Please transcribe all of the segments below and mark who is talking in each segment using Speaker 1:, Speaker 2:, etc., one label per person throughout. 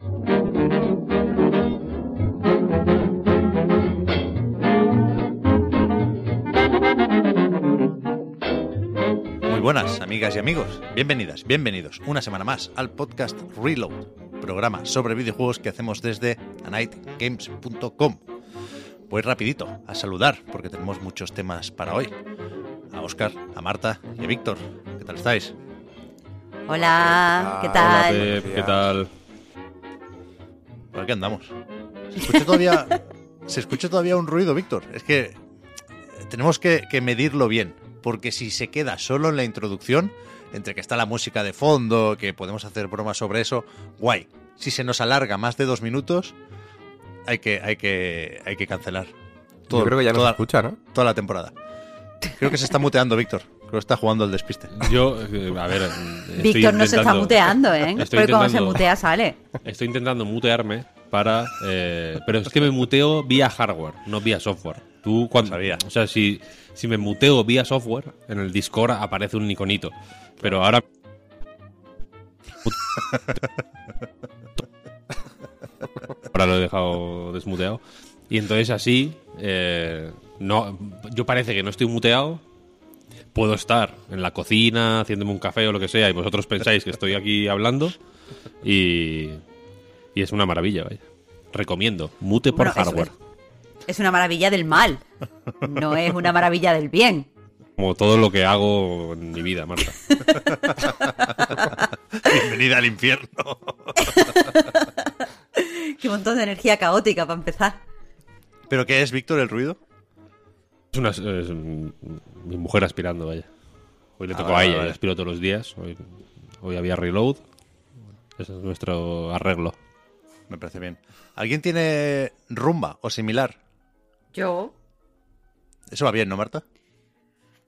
Speaker 1: Muy buenas, amigas y amigos. Bienvenidas, bienvenidos una semana más al podcast Reload, programa sobre videojuegos que hacemos desde anightgames.com. Voy rapidito a saludar porque tenemos muchos temas para hoy. A Oscar, a Marta y a Víctor. ¿Qué tal estáis?
Speaker 2: Hola, ¿qué tal?
Speaker 3: Pep, ¿qué tal?
Speaker 1: ¿Por qué andamos? ¿Se escucha todavía, se escucha todavía un ruido, Víctor? Es que tenemos que, que medirlo bien, porque si se queda solo en la introducción, entre que está la música de fondo, que podemos hacer bromas sobre eso, guay. Si se nos alarga más de dos minutos, hay que, hay que, hay que cancelar.
Speaker 3: Yo creo que ya no
Speaker 1: toda,
Speaker 3: se escucha, ¿no?
Speaker 1: Toda la temporada. Creo que se está muteando, Víctor. Creo que está jugando al despiste.
Speaker 3: Yo, eh, a ver. estoy
Speaker 2: Víctor no se está muteando, ¿eh? Porque cuando se mutea sale.
Speaker 3: Estoy intentando mutearme para. eh, pero es que me muteo vía hardware, no vía software. Tú, cuando.
Speaker 1: Sabía.
Speaker 3: O sea, si, si me muteo vía software, en el Discord aparece un iconito. Pero ahora. Ahora lo he dejado desmuteado. Y entonces así. eh, no, yo parece que no estoy muteado, puedo estar en la cocina haciéndome un café o lo que sea y vosotros pensáis que estoy aquí hablando y, y es una maravilla, vaya. Recomiendo, mute por
Speaker 2: Bueno,
Speaker 3: hardware.
Speaker 2: Es una maravilla del mal. No es una maravilla del bien.
Speaker 3: Como todo lo que hago en mi vida, Marta.
Speaker 1: Bienvenida al infierno.
Speaker 2: Qué montón de energía caótica para empezar.
Speaker 1: ¿Pero qué es, Víctor, el ruido?
Speaker 3: Es una, es, mi mujer aspirando, vaya. Hoy le
Speaker 1: Ah,
Speaker 3: tocó
Speaker 1: vale,
Speaker 3: a ella, yo aspiro todos los días. Hoy, hoy había reload. Ese es nuestro arreglo.
Speaker 1: Me parece bien. ¿Alguien tiene rumba o similar?
Speaker 2: Yo.
Speaker 1: Eso va bien, ¿no, Marta?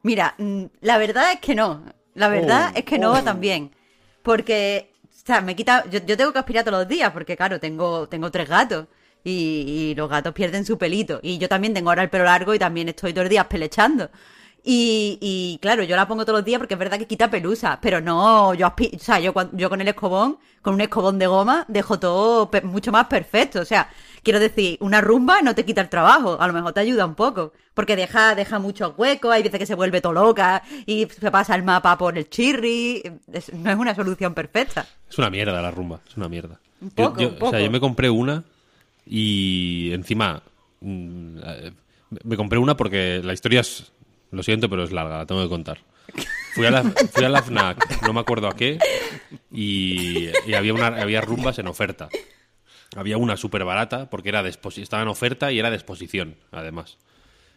Speaker 2: Mira, mm, la verdad es que no. La verdad
Speaker 1: Oh,
Speaker 2: es que no
Speaker 1: oh.
Speaker 2: también. Porque, o sea, me quita. Yo, yo tengo que aspirar todos los días, porque claro, tengo, tengo tres gatos. Y, y los gatos pierden su pelito. Y yo también tengo ahora el pelo largo y también estoy todos los días pelechando. Y, y claro, yo la pongo todos los días porque es verdad que quita pelusa, pero no, yo o sea, yo, yo con el escobón, con un escobón de goma, dejo todo mucho más perfecto. O sea, quiero decir, una rumba no te quita el trabajo, a lo mejor te ayuda un poco, porque deja, deja muchos huecos, hay veces que se vuelve todo loca y se pasa el mapa por el chirri, es- no es una solución perfecta.
Speaker 3: Es una mierda la rumba, es una mierda.
Speaker 2: Un poco,
Speaker 3: yo-
Speaker 2: un
Speaker 3: O sea, yo me compré una y encima mm, eh, me compré una porque la historia es, lo siento, pero es larga, la tengo que contar. Fui a la, fui FNAC, no me acuerdo a qué, y, había, una, había rumbas en oferta. Había una súper barata porque era de estaba en oferta y era de exposición, además.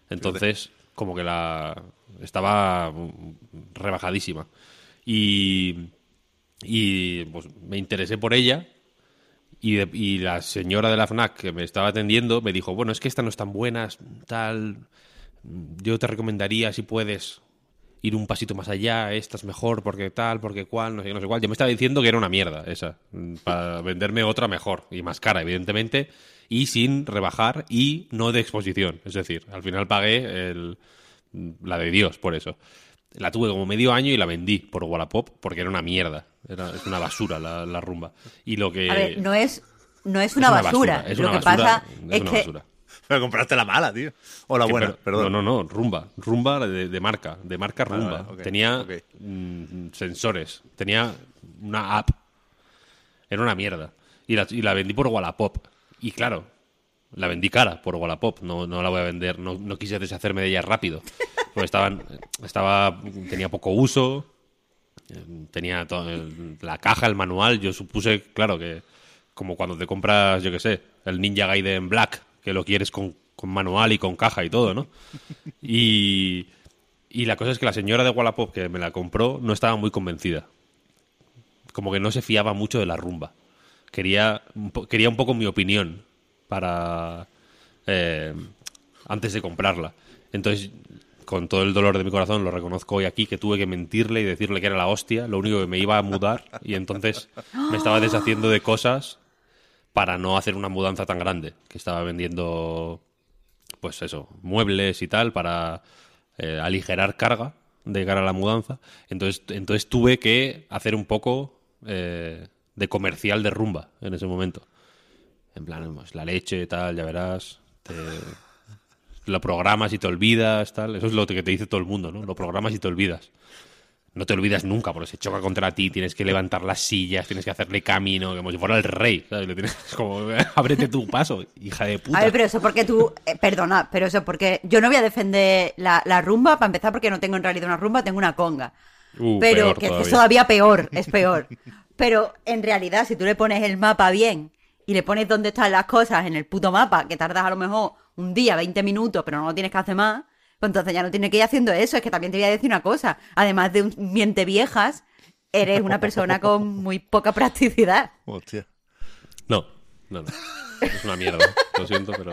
Speaker 3: Entonces, como que la estaba rebajadísima. Y, y pues, me interesé por ella y, de- y la señora de la FNAC que me estaba atendiendo me dijo, bueno, es que esta no es tan buena, es tal, yo te recomendaría si puedes ir un pasito más allá, esta es mejor porque tal, porque cual, no sé, no sé cuál. Yo me estaba diciendo que era una mierda esa, para venderme otra mejor y más cara, evidentemente, y sin rebajar y no de exposición. Es decir, al final pagué el, la de Dios por eso. La tuve como medio año y la vendí por Wallapop porque era una mierda. Era, es una basura la, la rumba. Y lo que...
Speaker 2: A ver, no es, no es una, basura,
Speaker 3: es
Speaker 2: lo
Speaker 3: una
Speaker 2: que
Speaker 3: basura,
Speaker 2: pasa
Speaker 3: es
Speaker 2: es
Speaker 3: una
Speaker 2: que
Speaker 3: basura.
Speaker 1: Pero compraste la mala, tío. O la
Speaker 3: Que
Speaker 1: buena,
Speaker 3: per-
Speaker 1: perdón.
Speaker 3: No, no, no, rumba. Rumba de, de marca, de marca rumba. tenía mm, sensores, tenía una app. Era una mierda. Y la, y la vendí por Wallapop. Y claro, la vendí cara por Wallapop. No, no la voy a vender, no, no quise deshacerme de ella rápido. Porque estaban, estaba, tenía poco uso, eh, tenía el- la caja, el manual. Yo supuse, claro, que como cuando te compras, yo qué sé, el Ninja Gaiden Black, que lo quieres con, con manual y con caja y todo, ¿no? Y, y la cosa es que la señora de Wallapop que me la compró no estaba muy convencida. como que no se fiaba mucho de la rumba. Quería, quería un poco mi opinión para eh, antes de comprarla. Entonces, con todo el dolor de mi corazón, lo reconozco hoy aquí, que tuve que mentirle y decirle que era la hostia, lo único que me iba a mudar, y entonces me estaba deshaciendo de cosas para no hacer una mudanza tan grande, que estaba vendiendo, pues eso, muebles y tal, para eh, aligerar carga de cara a la mudanza. Entonces, entonces tuve que hacer un poco eh, de comercial de rumba en ese momento. En plan, pues, la leche, tal, ya verás. Te, lo programas y te olvidas, tal. Eso es lo que te dice todo el mundo, ¿no? Lo programas y te olvidas. No te olvidas nunca, porque se choca contra ti, tienes que levantar las sillas, tienes que hacerle camino, como si fuera el rey, ¿sabes? Le tienes es como, ábrete tu paso, hija de puta.
Speaker 2: A ver, pero eso porque tú, eh, perdona, pero eso porque yo no voy a defender la, la rumba, para empezar porque no tengo en realidad una rumba, tengo una conga.
Speaker 3: Uh,
Speaker 2: pero
Speaker 3: peor
Speaker 2: que
Speaker 3: todavía.
Speaker 2: es todavía peor, es peor. pero en realidad, si tú le pones el mapa bien y le pones dónde están las cosas en el puto mapa, que tardas a lo mejor un día, 20 minutos, pero no lo tienes que hacer más, pues entonces ya no tienes que ir haciendo eso. Es que también te voy a decir una cosa, además de un miente viejas, eres una persona con muy poca practicidad.
Speaker 1: Hostia.
Speaker 3: No, no, no. Es una mierda. Lo siento, pero.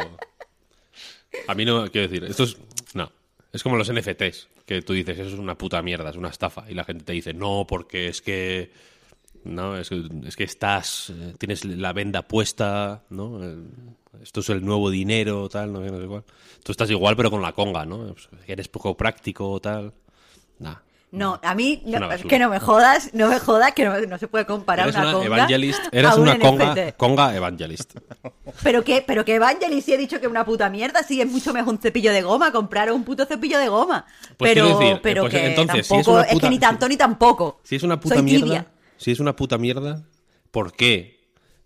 Speaker 3: A mí no, quiero decir, esto es. No. Es como los NFTs, que tú dices, eso es una puta mierda, es una estafa. Y la gente te dice, no, porque es que. No, es que, es que estás. eh, tienes la venda puesta, ¿no? Eh, Esto es el nuevo dinero, tal, no no sé cuál. Tú estás igual, pero con la conga, ¿no? Pues, Eres poco práctico, tal. Nah.
Speaker 2: No, a mí, no,
Speaker 3: basura.
Speaker 2: que no me jodas, no me jodas, que no, no se puede comparar
Speaker 3: Eres
Speaker 2: una,
Speaker 3: una
Speaker 2: conga
Speaker 3: evangelist. Eres
Speaker 2: un
Speaker 3: una conga,
Speaker 2: NFT.
Speaker 3: conga evangelist.
Speaker 2: Pero que, pero que Evangelis sí he dicho que es una puta mierda, sí es mucho mejor un cepillo de goma, comprar un puto cepillo de goma.
Speaker 3: Pues
Speaker 2: pero,
Speaker 3: decir,
Speaker 2: pero
Speaker 3: pues
Speaker 2: que
Speaker 3: entonces, si es
Speaker 2: tampoco, es, que ni tanto ni tampoco.
Speaker 3: Si es una puta
Speaker 2: Soy
Speaker 3: mierda,
Speaker 2: tibia.
Speaker 3: Si es una puta mierda, ¿por qué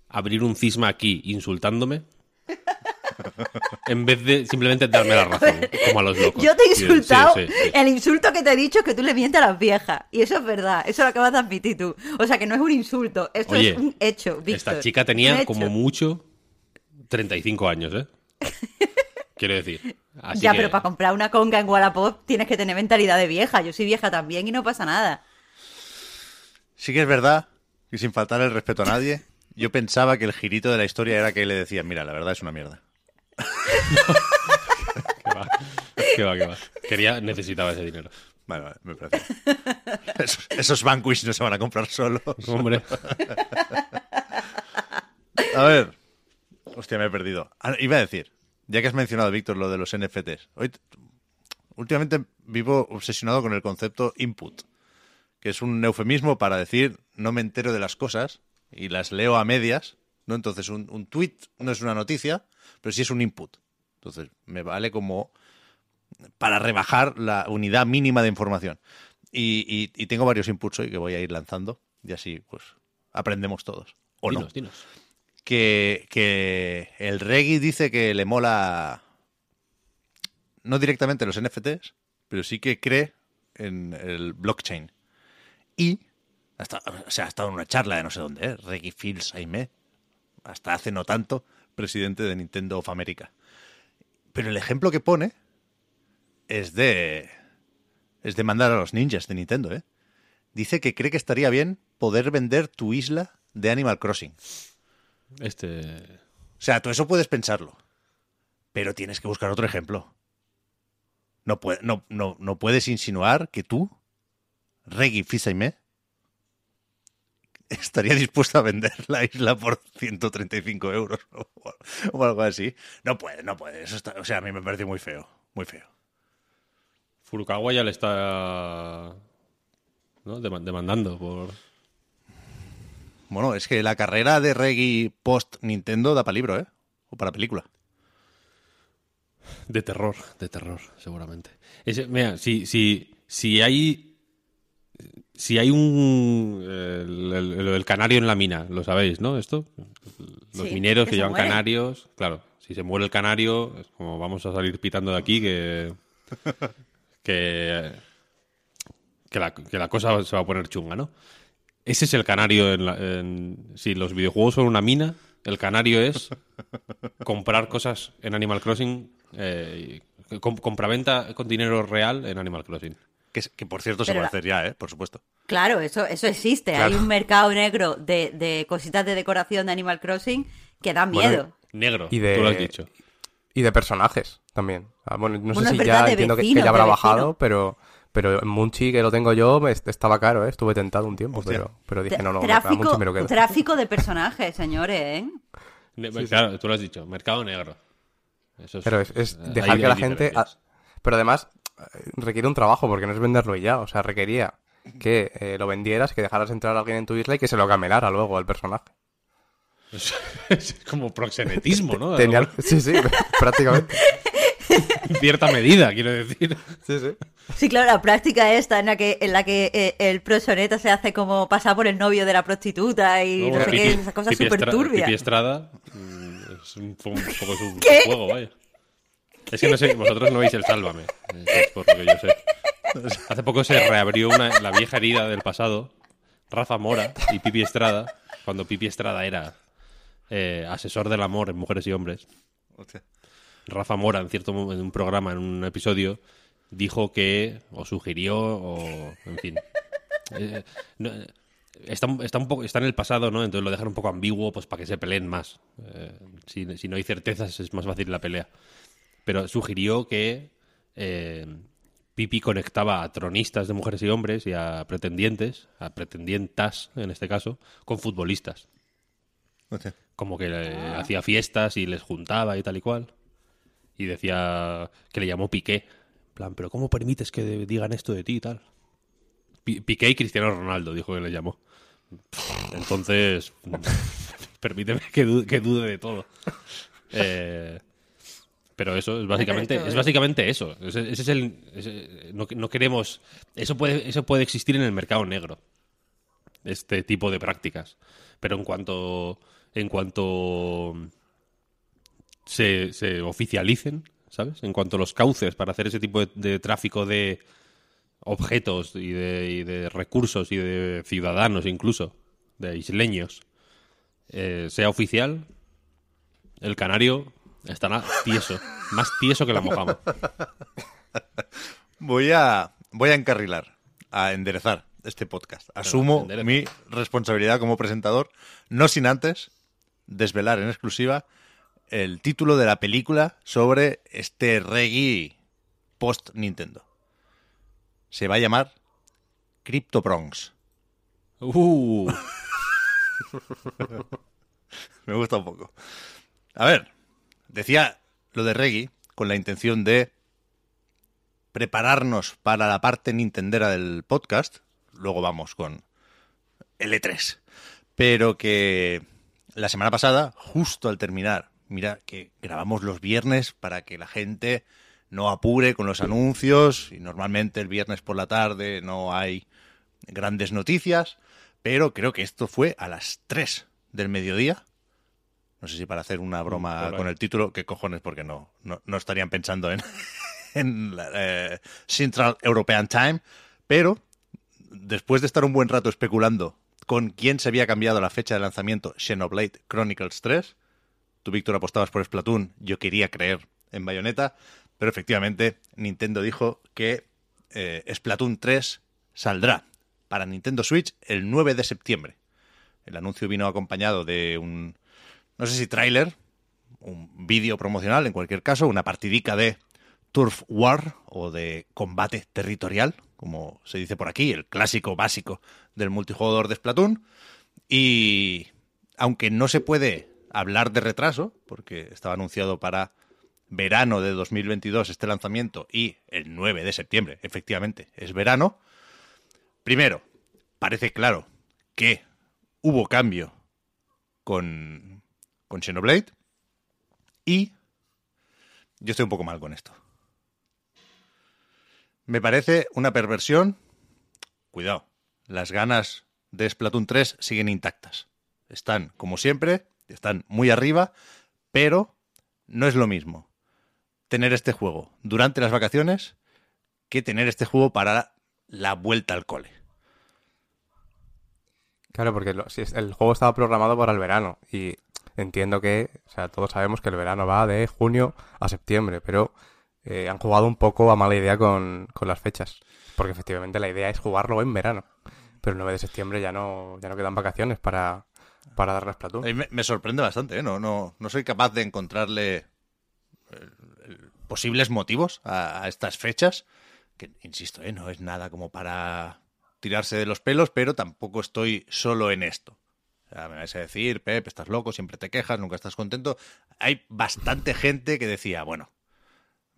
Speaker 3: abrir un cisma aquí insultándome? en vez de simplemente darme la razón, como a los locos.
Speaker 2: Yo te he insultado,
Speaker 3: sí, sí, sí.
Speaker 2: el insulto que te he dicho es que tú le mientes a las viejas. Y eso es verdad, eso lo acabas de admitir tú. O sea que no es un insulto, esto
Speaker 3: Oye,
Speaker 2: es un hecho, Víctor.
Speaker 3: Esta chica tenía como mucho 35 años, ¿eh? Quiero decir. Así
Speaker 2: ya,
Speaker 3: que-
Speaker 2: pero para comprar una conga en Wallapop tienes que tener mentalidad de vieja. Yo soy vieja también y no pasa nada.
Speaker 1: Sí que es verdad, y sin faltar el respeto a nadie, yo pensaba que el girito de la historia era que le decían, mira, la verdad es una mierda.
Speaker 3: Que va, que va, que va. Quería, necesitaba ese dinero.
Speaker 1: Vale, vale, me parece. Esos, esos Vanquish no se van a comprar solos.
Speaker 3: Hombre,
Speaker 1: A ver. Hostia, me he perdido. Ah, iba a decir, ya que has mencionado, Víctor, lo de los NFTs. Hoy, últimamente vivo obsesionado con el concepto input, que es un eufemismo para decir no me entero de las cosas y las leo a medias. ¿no? Entonces, un, un tweet no es una noticia, pero sí es un input. Entonces, me vale como para rebajar la unidad mínima de información. Y, y- y tengo varios inputs hoy que voy a ir lanzando y así, pues, aprendemos todos. ¿O no?
Speaker 3: dinos,
Speaker 1: que, que el Reggie dice que le mola no directamente los NFTs, pero sí que cree en el blockchain. Y hasta, o sea, ha estado en una charla de no sé dónde, ¿eh? Reggie Fields Aimé, hasta hace no tanto, presidente de Nintendo of America. Pero el ejemplo que pone es de es de mandar a los ninjas de Nintendo, ¿eh? Dice que cree que estaría bien poder vender tu isla de Animal Crossing.
Speaker 3: Este.
Speaker 1: O sea, tú eso puedes pensarlo. Pero tienes que buscar otro ejemplo. No, puede- no, no, no puedes insinuar que tú, Reggie Fils-Aimé, estaría dispuesto a vender la isla por 135 euros o, algo así. No puede, no puede. Eso está, o sea, a mí me parece muy feo. Muy feo.
Speaker 3: Furukawa ya le está. ¿no? Dema- demandando por.
Speaker 1: Bueno, es que la carrera de Reggie post Nintendo da para libro, ¿eh? O para película.
Speaker 3: De terror, de terror, seguramente. Mira, si, si, si hay. Si hay un. El, el- el canario en la mina, lo sabéis, ¿no? Esto. Los
Speaker 2: Sí,
Speaker 3: mineros
Speaker 2: que
Speaker 3: que, llevan canarios. Claro, si se muere el canario, es como vamos a salir pitando de aquí que. que. Que la, que la cosa se va a poner chunga, ¿no? Ese es el canario en, la- en- Si los videojuegos son una mina, el canario es comprar cosas en Animal Crossing, eh, compraventa con dinero real en Animal Crossing.
Speaker 1: Que, por cierto se puede
Speaker 2: la-
Speaker 1: hacer ya, ¿eh? Por supuesto.
Speaker 2: Claro, eso, eso existe. Hay un mercado negro de, de cositas de decoración de Animal Crossing que da
Speaker 4: Bueno,
Speaker 2: miedo.
Speaker 3: Negro,
Speaker 4: Y de-
Speaker 3: tú lo has dicho.
Speaker 4: Y de personajes también. Ah, bueno, no
Speaker 2: Bueno,
Speaker 4: sé si ya entiendo que- ya habrá bajado, pero pero Munchi, que lo tengo yo, me- estaba caro, ¿eh? Estuve tentado un tiempo,
Speaker 1: Hostia.
Speaker 4: pero, pero dije, no, no, a
Speaker 2: tráfico,
Speaker 4: Munchi me lo quedo.
Speaker 2: tráfico de personajes, señores, ¿eh?
Speaker 3: Ne- Claro, tú lo has dicho, mercado negro. Eso es,
Speaker 4: Pero es, es
Speaker 3: eh,
Speaker 4: dejar que la gente... Pero además requiere un trabajo, porque no es venderlo y ya. O sea, requería que eh, lo vendieras, que dejaras entrar a alguien en tu isla y que se lo camelara luego al personaje.
Speaker 3: Es como proxenetismo, ¿no?
Speaker 4: Tenía- Sí, sí, prácticamente.
Speaker 3: En cierta medida, quiero decir.
Speaker 4: Sí, sí.
Speaker 2: Sí, claro, la práctica esta en la que, en la que eh, el proxoneta se hace como pasar por el novio de la prostituta y no, sé qué, esas cosas súper turbias.
Speaker 3: Pipi Estrada mm, es un, po- un poco su
Speaker 2: ¿Qué?
Speaker 3: juego, vaya. Es que no sé, vosotros no veis el Sálvame, eh, es por lo que yo sé. Hace poco se reabrió una, la vieja herida del pasado, Rafa Mora y Pipi Estrada, cuando Pipi Estrada era eh, asesor del amor en mujeres y hombres. Rafa Mora, en cierto en un programa, en un episodio, dijo que, o sugirió, o en fin. Eh, no, eh, está, está un poco, está en el pasado, ¿no? Entonces lo dejan un poco ambiguo, pues para que se peleen más. Eh, si, si no hay certezas, es más fácil la pelea. Pero sugirió que eh, Pipi conectaba a tronistas de mujeres y hombres y a pretendientes, a pretendientas en este caso, con futbolistas como que le hacía fiestas y les juntaba y tal y cual. Y decía que le llamó Piqué. En plan, pero ¿cómo permites que digan esto de ti y tal? Pi- Piqué y Cristiano Ronaldo, dijo que le llamó. Entonces, permíteme que dude, que dude de todo. Eh, pero eso es básicamente, es básicamente eso. Ese, ese es el, ese- no, no queremos, eso puede, eso puede existir en el mercado negro este tipo de prácticas. Pero en cuanto en cuanto se, se oficialicen, ¿sabes? En cuanto los cauces para hacer ese tipo de, de tráfico de objetos y de, y de recursos y de ciudadanos incluso, de isleños, eh, sea oficial, el canario estará tieso, más tieso que la mojama.
Speaker 1: Voy a, voy a encarrilar, a enderezar este podcast. Asumo
Speaker 3: endereza.
Speaker 1: mi responsabilidad como presentador, no sin antes desvelar en exclusiva el título de la película sobre este reggae post-Nintendo. Se va a llamar Crypto Bronx.
Speaker 3: Uh,
Speaker 1: Me gusta un poco. A ver, decía lo de reggae con la intención de prepararnos para la parte nintendera del podcast. Luego vamos con el E3. Pero que la semana pasada, justo al terminar, mira que grabamos los viernes para que la gente no apure con los anuncios y normalmente el viernes por la tarde no hay grandes noticias, pero creo que esto fue a las 3 del mediodía. No sé si para hacer una broma
Speaker 3: por ahí.
Speaker 1: con el título, qué cojones, porque no, no, no estarían pensando en, en la, eh, Central European Time, pero después de estar un buen rato especulando con quién se había cambiado la fecha de lanzamiento Xenoblade Chronicles 3, tú, Víctor, apostabas por Splatoon, yo quería creer en Bayonetta, pero efectivamente Nintendo dijo que eh, Splatoon 3 saldrá para Nintendo Switch el 9 de septiembre. El anuncio vino acompañado de un, no sé si tráiler, un vídeo promocional, en cualquier caso, una partidica de Turf War o de combate territorial, como se dice por aquí, el clásico básico del multijugador de Splatoon. Y aunque no se puede hablar de retraso, porque estaba anunciado para verano de 2022 este lanzamiento y el 9 de septiembre, efectivamente, es verano. Primero, parece claro que hubo cambio con, con Xenoblade y yo estoy un poco mal con esto. Me parece una perversión. Cuidado, las ganas de Splatoon 3 siguen intactas. Están, como siempre, están muy arriba, pero no es lo mismo tener este juego durante las vacaciones que tener este juego para la vuelta al cole.
Speaker 4: Claro, porque el juego estaba programado para el verano y entiendo que, o sea, todos sabemos que el verano va de junio a septiembre, pero eh, han jugado un poco a mala idea con, con las fechas. Porque efectivamente la idea es jugarlo en verano. Pero el 9 de septiembre ya no, ya no quedan vacaciones para, para Splatoon.
Speaker 1: A mí me, sorprende bastante, ¿eh? No, no, no soy capaz de encontrarle eh, posibles motivos a, a estas fechas. Que, insisto, ¿eh? no es nada como para tirarse de los pelos, pero tampoco estoy solo en esto. Me vais a decir, Pep, estás loco, siempre te quejas, nunca estás contento. Hay bastante gente que decía, bueno,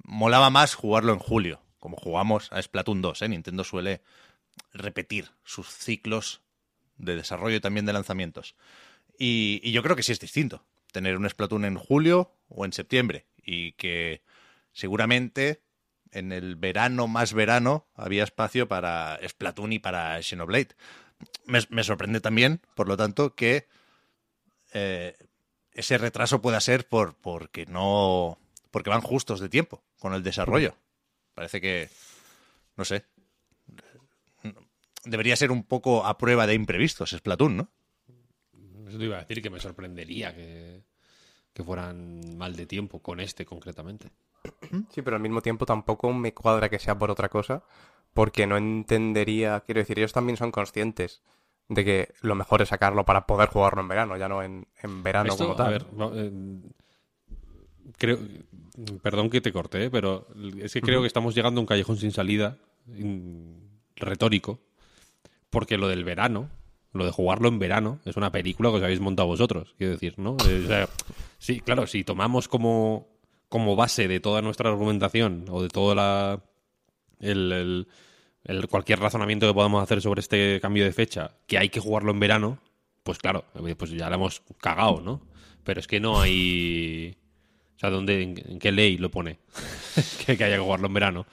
Speaker 1: molaba más jugarlo en julio, como jugamos a Splatoon 2. ¿eh? Nintendo suele repetir sus ciclos de desarrollo y también de lanzamientos. Y, y yo creo que sí es distinto tener un Splatoon en julio o en septiembre. Y que seguramente en el verano más verano había espacio para Splatoon y para Xenoblade. Me, me sorprende también, por lo tanto, que eh, ese retraso pueda ser por porque no porque van justos de tiempo con el desarrollo. Parece que no sé. Debería ser un poco a prueba de imprevistos Splatoon, ¿no?
Speaker 3: Eso te iba a decir que me sorprendería que, que fueran mal de tiempo con este concretamente.
Speaker 4: Sí, pero al mismo tiempo tampoco me cuadra que sea por otra cosa, porque no entendería, quiero decir, ellos también son conscientes de que lo mejor es sacarlo para poder jugarlo en verano, ya no en, en verano
Speaker 3: Esto,
Speaker 4: como
Speaker 3: a
Speaker 4: tal.
Speaker 3: ver, va- eh, creo, perdón que te corté, pero es que creo que estamos llegando a un callejón sin salida in- retórico, porque lo del verano, lo de jugarlo en verano, es una película que os habéis montado vosotros, quiero decir, ¿no? Eh, o sea, sí, claro, si tomamos como, como base de toda nuestra argumentación o de toda la el, el- el- cualquier razonamiento que podamos hacer sobre este cambio de fecha, que hay que jugarlo en verano, pues claro, eh, pues ya la hemos cagado, ¿no? Pero es que no hay... O sea, ¿dónde, en, en qué ley lo pone? que, que haya que jugarlo en verano,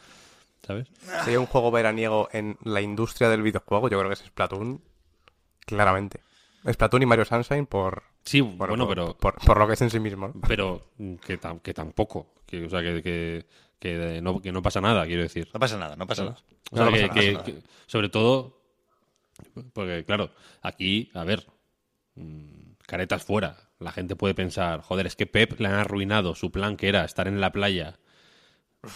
Speaker 3: ¿sabes?
Speaker 4: Si hay un juego veraniego en la industria del videojuego, yo creo que es Splatoon, claramente. Splatoon y Mario Sunshine por,
Speaker 3: Sí,
Speaker 4: por-
Speaker 3: bueno,
Speaker 4: por-
Speaker 3: pero...
Speaker 4: por, por lo que es en sí mismo. ¿no?
Speaker 3: Pero que, tam- que tampoco. Que, o sea, que, que, que no, que no pasa nada, quiero decir.
Speaker 1: No pasa nada, no pasa nada.
Speaker 3: O sea,
Speaker 1: No, no
Speaker 3: que,
Speaker 1: pasa nada,
Speaker 3: que-
Speaker 1: pasa nada.
Speaker 3: que- sobre todo, porque claro, aquí, a ver, mm, caretas fuera. La gente puede pensar, joder, es que Pep le han arruinado su plan que era estar en la playa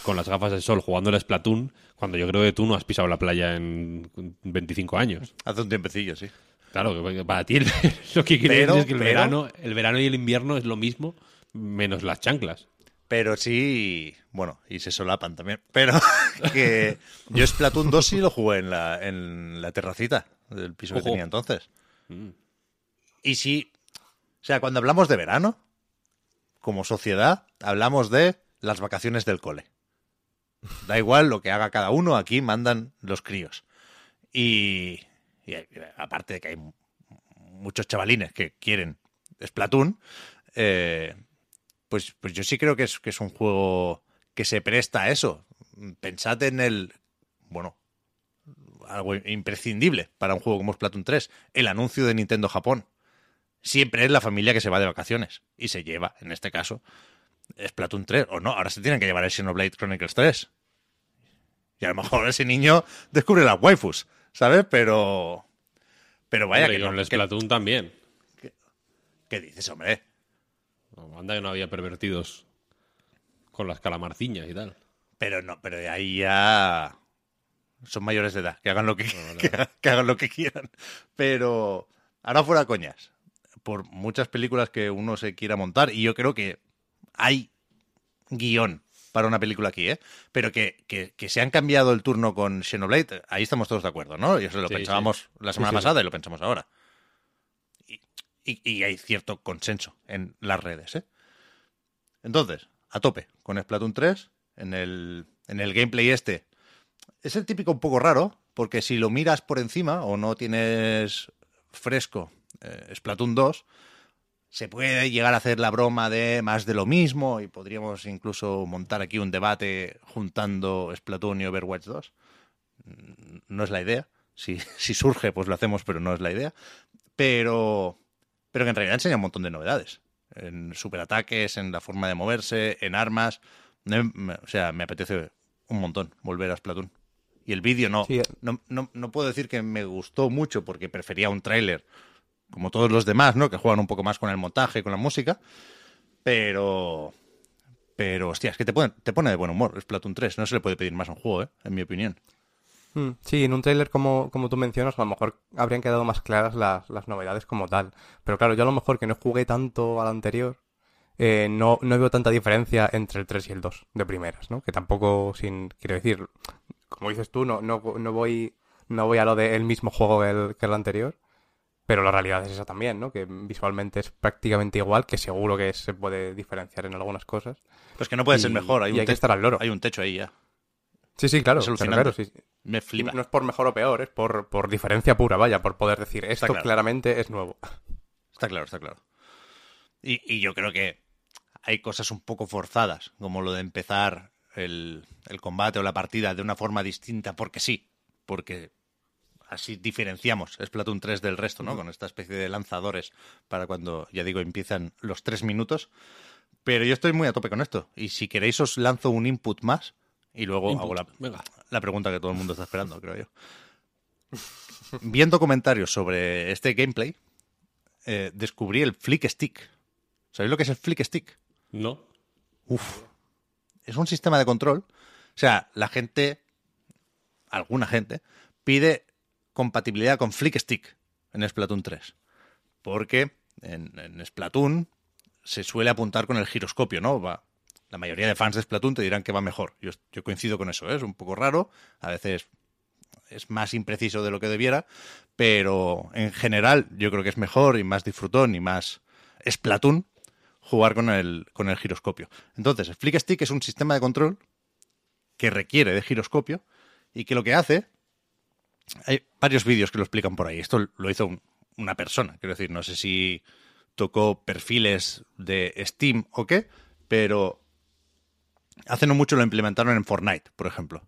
Speaker 3: con las gafas de sol jugando el Splatoon, cuando yo creo que tú no has pisado la playa en 25 años.
Speaker 1: Hace un tiempecillo, sí.
Speaker 3: Claro, para ti el- lo que quieres
Speaker 1: Pero-
Speaker 3: es que el
Speaker 1: pero-
Speaker 3: verano, el verano y el invierno es lo mismo, menos las chanclas.
Speaker 1: Pero sí, bueno, y se solapan también. Pero que yo Splatoon 2 sí lo jugué en la, en la terracita del piso que tenía entonces.
Speaker 3: Mm.
Speaker 1: Y sí, o sea, cuando hablamos de verano, como sociedad, hablamos de las vacaciones del cole. Da igual lo que haga cada uno, aquí mandan los críos. Y, y, aparte de que hay muchos chavalines que quieren Splatoon, eh, pues, pues yo sí creo que es, que es un juego que se presta a eso. Pensad en el, bueno, algo imprescindible para un juego como Splatoon 3, el anuncio de Nintendo Japón. Siempre es la familia que se va de vacaciones y se lleva, en este caso, Splatoon 3. O no, ahora se tienen que llevar el Xenoblade Chronicles 3. Y a lo mejor ese niño descubre las waifus, ¿sabes? Pero... Pero vaya
Speaker 3: Hombre,
Speaker 1: que
Speaker 3: y con
Speaker 1: no,
Speaker 3: el
Speaker 1: que-
Speaker 3: Splatoon también.
Speaker 1: ¿Qué dices, hombre?
Speaker 3: No, Anda que no había pervertidos con las calamarciñas y tal.
Speaker 1: Pero no, pero de ahí ya son mayores de edad, que hagan lo que, que hagan- que hagan lo que quieran. Pero ahora fuera coñas, por muchas películas que uno se quiera montar, y yo creo que hay guion para una película aquí, ¿eh? Pero que, que, que se han cambiado el turno con Xenoblade, ahí estamos todos de acuerdo, ¿no? Y eso lo
Speaker 3: Sí,
Speaker 1: pensábamos la semana
Speaker 4: sí.
Speaker 1: pasada y lo pensamos ahora. Y, hay cierto consenso en las redes, ¿eh? Entonces, a tope con Splatoon 3, en el, en el gameplay este. Es el típico un poco raro, porque si lo miras por encima o no tienes fresco eh, Splatoon 2, se puede llegar a hacer la broma de más de lo mismo y podríamos incluso montar aquí un debate juntando Splatoon y Overwatch 2. Mm, No es la idea. Si, si surge, pues lo hacemos, pero no es la idea. Pero, pero que en realidad enseña un montón de novedades. En superataques, en la forma de moverse, en armas. O sea, me apetece un montón volver a Splatoon. Y el vídeo no,
Speaker 4: Sí, eh.
Speaker 1: no, no, no puedo decir que me gustó mucho porque prefería un tráiler como todos los demás, ¿no? Que juegan un poco más con el montaje, con la música. Pero, Pero, hostia, es que te pone, te pone de buen humor Splatoon 3. No se le puede pedir más a un juego, ¿eh? En mi opinión.
Speaker 4: Mm, Sí, en un tráiler como, como tú mencionas, a lo mejor habrían quedado más claras las, las novedades como tal. Pero claro, yo a lo mejor que no jugué tanto al anterior, eh, no, no veo tanta diferencia entre el 3 y el 2 de primeras, ¿no? Que tampoco, sin, quiero decir, como dices tú, no, no, no voy, no voy a lo del mismo juego que el, que el anterior, pero la realidad es esa también, ¿no? Que visualmente es prácticamente igual, que seguro que se puede diferenciar en algunas cosas.
Speaker 1: Pues que no puede
Speaker 4: Y-
Speaker 1: ser mejor. Hay
Speaker 4: y
Speaker 1: un
Speaker 4: hay que
Speaker 1: te-
Speaker 4: estar al loro.
Speaker 1: Hay un techo ahí ya.
Speaker 4: Sí, sí, claro.
Speaker 1: Es alucinante.
Speaker 4: claro, sí.
Speaker 1: Me flipa.
Speaker 4: no es por mejor o peor, es por, por diferencia pura, vaya, por poder decir esto
Speaker 1: claro.
Speaker 4: claramente es nuevo.
Speaker 1: Está claro, está claro. Y, y yo creo que hay cosas un poco forzadas, como lo de empezar el, el combate o la partida de una forma distinta, porque sí, porque así diferenciamos Splatoon 3 del resto, ¿no? Con esta especie de lanzadores para cuando, ya digo, empiezan los tres minutos. Pero yo estoy muy a tope con esto. Y si queréis os lanzo un input más y luego
Speaker 3: Input.
Speaker 1: hago la,
Speaker 3: Venga.
Speaker 1: La pregunta que todo el mundo está esperando, creo yo. Viendo comentarios sobre este gameplay, eh, descubrí el Flick Stick. ¿Sabéis lo que es el Flick Stick?
Speaker 3: No.
Speaker 1: Uf. Es un sistema de control. O sea, la gente, alguna gente, pide compatibilidad con Flick Stick en Splatoon 3. Porque en, en Splatoon se suele apuntar con el giroscopio, ¿no? Va- la mayoría de fans de Splatoon te dirán que va mejor. Yo, yo coincido con eso, ¿eh? es un poco raro. A veces es más impreciso de lo que debiera, pero en general yo creo que es mejor y más disfrutón y más Splatoon jugar con el, con el giroscopio. Entonces, el Flick Stick es un sistema de control que requiere de giroscopio y que lo que hace. Hay varios vídeos que lo explican por ahí. Esto lo hizo un- una persona. Quiero decir, no sé si tocó perfiles de Steam o qué, pero hace no mucho lo implementaron en Fortnite, por ejemplo,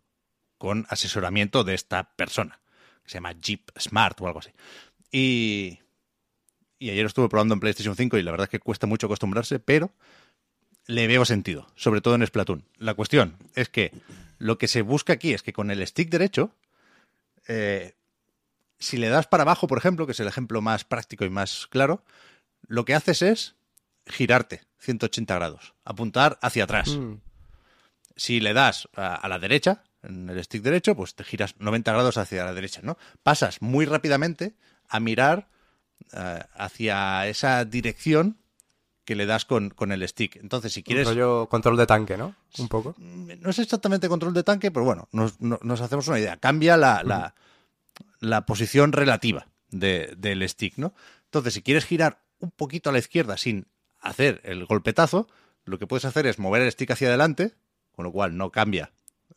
Speaker 1: con asesoramiento de esta persona, que se llama Jeep Smart o algo así. Y, y ayer estuve probando en PlayStation 5 y la verdad es que cuesta mucho acostumbrarse, pero le veo sentido, sobre todo en Splatoon. La cuestión es que lo que se busca aquí es que con el stick derecho, eh, si le das para abajo, por ejemplo, que es el ejemplo más práctico y más claro, lo que haces es girarte 180 grados, apuntar hacia atrás.
Speaker 4: Mm.
Speaker 1: Si le das a, a la derecha, en el stick derecho, pues te giras 90 grados hacia la derecha, ¿no? Pasas muy rápidamente a mirar eh, hacia esa dirección que le das con, con el stick. Entonces, si
Speaker 4: Un
Speaker 1: quieres...
Speaker 4: rollo control de tanque, ¿no? Un poco.
Speaker 1: No es exactamente control de tanque, pero bueno, nos, no- nos hacemos una idea. Cambia la, la, la posición relativa de- del stick, ¿no? Entonces, si quieres girar un poquito a la izquierda sin hacer el golpetazo, lo que puedes hacer es mover el stick hacia adelante, con lo cual no cambia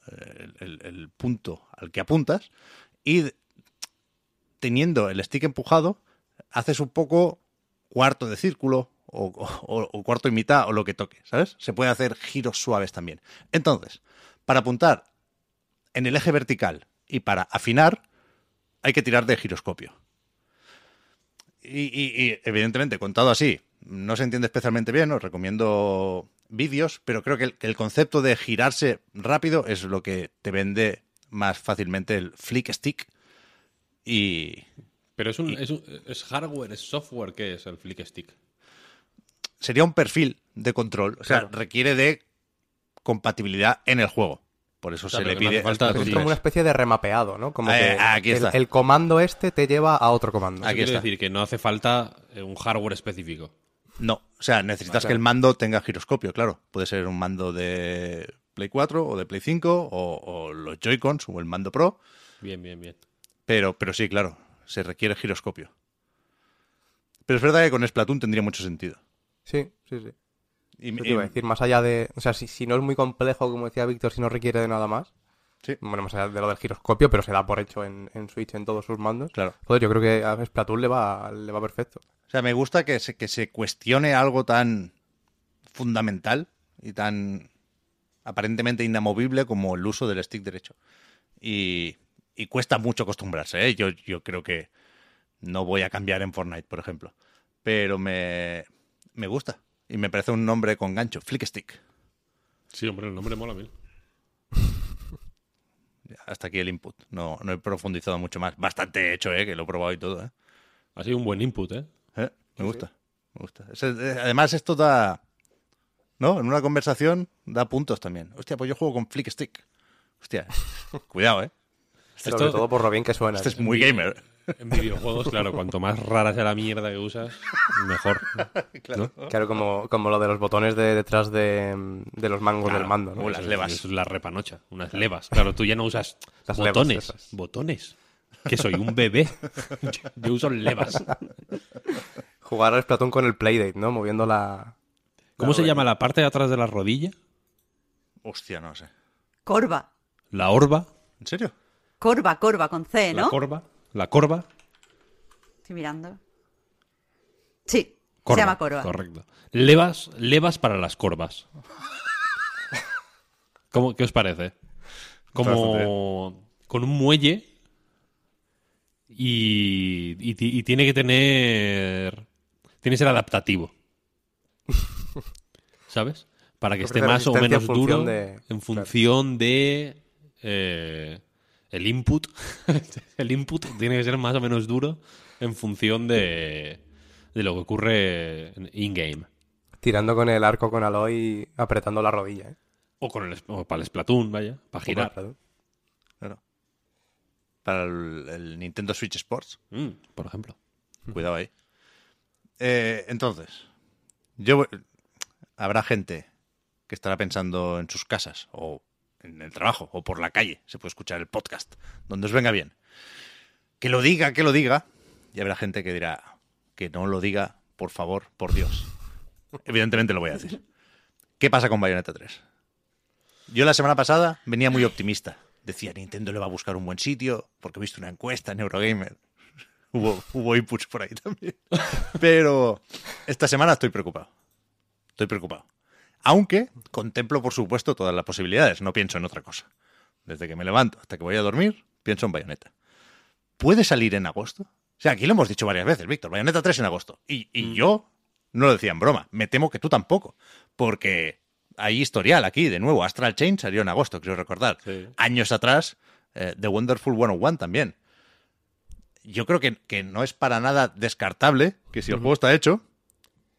Speaker 1: eh, el, punto al que apuntas, y teniendo el stick empujado, haces un poco cuarto de círculo o, cuarto y mitad o lo que toque, ¿sabes? Se puede hacer giros suaves también. Entonces, para apuntar en el eje vertical y para afinar, hay que tirar de giroscopio. Y- y, evidentemente, contado así, no se entiende especialmente bien, os recomiendo vídeos, pero creo que el, que el concepto de girarse rápido es lo que te vende más fácilmente el flick stick. Y
Speaker 3: Pero es, un, es, un- es hardware, es software, ¿qué es el Flick Stick?
Speaker 1: sería un perfil de control, o sea,
Speaker 4: Claro.
Speaker 1: requiere de compatibilidad en el juego. Por eso
Speaker 3: sea,
Speaker 1: se le
Speaker 3: no
Speaker 1: pide
Speaker 3: falta
Speaker 4: Es como una especie de remapeado, ¿no? Como
Speaker 1: Eh,
Speaker 4: que
Speaker 1: aquí
Speaker 4: el,
Speaker 1: está.
Speaker 4: el comando este te lleva a otro comando.
Speaker 1: Aquí
Speaker 3: Quiere
Speaker 1: está.
Speaker 3: decir que no hace falta eh, un hardware específico.
Speaker 1: No, o sea, necesitas que el mando tenga giroscopio, claro. Puede ser un mando de Play 4 o de Play 5 o, o los Joy-Cons o el mando Pro,
Speaker 3: Bien, bien, bien.
Speaker 1: pero, pero sí, claro, se requiere giroscopio. Pero es verdad que con Splatoon tendría mucho sentido.
Speaker 4: Sí, sí, sí.
Speaker 1: Y,
Speaker 4: Yo te
Speaker 1: y-
Speaker 4: iba a decir, más allá de. O sea, si, si no es muy complejo, como decía Víctor, si no requiere de nada más.
Speaker 1: Sí.
Speaker 4: Bueno, más allá de lo del giroscopio, pero se da por hecho en, en Switch en todos sus mandos.
Speaker 1: Claro.
Speaker 4: Joder, yo creo que a Splatoon le va, le va perfecto.
Speaker 1: O sea, me gusta que se, que se cuestione algo tan fundamental y tan aparentemente inamovible como el uso del stick derecho. Y, y cuesta mucho acostumbrarse, ¿eh? Yo, yo creo que no voy a cambiar en Fortnite, por ejemplo. Pero me, me gusta. Y me parece un nombre con gancho. Flick Stick.
Speaker 3: Sí, hombre, el nombre mola a mí.
Speaker 1: Hasta aquí el input. No, no he profundizado mucho más. Bastante hecho, ¿eh? Que lo he probado y todo, ¿eh?
Speaker 3: Ha sido un buen input, ¿eh?
Speaker 1: ¿Eh? Me gusta. Me gusta. Es- eh, además, esto da. ¿no? En una conversación da puntos también. Hostia, pues yo juego con Flick Stick. Hostia, cuidado, ¿eh?
Speaker 4: Sobre todo por lo bien que suena.
Speaker 1: Este es muy gamer.
Speaker 3: En videojuegos, claro, cuanto más rara sea la mierda que usas, mejor.
Speaker 1: Claro.
Speaker 4: Claro, como, como lo de los botones de detrás de, de los mangos
Speaker 3: Claro,
Speaker 4: del mando, ¿no?
Speaker 1: o las levas.
Speaker 3: Es la repanocha, unas levas. Claro, tú ya no usas
Speaker 4: Las
Speaker 3: botones. Botones. Que soy un bebé. Yo, yo uso levas.
Speaker 4: Jugar al Splatoon con el Playdate, ¿no? Moviendo la...
Speaker 3: ¿Cómo
Speaker 4: la
Speaker 3: se llama la parte de atrás de la rodilla?
Speaker 1: Hostia, no sé.
Speaker 2: Corva.
Speaker 3: La orba.
Speaker 1: ¿En serio?
Speaker 2: Corva, corva, con C,
Speaker 3: La
Speaker 2: ¿no?
Speaker 3: corva. La corva.
Speaker 2: Estoy mirando. Sí,
Speaker 3: Corva,
Speaker 2: se llama corva.
Speaker 3: Correcto. Levas, levas para las corvas. ¿Cómo, ¿Qué os parece? Como con un muelle y, y ti- y tiene que tener... Tiene que ser adaptativo. ¿Sabes? Para que esté más o menos
Speaker 4: en función
Speaker 3: duro
Speaker 4: de-
Speaker 3: en función de eh, el input. el input tiene que ser más o menos duro en función de, de lo que ocurre en in-game.
Speaker 4: Tirando con el arco con Aloy apretando la rodilla, ¿eh?
Speaker 3: O, con el, o para el Splatoon, vaya, para girar.
Speaker 4: Claro.
Speaker 1: Para el, el Nintendo Switch Sports.
Speaker 3: Mm, por ejemplo.
Speaker 1: Cuidado ahí. Eh, entonces, yo voy- habrá gente que estará pensando en sus casas o en el trabajo o por la calle. Se puede escuchar el podcast donde os venga bien. Que lo diga, que lo diga. Y habrá gente que dirá que no lo diga, por favor, por Dios. Evidentemente lo voy a decir. ¿Qué pasa con Bayonetta 3? Yo la semana pasada venía muy optimista. Decía, Nintendo le va a buscar un buen sitio, porque he visto una encuesta en Eurogamer. Hubo, hubo inputs por ahí también. Pero esta semana estoy preocupado. Estoy preocupado. Aunque contemplo, por supuesto, todas las posibilidades. No pienso en otra cosa. Desde que me levanto hasta que voy a dormir, pienso en Bayonetta. ¿Puede salir en agosto? O sea, aquí lo hemos dicho varias veces, Víctor. Bayonetta 3 en agosto. Y, y yo no lo decía en broma. Me temo que tú tampoco. Porque hay historial aquí, de nuevo. Astral Chain salió en agosto, creo recordar.
Speaker 3: Sí.
Speaker 1: Años atrás, eh, The Wonderful 101 también. Yo creo que, que no es para nada descartable que si el juego está hecho,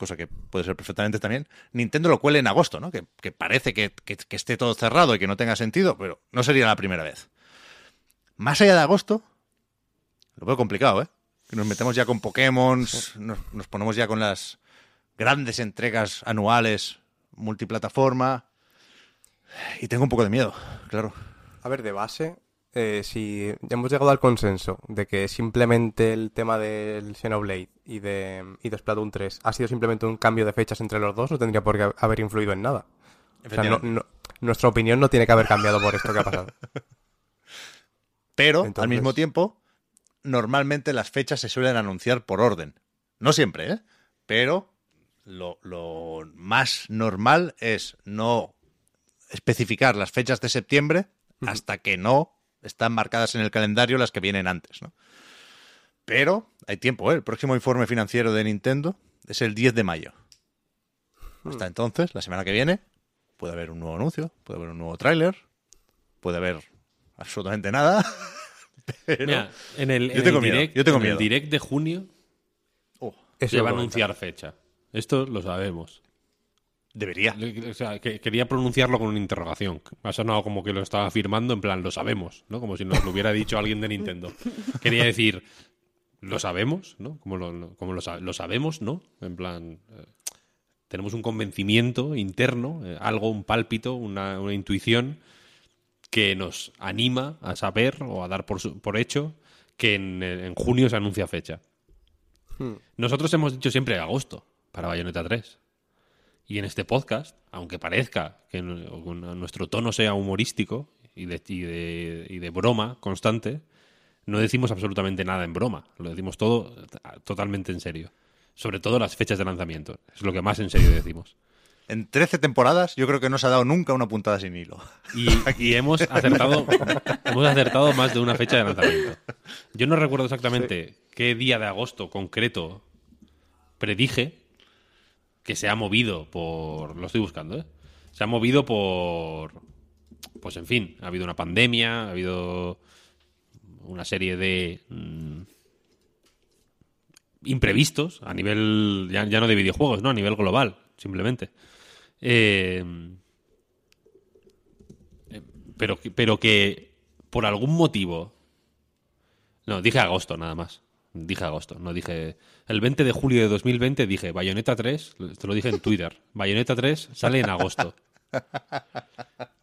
Speaker 1: cosa que puede ser perfectamente también, Nintendo lo cuele en agosto, ¿no? Que, que parece que, que- que esté todo cerrado y que no tenga sentido, pero no sería la primera vez. Más allá de agosto, lo veo complicado, ¿eh? Que nos metemos ya con Pokémon, nos, nos ponemos ya con las grandes entregas anuales, multiplataforma. Y tengo un poco de miedo, claro.
Speaker 4: A ver, de base, eh, si hemos llegado al consenso de que simplemente el tema del Xenoblade y de, y de Splatoon 3 ha sido simplemente un cambio de fechas entre los dos, no tendría por qué haber influido en nada. O sea, no- no- nuestra opinión no tiene que haber cambiado por esto que ha pasado.
Speaker 1: Pero, al mismo tiempo, normalmente las fechas se suelen anunciar por orden. No siempre, ¿eh? Pero lo, lo más normal es no especificar las fechas de septiembre hasta que no están marcadas en el calendario las que vienen antes, ¿no? Pero hay tiempo, ¿eh? El próximo informe financiero de Nintendo es el 10 de mayo. Hasta entonces, la semana que viene, puede haber un nuevo anuncio, puede haber un nuevo tráiler, puede haber absolutamente nada. Pero
Speaker 3: Mira, en el,
Speaker 1: Yo
Speaker 3: en
Speaker 1: tengo
Speaker 3: el
Speaker 1: miedo,
Speaker 3: direct,
Speaker 1: yo tengo
Speaker 3: en
Speaker 1: miedo.
Speaker 3: el direct de junio
Speaker 1: Oh,
Speaker 3: se va a anunciar fecha. Esto lo sabemos.
Speaker 1: Debería.
Speaker 3: O sea, que quería pronunciarlo con una interrogación. Ha sonado como que lo estaba afirmando en plan, lo sabemos, ¿no? Como si nos lo hubiera dicho alguien de Nintendo. Quería decir, lo sabemos, ¿no? Como lo, como lo, lo sabemos, ¿no? En plan, eh, tenemos un convencimiento interno, eh, algo, un pálpito, una, una intuición que nos anima a saber o a dar por, su- por hecho que en, en junio se anuncia fecha. Nosotros hemos dicho siempre agosto para Bayonetta 3. Y en este podcast, aunque parezca que nuestro tono sea humorístico y de, y, de, y de broma constante, no decimos absolutamente nada en broma. Lo decimos todo totalmente en serio. Sobre todo las fechas de lanzamiento. Es lo que más en serio decimos.
Speaker 1: En 13 temporadas yo creo que no se ha dado nunca una puntada sin hilo.
Speaker 3: Y, y hemos acertado hemos acertado más de una fecha de lanzamiento. Yo no recuerdo exactamente qué día de agosto concreto predije que se ha movido por... Lo estoy buscando, ¿eh? Se ha movido por... Pues en fin, ha habido una pandemia, ha habido una serie de mm, imprevistos a nivel, ya, ya no de videojuegos, ¿no? A nivel global, simplemente. Eh, eh, pero, pero que por algún motivo. No, dije agosto nada más. Dije agosto, no dije. El 20 de julio de 2020 dije Bayonetta 3, te lo dije en Twitter. Bayonetta 3 sale en agosto.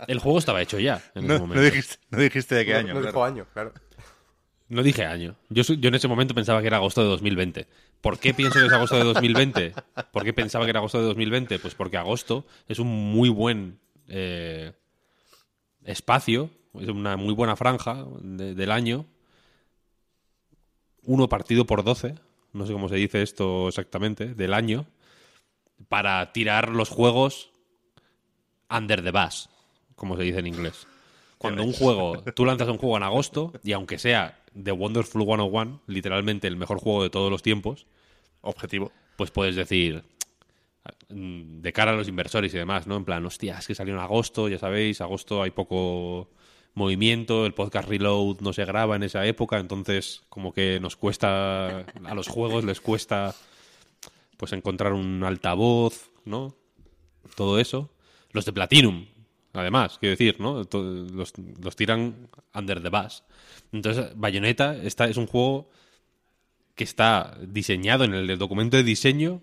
Speaker 3: El juego estaba hecho ya en ese
Speaker 1: No, no
Speaker 3: momento.
Speaker 1: dijiste, no dijiste de qué
Speaker 4: No-
Speaker 1: año.
Speaker 4: no
Speaker 1: claro.
Speaker 4: dijo año, claro.
Speaker 3: No dije año. Yo, en ese momento pensaba que era agosto de 2020. ¿Por qué pienso que es agosto de 2020? ¿Por qué pensaba que era agosto de 2020? Pues porque agosto es un muy buen eh, espacio, es una muy buena franja de- del año. Uno partido por 12, no sé cómo se dice esto exactamente, del año, para tirar los juegos under the bus, como se dice en inglés. Cuando un juego, tú lanzas un juego en agosto y aunque sea The Wonderful 101, literalmente el mejor juego de todos los tiempos,
Speaker 1: Objetivo.
Speaker 3: pues puedes decir mm, de cara a los inversores y demás, ¿no? En plan, hostia, es que salió en agosto, ya sabéis, agosto hay poco movimiento, el podcast Reload no se graba en esa época, entonces como que nos cuesta, a los juegos les cuesta pues encontrar un altavoz, ¿no? Todo eso. Los de Platinum, además, quiero decir, ¿no? Los, los tiran under the bus. Entonces, Bayonetta esta es un juego que está diseñado en el documento de diseño.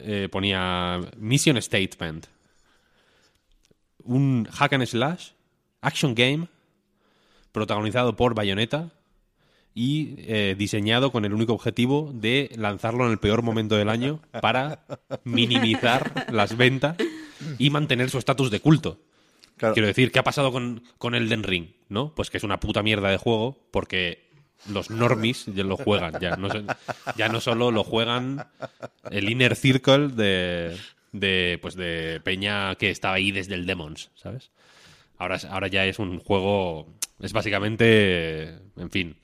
Speaker 3: eh, ponía Mission Statement. Un hack and slash, action game, protagonizado por Bayonetta y eh, diseñado con el único objetivo de lanzarlo en el peor momento del año para minimizar las ventas y mantener su estatus de culto.
Speaker 1: Claro.
Speaker 3: Quiero decir, ¿qué ha pasado con, con Elden Ring? ¿No? Pues que es una puta mierda de juego porque los normies ya lo juegan. Ya no, ya no solo lo juegan el inner circle de, de, pues de Peña que estaba ahí desde el Demons, ¿sabes? Ahora, es- ahora ya es un juego. Es básicamente. En fin.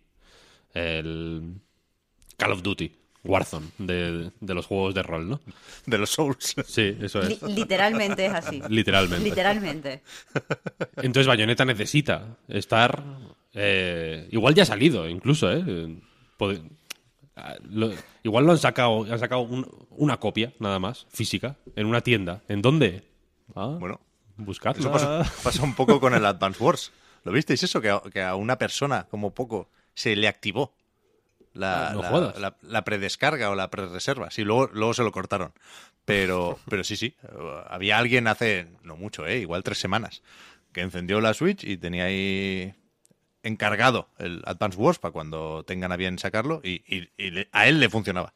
Speaker 3: El. Call of Duty. Warzone. De, de los juegos de rol, ¿no?
Speaker 1: De los Souls.
Speaker 3: Sí, eso
Speaker 2: Li-
Speaker 3: es.
Speaker 2: literalmente es así.
Speaker 3: Literalmente.
Speaker 2: Literalmente.
Speaker 3: Entonces Bayonetta necesita estar. eh, igual ya ha salido, incluso, ¿eh? Pod- ah, lo- igual lo han sacado, han sacado un- una copia, nada más, física, en una tienda. ¿En dónde? Ah,
Speaker 1: Bueno,
Speaker 3: buscadla.
Speaker 1: eso pasa, pasa un poco con el Advance Wars. ¿Lo visteis eso? Que a, que a una persona, como poco, se le activó la,
Speaker 3: Ah, no
Speaker 1: la- la- la predescarga o la prerreserva. Sí, luego, luego se lo cortaron. Pero, pero sí, sí. Había alguien hace, no mucho, ¿eh? igual tres semanas, que encendió la Switch y tenía ahí encargado el Advance Wars para cuando tengan a bien sacarlo y, y- y le- a él le funcionaba.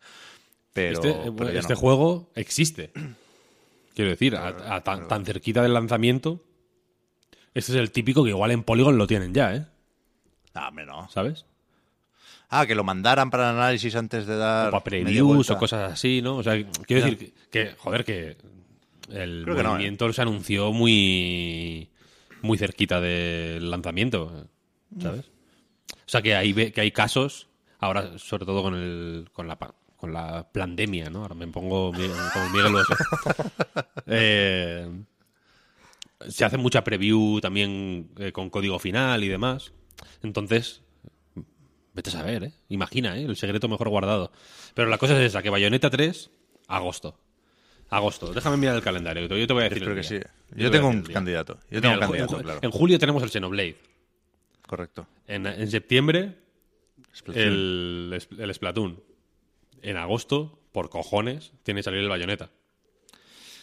Speaker 1: Pero,
Speaker 3: este
Speaker 1: pero
Speaker 3: este
Speaker 1: no.
Speaker 3: juego existe. Quiero decir, a, a tan, tan cerquita del lanzamiento. Este es el típico que igual en Polygon lo tienen ya, ¿eh?
Speaker 1: Ah, hombre, no.
Speaker 3: ¿Sabes?
Speaker 1: Ah, que lo mandaran para el análisis antes de dar.
Speaker 3: o para previews o cosas así, ¿no? O sea, quiero decir que, joder, que el
Speaker 1: Creo que no, ¿eh?
Speaker 3: movimiento se anunció muy muy cerquita del lanzamiento, ¿sabes? O sea, que hay, que hay casos, ahora sobre todo con el con la con la pandemia, ¿no? Ahora me pongo como Miguel Bosé. Eh, se hace mucha preview también eh, con código final y demás. Entonces, Vete a saber, ¿eh? Imagina, ¿eh? El secreto mejor guardado. Pero la cosa es esa, que Bayonetta 3, agosto. Agosto. Déjame mirar el calendario. Yo te voy a decir
Speaker 1: Espero
Speaker 3: el
Speaker 1: que
Speaker 3: día.
Speaker 1: sí. Yo tengo un candidato. Yo
Speaker 3: Mira,
Speaker 1: tengo un candidato,
Speaker 3: en
Speaker 1: claro.
Speaker 3: En julio tenemos el Xenoblade.
Speaker 1: Correcto.
Speaker 3: En, en septiembre,
Speaker 1: Splatoon.
Speaker 3: el, es- el Splatoon. En agosto, por cojones, tiene que salir el Bayonetta.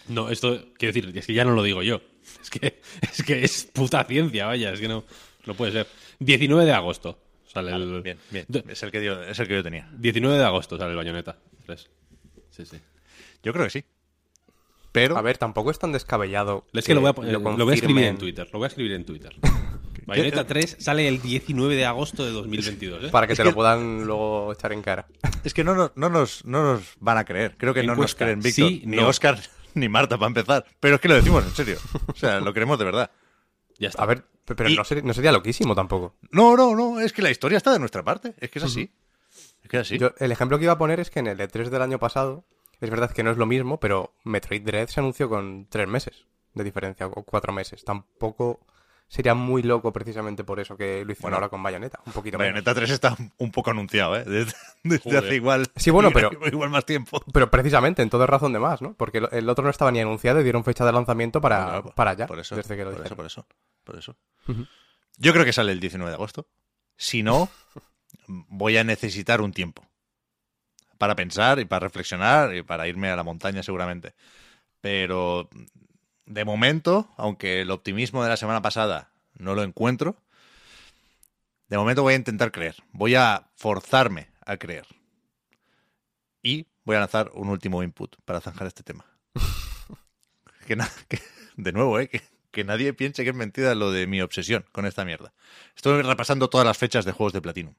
Speaker 3: No, esto, quiero decir, es que ya no lo digo yo. Es que es, que es puta ciencia, vaya, es que no, no puede ser. 19 de agosto sale el...
Speaker 1: Bien, bien. Es el, que yo, es el que yo tenía.
Speaker 3: 19 de agosto sale el Bayonetta 3. Sí, sí.
Speaker 1: Yo creo que sí. Pero.
Speaker 4: A ver, tampoco es tan descabellado.
Speaker 3: Es que lo voy a, poner-
Speaker 4: lo
Speaker 3: lo voy a escribir en Twitter. Lo voy a escribir en Twitter. Bayonetta 3 sale el 19 de agosto de 2022. ¿eh?
Speaker 4: Para que te lo puedan luego echar en cara.
Speaker 1: Es que no, nos- no, nos, no nos van a creer. Creo que no nos creen Víctor,
Speaker 3: Sí,
Speaker 1: ni
Speaker 3: no.
Speaker 1: Oscar, ni Marta para empezar. Pero es que lo decimos en serio. O sea, lo creemos de verdad.
Speaker 3: Ya está.
Speaker 4: A ver, pe- pero
Speaker 1: Y-
Speaker 4: no, sería, no sería loquísimo tampoco.
Speaker 1: No, no, no. Es que la historia está de nuestra parte. Es que es así. Es que es así.
Speaker 4: Yo, el ejemplo que iba a poner es que en el E3 del año pasado, es verdad que no es lo mismo, pero Metroid Dread se anunció con tres meses de diferencia, o cuatro meses. Tampoco sería muy loco precisamente por eso que lo hicieron
Speaker 1: Bueno,
Speaker 4: ahora con Bayonetta. Un poquito menos.
Speaker 1: Bayonetta 3 está un poco anunciado, ¿eh? Desde, hace igual.
Speaker 4: Sí, bueno, pero-
Speaker 1: Igual más tiempo.
Speaker 4: Pero precisamente, en todo es razón de más, ¿no? Porque el- otro no estaba ni anunciado y dieron fecha de lanzamiento para,
Speaker 1: Claro, por-
Speaker 4: para allá.
Speaker 1: Por eso,
Speaker 4: desde que lo
Speaker 1: por eso,
Speaker 4: dijeron.
Speaker 1: por eso, por eso.
Speaker 4: Ujú.
Speaker 1: Yo creo que sale el 19 de agosto. Si no, voy a necesitar un tiempo para pensar y para reflexionar y para irme a la montaña seguramente. Pero de momento, aunque el optimismo de la semana pasada no lo encuentro, de momento voy a intentar creer. Voy a forzarme a creer. Y voy a lanzar un último input para zanjar este tema. que, que- de nuevo, ¿eh? que, que nadie piense que es mentira lo de mi obsesión con esta mierda. Estoy repasando todas las fechas de juegos de Platinum,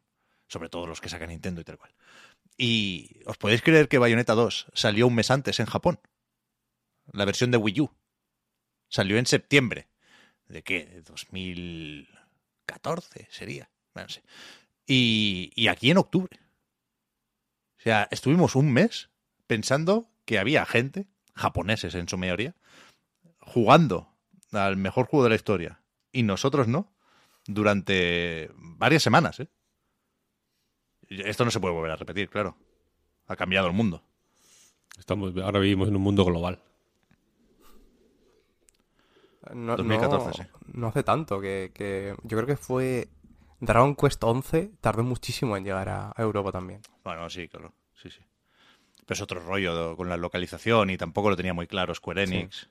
Speaker 1: sobre todo los que saca Nintendo y tal cual. Y os podéis creer que Bayonetta 2 salió un mes antes en Japón. La versión de Wii U. Salió en septiembre. ¿De qué? ¿De 2014 sería? No sé. Y, aquí en octubre. O sea, estuvimos un mes pensando que había gente, japoneses en su mayoría, jugando al mejor juego de la historia y nosotros no, durante varias semanas. ¿eh? Esto no se puede volver a repetir, claro. Ha cambiado el mundo.
Speaker 3: Estamos, ahora vivimos en un mundo global.
Speaker 4: No,
Speaker 1: 2014,
Speaker 4: no-
Speaker 1: sí.
Speaker 4: no hace tanto, que, que yo creo que fue Dragon Quest 11, tardó muchísimo en llegar a, a Europa también.
Speaker 1: Bueno, sí, claro. Sí, sí. Pero es otro rollo de- con la localización y tampoco lo tenía muy claro Square Enix.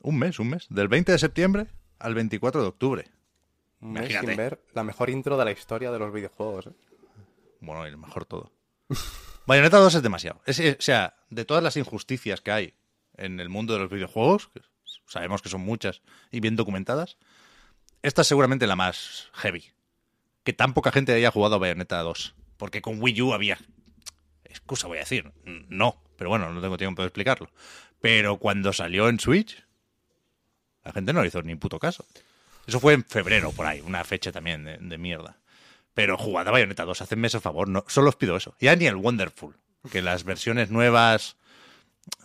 Speaker 1: Un mes, un mes. Del 20 de septiembre al 24 de octubre.
Speaker 4: Un mes
Speaker 1: Imagínate.
Speaker 4: sin ver la mejor intro de la historia de los videojuegos. ¿eh?
Speaker 1: Bueno, y lo mejor todo. Bayonetta 2 es demasiado. Es- es- o sea, de todas las injusticias que hay en el mundo de los videojuegos, sabemos que son muchas y bien documentadas, esta es seguramente la más heavy. Que tan poca gente haya jugado a Bayonetta 2. Porque con Wii U había... Excusa voy a decir. No. Pero bueno, no tengo tiempo de explicarlo. Pero cuando salió en Switch, la gente no le hizo ni puto caso. Eso fue en febrero, por ahí. Una fecha también de, mierda. Pero jugad a Bayonetta 2, hacedme ese favor. No, solo os pido eso. Ya ni el Wonderful. Que las versiones nuevas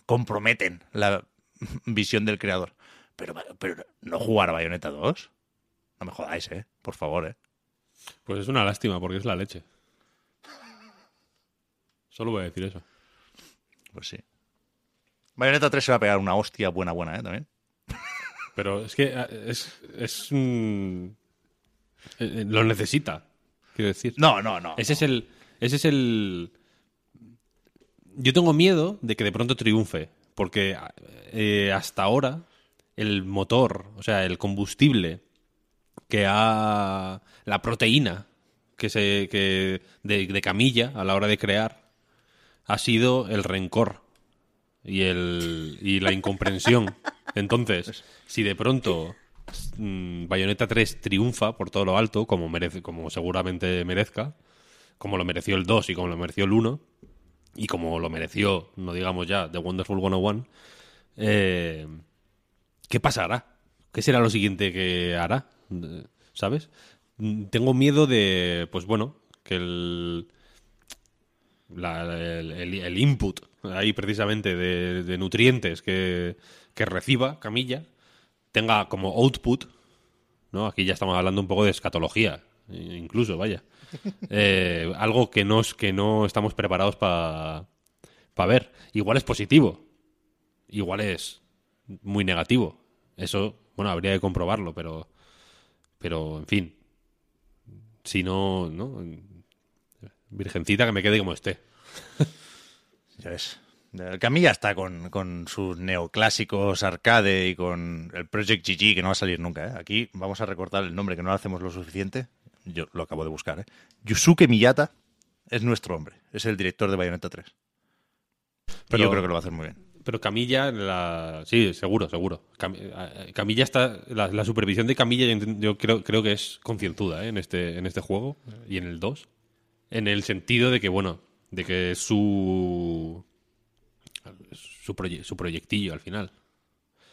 Speaker 1: comprometen la visión del creador. Pero, pero no jugar a Bayonetta 2. No me jodáis, eh. Por favor, eh.
Speaker 3: Pues es una lástima porque es la leche. Solo voy a decir eso.
Speaker 1: Pues sí. Bayonetta 3 se va a pegar una hostia buena, buena, eh. También.
Speaker 3: Pero es que eh, es, es un- eh, eh, lo necesita, quiero decir.
Speaker 1: No, no, no.
Speaker 3: Ese es el. Ese es el. Yo tengo miedo de que de pronto triunfe. Porque eh, hasta ahora, el motor, o sea, el combustible que ha. La proteína que se. Que de, camilla a la hora de crear ha sido el rencor y, el, y la incomprensión. Entonces, si de pronto mm, Bayonetta 3 triunfa por todo lo alto, como, merece, como seguramente merezca, como lo mereció el 2 y como lo mereció el 1, y como lo mereció, no digamos ya, The Wonderful 101, eh, ¿qué pasará? ¿Qué será lo siguiente que hará? ¿Sabes? Tengo miedo de, pues bueno, que el, el, input ahí precisamente de, de nutrientes que, que reciba Camilla tenga como output, ¿no? Aquí ya estamos hablando un poco de escatología, incluso, vaya. Eh, algo que no, es- que no estamos preparados para ver. Igual es positivo, igual es muy negativo. Eso, bueno, habría que comprobarlo, pero, pero en fin, si no, ¿no? Virgencita que me quede como esté.
Speaker 1: Ya. El Camilla está con, con sus neoclásicos arcade y con el Project GG que no va a salir nunca. ¿eh? Aquí vamos a recortar el nombre que no lo hacemos lo suficiente. Yo lo acabo de buscar. ¿eh? Yusuke Miyata es nuestro hombre. Es el director de Bayonetta 3. Pero
Speaker 3: Pero-
Speaker 1: yo creo que lo va a hacer muy bien.
Speaker 3: Pero Camilla, la... sí, seguro, seguro. Cam- eh, Camilla está, la, la supervisión de Camilla yo, creo, creo que es concienzuda ¿eh? en, este, en este juego y en el 2. En el sentido de que, bueno, de que su, su, proye- su proyectillo al final.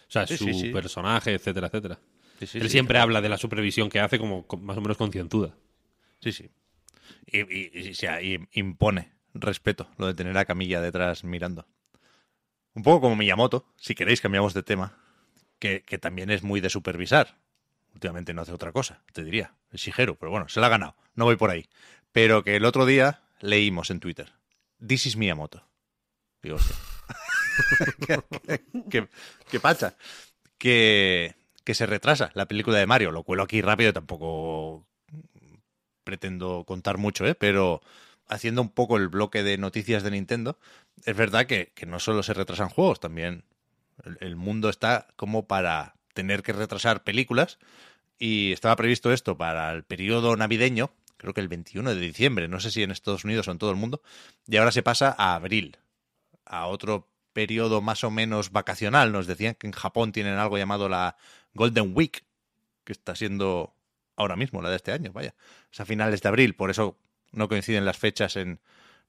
Speaker 3: O sea,
Speaker 1: Sí,
Speaker 3: su
Speaker 1: sí, sí.
Speaker 3: personaje, etcétera, etcétera.
Speaker 1: Sí, sí,
Speaker 3: Él
Speaker 1: sí,
Speaker 3: siempre
Speaker 1: claro.
Speaker 3: habla de la supervisión que hace como co- más o menos concienzuda.
Speaker 1: Sí, sí. Y, y- y- o sea, y impone respeto lo de tener a Camilla detrás mirando. Un poco como Miyamoto, si queréis cambiamos de tema, que, que también es muy de supervisar. últimamente no hace otra cosa, te diría, el Shigeru, pero bueno, se la ha ganado, no voy por ahí. Pero que el otro día leímos en Twitter, This is Miyamoto. Digo, hostia. ¿Qué, qué- qué pacha. Que, que se retrasa la película de Mario. Lo cuelo aquí rápido, tampoco pretendo contar mucho, ¿eh? pero haciendo un poco el bloque de noticias de Nintendo, es verdad que, no solo se retrasan juegos, también el, el mundo está como para tener que retrasar películas y estaba previsto esto para el periodo navideño, creo que el 21 de diciembre, no sé si en Estados Unidos o en todo el mundo, y ahora se pasa a abril, a otro periodo más o menos vacacional. Nos decían que en Japón tienen algo llamado la Golden Week, que está siendo ahora mismo, la de este año, vaya. Es a finales de abril, por eso no coinciden las fechas en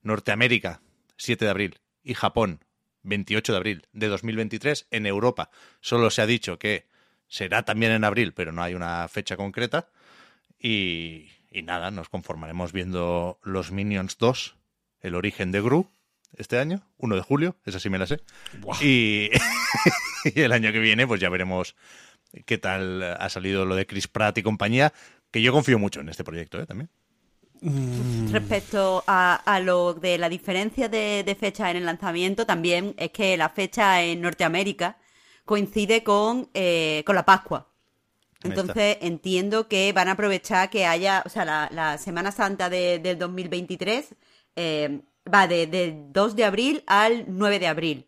Speaker 1: Norteamérica, 7 de abril, y Japón, 28 de abril de 2023. En Europa solo se ha dicho que será también en abril, pero no hay una fecha concreta. Y, y nada, nos conformaremos viendo los Minions 2, el origen de Gru, este año, 1 de julio, esa sí me la sé. Y, y el año que viene, pues ya veremos qué tal ha salido lo de Chris Pratt y compañía, que yo confío mucho en este proyecto, ¿eh? También.
Speaker 2: Respecto a, a lo de la diferencia de, de fecha en el lanzamiento, también es que la fecha en Norteamérica coincide con, eh, con la Pascua. Entonces entiendo que van a aprovechar que haya, o sea, la, la Semana Santa de- del 2023 eh, va de, de 2 de abril al 9 de abril.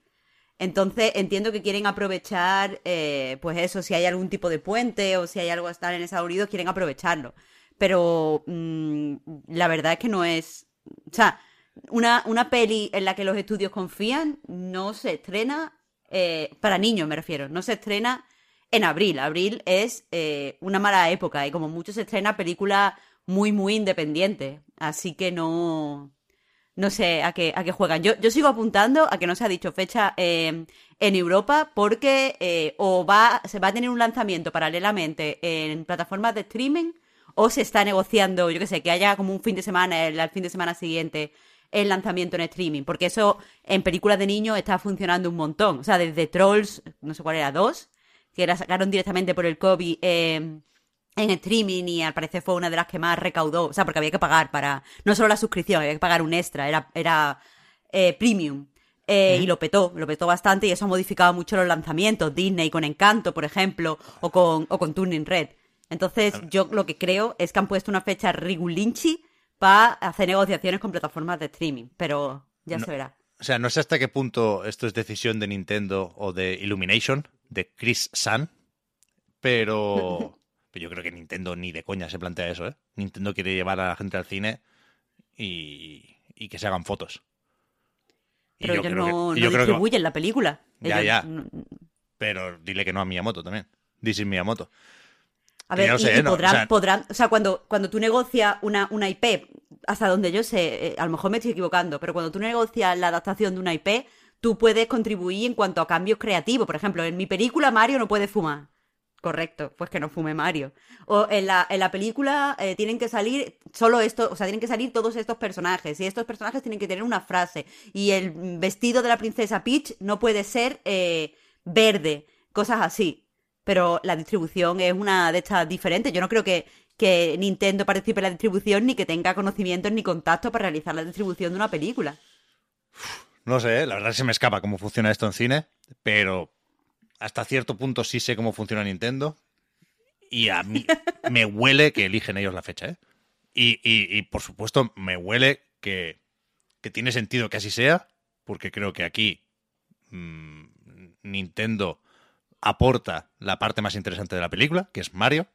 Speaker 2: Entonces entiendo que quieren aprovechar, eh, pues eso, si hay algún tipo de puente o si hay algo a estar en Estados Unidos, quieren aprovecharlo. Pero mm, la verdad es que no es... O sea, una, una peli en la que los estudios confían no se estrena, eh, para niños me refiero, no se estrena en abril. Abril es eh, una mala época y como mucho se estrena película muy, muy independiente. Así que no... No sé a qué, a qué juegan. Yo, yo sigo apuntando a que no se ha dicho fecha eh, en Europa porque eh, o va, se va a tener un lanzamiento paralelamente en plataformas de streaming o se está negociando, yo qué sé, que haya como un fin de semana, el, fin de semana siguiente, el lanzamiento en streaming. Porque eso en películas de niños está funcionando un montón. O sea, desde Trolls, no sé cuál era, dos, que la sacaron directamente por el COVID eh, en streaming y al parecer fue una de las que más recaudó, o sea, porque había que pagar para, no solo la suscripción, había que pagar un extra, era, era eh, premium. Eh, Y lo petó, lo petó bastante y eso ha modificado mucho los lanzamientos. Disney con Encanto, por ejemplo, o con, o con Turning Red. Entonces, yo lo que creo es que han puesto una fecha rigulinchi para hacer negociaciones con plataformas de streaming, pero ya
Speaker 1: No.
Speaker 2: se verá.
Speaker 1: O sea, no sé hasta qué punto esto es decisión de Nintendo o de Illumination, de Chris Sun, pero, pero yo creo que Nintendo ni de coña se plantea eso, ¿eh? Nintendo quiere llevar a la gente al cine y, y que se hagan fotos. Y
Speaker 2: Pero
Speaker 1: yo
Speaker 2: ellos
Speaker 1: creo
Speaker 2: no,
Speaker 1: y
Speaker 2: no
Speaker 1: yo creo que va-
Speaker 2: distribuyen la película.
Speaker 1: Ya,
Speaker 2: Ellos
Speaker 1: ya.
Speaker 2: no-
Speaker 1: Pero dile que no a Miyamoto también. Is Miyamoto.
Speaker 2: A ver,
Speaker 1: no sé,
Speaker 2: y
Speaker 1: ¿no?
Speaker 2: podrán,
Speaker 1: O sea-
Speaker 2: podrán, o sea, cuando, cuando tú negocias una, una IP, hasta donde yo sé, eh, a lo mejor me estoy equivocando, pero cuando tú negocias la adaptación de una IP, tú puedes contribuir en cuanto a cambios creativos. Por ejemplo, en mi película Mario no puede fumar. Correcto, pues que no fume Mario. O en la, en la película eh, tienen que salir solo esto, o sea, tienen que salir todos estos personajes. Y estos personajes tienen que tener una frase. Y el vestido de la princesa Peach no puede ser eh, verde. Cosas así. Pero la distribución es una de estas diferentes. Yo no creo que, que Nintendo participe en la distribución ni que tenga conocimientos ni contactos para realizar la distribución de una película.
Speaker 1: No sé, la verdad se me escapa cómo funciona esto en cine, pero hasta cierto punto sí sé cómo funciona Nintendo y a mí me huele que eligen ellos la fecha, ¿eh? Y, por supuesto me huele que, tiene sentido que así sea, porque creo que aquí mm, Nintendo aporta la parte más interesante de la película, que es Mario.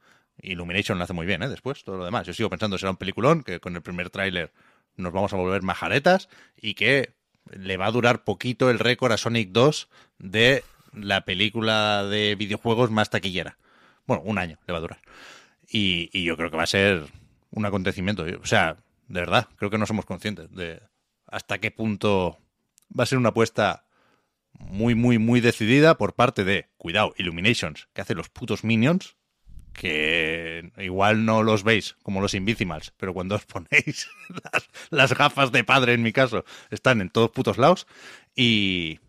Speaker 1: Illumination lo hace muy bien, ¿eh? Después, todo lo demás. Yo sigo pensando será un peliculón, que con el primer tráiler nos vamos a volver majaretas y que le va a durar poquito el récord a Sonic 2 de la película de videojuegos más taquillera. Bueno, un año le va a durar. Y, yo creo que va a ser un acontecimiento. O sea, de verdad, creo que no somos conscientes de hasta qué punto va a ser una apuesta muy, muy, muy decidida por parte de, cuidado, Illuminations, que hace los putos Minions, que igual no los veis como los Invisimals, pero cuando os ponéis las, las gafas de padre, en mi caso, están en todos putos lados. Y,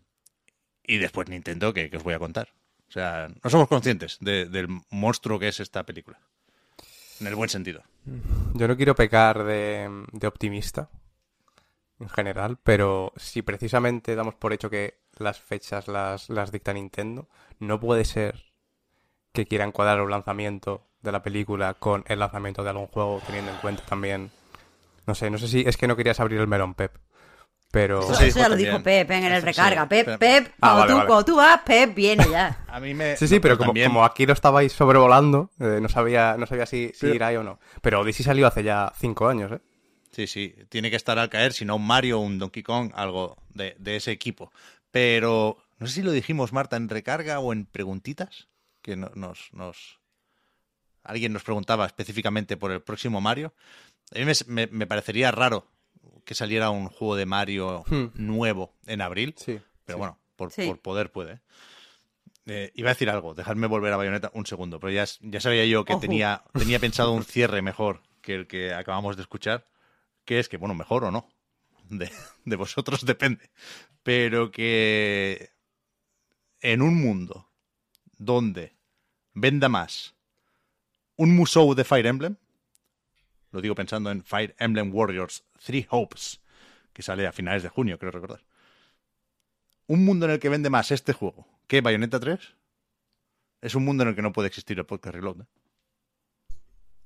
Speaker 1: y después Nintendo, que, que os voy a contar. O sea, no somos conscientes de- del monstruo que es esta película. En el buen sentido.
Speaker 4: Yo no quiero pecar de, optimista en general, pero si precisamente damos por hecho que las fechas las, las dicta Nintendo, no puede ser que quieran cuadrar un lanzamiento de la película con el lanzamiento de algún juego, teniendo en cuenta también. No sé, no sé si es que no querías abrir el melón, Pep. Pero.
Speaker 2: Eso, ya lo dijo Pep en el
Speaker 1: sí,
Speaker 2: recarga. Pep,
Speaker 1: Pep.
Speaker 2: Pep,
Speaker 4: Ah,
Speaker 2: cuando,
Speaker 4: vale,
Speaker 2: tú,
Speaker 4: vale.
Speaker 2: cuando tú vas, Pep viene ya.
Speaker 1: A mí me.
Speaker 4: Sí, sí, pero como, como aquí lo estabais sobrevolando, eh, no sabía, no sabía si, si ir ahí o no. Pero Odyssey salió hace ya cinco años, ¿eh?
Speaker 1: Sí, sí, tiene que estar al caer, si no un Mario o un Donkey Kong, algo de, de ese equipo. Pero no sé si lo dijimos, Marta, en recarga o en preguntitas, que no- nos, nos... Alguien nos preguntaba específicamente por el próximo Mario. A mí me, me- me parecería raro que saliera un juego de Mario
Speaker 4: Hmm.
Speaker 1: nuevo en abril,
Speaker 4: Sí.
Speaker 1: pero bueno, por,
Speaker 2: Sí.
Speaker 1: por poder puede. Eh, iba a decir algo, dejadme volver a Bayonetta un segundo, pero ya, ya sabía yo que
Speaker 2: Ojo.
Speaker 1: tenía, tenía pensado un cierre mejor que el que acabamos de escuchar, que es que, bueno, mejor o no, de, de vosotros depende, pero que en un mundo donde venda más un Musou de Fire Emblem, lo digo pensando en Fire Emblem Warriors Three Hopes, que sale a finales de junio, creo recordar. Un mundo en el que vende más este juego que Bayonetta 3 es un mundo en el que no puede existir el podcast Reload. ¿eh?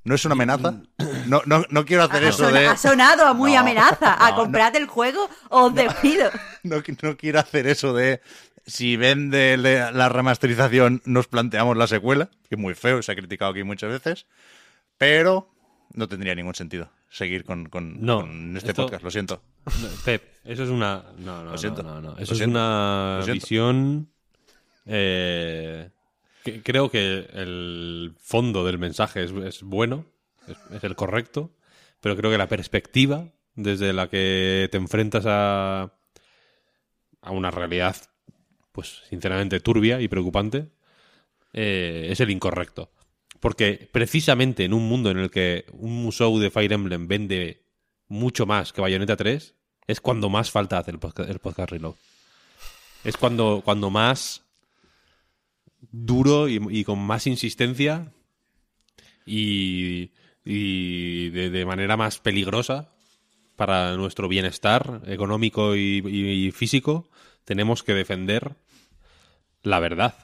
Speaker 1: ¿No es una amenaza? No, no, no quiero hacer
Speaker 2: Ha,
Speaker 1: eso de...
Speaker 2: ha sonado a muy
Speaker 1: No,
Speaker 2: amenaza. A comprad el juego o os despido.
Speaker 1: no, no quiero hacer eso de si vende la remasterización nos planteamos la secuela, que es muy feo, se ha criticado aquí muchas veces, pero no tendría ningún sentido seguir con, con-
Speaker 3: No,
Speaker 1: con este
Speaker 3: esto-
Speaker 1: podcast, lo siento.
Speaker 3: No, Pep, eso es una. No, no,
Speaker 1: Lo siento.
Speaker 3: no, no, no.
Speaker 1: Lo
Speaker 3: Eso es
Speaker 1: siento.
Speaker 3: una visión. eh, que creo que el fondo del mensaje es, es bueno, es, es el correcto, pero creo que la perspectiva desde la que te enfrentas a, a una realidad, pues sinceramente turbia y preocupante, eh, es el incorrecto. Porque precisamente en un mundo en el que un Musou de Fire Emblem vende mucho más que Bayonetta 3, es cuando más falta hacer el podcast, el podcast Reload. Es cuando, cuando más duro y, con más insistencia y, de, manera más peligrosa para nuestro bienestar económico y- y físico, tenemos que defender la verdad.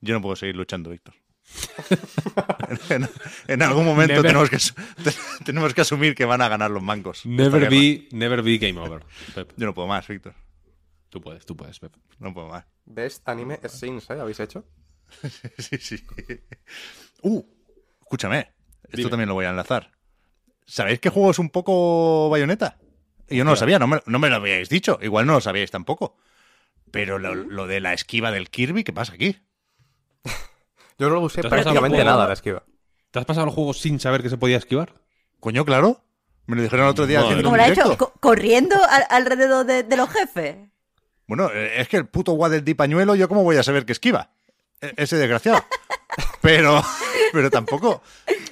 Speaker 1: Yo no puedo seguir luchando, Víctor. en, en algún momento
Speaker 3: Never-
Speaker 1: tenemos que, te- tenemos que asumir que van a ganar los mancos.
Speaker 3: Never be, never be game over. Pep.
Speaker 1: Yo no puedo más, Víctor.
Speaker 3: Tú puedes, tú puedes, Pep.
Speaker 1: No puedo más.
Speaker 4: Best anime scenes, ¿eh? ¿Habéis hecho?
Speaker 1: Sí, sí. Uh, escúchame. Esto
Speaker 3: Dime.
Speaker 1: también lo voy a enlazar. ¿Sabéis qué juego es un poco bayoneta? Yo no lo sabía, no me, no me lo habíais dicho. Igual no lo sabíais tampoco. Pero lo, lo de la esquiva del Kirby, ¿qué pasa aquí?
Speaker 4: Yo no lo usé
Speaker 3: ¿Te has pasado
Speaker 4: prácticamente nada la esquiva.
Speaker 3: ¿Te has pasado el juego sin saber que se podía esquivar?
Speaker 1: Coño, claro. Me lo dijeron el otro día haciendo
Speaker 2: ¿Cómo
Speaker 1: un
Speaker 2: lo ha hecho? Co- ¿Corriendo al- alrededor de, de los jefes?
Speaker 1: Bueno, eh, es que el puto Waddle de pañuelo, ¿yo cómo voy a saber que esquiva? E- Ese desgraciado. Pero, pero tampoco.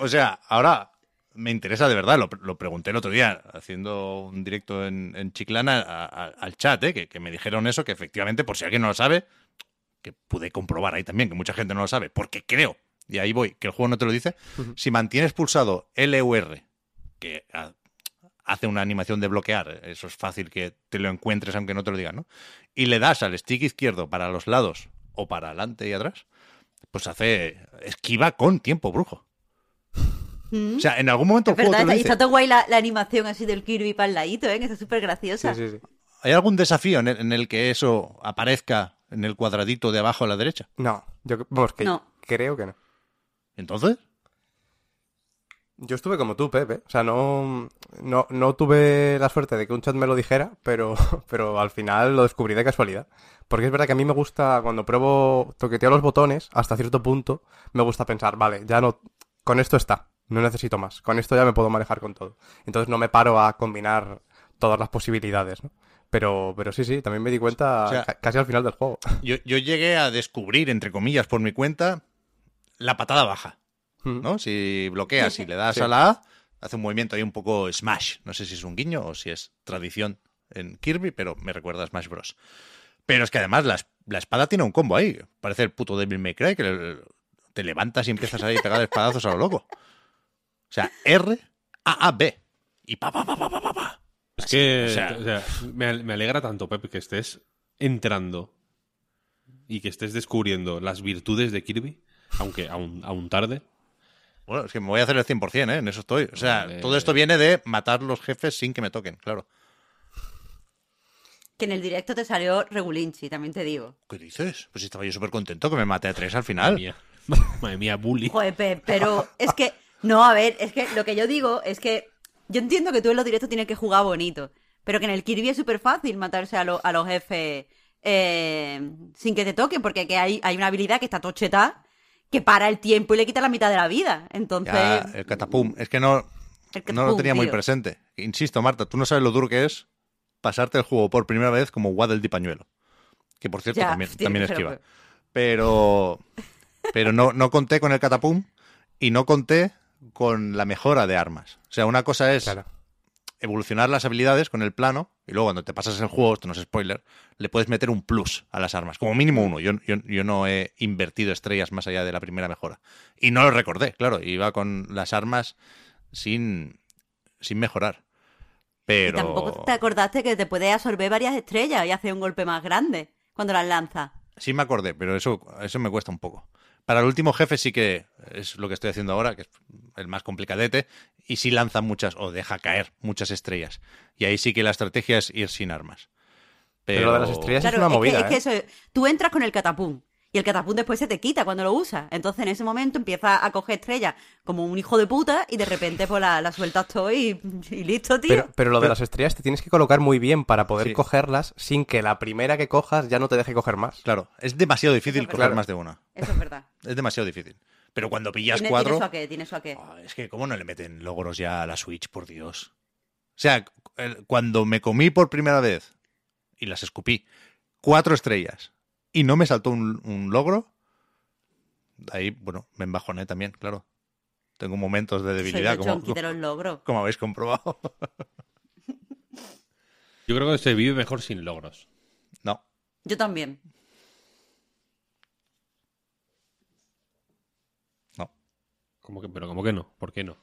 Speaker 1: O sea, ahora me interesa de verdad. Lo, lo pregunté el otro día haciendo un directo en, en Chiclana a- a- al chat, ¿eh? que, que me dijeron eso, que efectivamente, por si alguien no lo sabe, que pude comprobar ahí también, que mucha gente no lo sabe, porque creo, y ahí voy, que el juego no te lo dice, si mantienes pulsado LUR, que hace una animación de bloquear, eso es fácil que te lo encuentres aunque no te lo digan, ¿no? Y le das al stick izquierdo para los lados o para adelante y atrás, pues hace esquiva con tiempo brujo. O sea, en algún momento
Speaker 2: Es
Speaker 1: el juego
Speaker 2: verdad,
Speaker 1: te lo
Speaker 2: está, y
Speaker 1: dice.
Speaker 2: está todo guay la, la animación así del Kirby para el ladito, ¿eh? Que está súper graciosa.
Speaker 4: Sí, sí, sí.
Speaker 1: ¿Hay algún desafío en el, en el que eso aparezca en el cuadradito de abajo a la derecha?
Speaker 4: No, yo vamos, que
Speaker 2: No.
Speaker 4: creo que no.
Speaker 1: Entonces,
Speaker 4: Yo estuve como tú, Pepe. O sea, no, no, no tuve la suerte de que un chat me lo dijera, pero, pero al final lo descubrí de casualidad. Porque es verdad que a mí me gusta, cuando pruebo, toqueteo los botones, hasta cierto punto, me gusta pensar, vale, ya no, con esto está, no necesito más. Con esto ya me puedo manejar con todo. Entonces no me paro a combinar todas las posibilidades, ¿no? Pero, pero sí, sí, también me di cuenta
Speaker 1: O sea-
Speaker 4: ca- casi al final del juego.
Speaker 1: yo, yo llegué a descubrir, entre comillas, por mi cuenta, la patada baja. ¿no? Si bloqueas y le das
Speaker 4: Sí.
Speaker 1: a la A, hace un movimiento ahí un poco Smash. No sé si es un guiño o si es tradición en Kirby, pero me recuerda a Smash Bros. Pero es que además la, la espada tiene un combo ahí. Parece el puto Devil May Cry, que le- te levantas y empiezas ahí a pegar espadazos a lo loco. O sea, R, A, A, B. Y pa, pa, pa, pa, pa, pa, pa.
Speaker 3: Es que
Speaker 1: o sea-
Speaker 3: o sea, me, al- me alegra tanto, Pep, que estés entrando y que estés descubriendo las virtudes de Kirby, aunque aún, aún tarde.
Speaker 1: Bueno, es que me voy a hacer el 100%, ¿eh? En eso estoy. O sea,
Speaker 3: Vale.
Speaker 1: todo esto viene de matar los jefes sin que me toquen, claro.
Speaker 2: Que en el directo te salió regulinchi, también te digo.
Speaker 1: ¿Qué dices? Pues estaba yo súper contento que me maté a tres al final.
Speaker 3: Madre mía, Madre mía, bully.
Speaker 2: Joder, Pep, pero es que, no, a ver, es que lo que yo digo es que yo entiendo que tú en los directos tienes que jugar bonito, pero que en el Kirby es súper fácil matarse a, lo- a los jefes eh, sin que te toquen, porque que hay, hay una habilidad que está tocheta que para el tiempo y le quita la mitad de la vida. Entonces,
Speaker 1: Ya, el catapum. Es que no, no lo tenía muy presente. Insisto, Marta, tú no sabes lo duro que es pasarte el juego por primera vez como Waddle di pañuelo. Que por cierto
Speaker 2: Ya,
Speaker 1: también,
Speaker 2: tío,
Speaker 1: también
Speaker 2: pero-
Speaker 1: esquiva. Pero, pero no, no conté con el catapum y no conté con la mejora de armas. O sea, una cosa es
Speaker 4: Claro.
Speaker 1: evolucionar las habilidades con el plano y luego cuando te pasas el juego, esto no es spoiler, le puedes meter un plus a las armas, como mínimo uno. Yo, yo, yo no he invertido estrellas más allá de la primera mejora. Y no lo recordé, claro, iba con las armas sin, sin mejorar.
Speaker 2: y
Speaker 1: Pero...
Speaker 2: tampoco te acordaste que te puede absorber varias estrellas y hacer un golpe más grande cuando las lanzas.
Speaker 1: Sí me acordé, pero eso, eso me cuesta un poco. Para el último jefe sí que es lo que estoy haciendo ahora, que es el más complicadete, y sí lanza muchas, o deja caer muchas estrellas. Y ahí sí que la estrategia es ir sin armas. Pero,
Speaker 4: Pero lo de las estrellas
Speaker 2: Claro,
Speaker 4: es una
Speaker 2: es,
Speaker 4: movida,
Speaker 2: que, es que
Speaker 4: ¿eh?
Speaker 2: eso, tú entras con el catapum y el catapum después se te quita cuando lo usas. Entonces en ese momento empiezas a coger estrellas como un hijo de puta y de repente pues la, la sueltas todo y, y listo, tío.
Speaker 4: Pero, pero lo de
Speaker 1: Pero-
Speaker 4: las estrellas te tienes que colocar muy bien para poder
Speaker 1: Sí.
Speaker 4: cogerlas sin que la primera que cojas ya no te deje coger más.
Speaker 1: Claro, es demasiado difícil
Speaker 2: Eso es
Speaker 1: coger más de una.
Speaker 2: Eso es verdad.
Speaker 1: Es demasiado difícil. Pero cuando pillas
Speaker 2: Tiene,
Speaker 1: cuatro...
Speaker 2: tiene su aqué, tiene su aqué.
Speaker 1: Ah, es que, ¿cómo no le meten logros ya a la Switch, por Dios? O sea, cuando me comí por primera vez y las escupí, cuatro estrellas, y no me saltó un, un logro, ahí, bueno, me embajoné también, claro. Tengo momentos de debilidad,
Speaker 2: Soy
Speaker 1: como,
Speaker 2: los logros.
Speaker 1: como habéis comprobado.
Speaker 3: Yo creo que se vive mejor sin logros.
Speaker 1: no,
Speaker 2: Yo también.
Speaker 1: no.
Speaker 3: ¿Cómo que, pero ¿cómo que no? ¿Por qué no?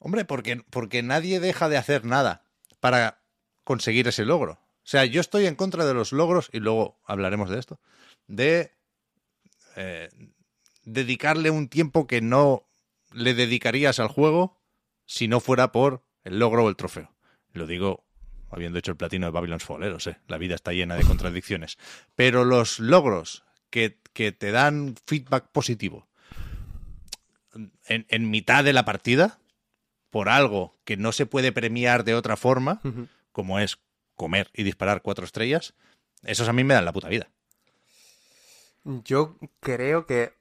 Speaker 1: Hombre, porque, porque nadie deja de hacer nada para conseguir ese logro. O sea, yo estoy en contra de los logros, y luego hablaremos de esto, de eh, dedicarle un tiempo que no le dedicarías al juego si no fuera por el logro o el trofeo. Lo digo habiendo hecho el platino de Babylon's Fall, ¿eh? lo sé, la vida está llena de contradicciones. Pero los logros que, que te dan feedback positivo en, en mitad de la partida, por algo que no se puede premiar de otra forma, como es comer y disparar cuatro estrellas, esos a mí me dan la puta vida.
Speaker 4: Yo creo que.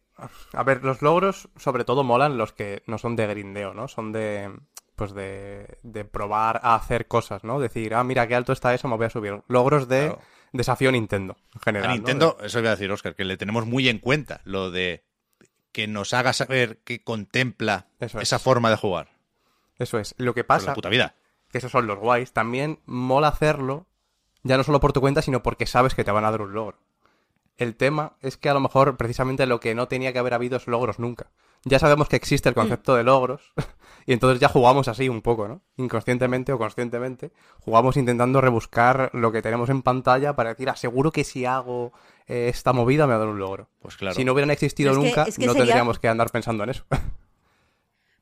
Speaker 4: A ver, los logros sobre todo molan los que no son de grindeo, ¿no? Son de. Pues de, de probar a hacer cosas, ¿no? Decir, ah, mira qué alto está eso, me voy a subir. Logros de
Speaker 1: Claro.
Speaker 4: desafío Nintendo, en general.
Speaker 1: A
Speaker 4: ¿no?
Speaker 1: Nintendo, eso iba a decir, Oscar, que le tenemos muy en cuenta lo de que nos haga saber que contempla
Speaker 4: es.
Speaker 1: esa forma de jugar.
Speaker 4: Eso es. Lo que
Speaker 1: Por
Speaker 4: pasa,
Speaker 1: la puta vida.
Speaker 4: Que esos son los guays, también mola hacerlo, ya no solo por tu cuenta, sino porque sabes que te van a dar un logro. El tema es que a lo mejor precisamente lo que no tenía que haber habido es logros nunca. Ya sabemos que existe el concepto de logros y entonces ya jugamos así un poco, ¿no? Inconscientemente o conscientemente, jugamos intentando rebuscar lo que tenemos en pantalla para decir, aseguro que si hago eh, esta movida me va a dar un logro.
Speaker 1: Pues claro.
Speaker 4: Si no hubieran existido
Speaker 2: que-
Speaker 4: nunca,
Speaker 2: es que
Speaker 4: no
Speaker 2: sería-
Speaker 4: tendríamos que andar pensando en eso.
Speaker 2: Pero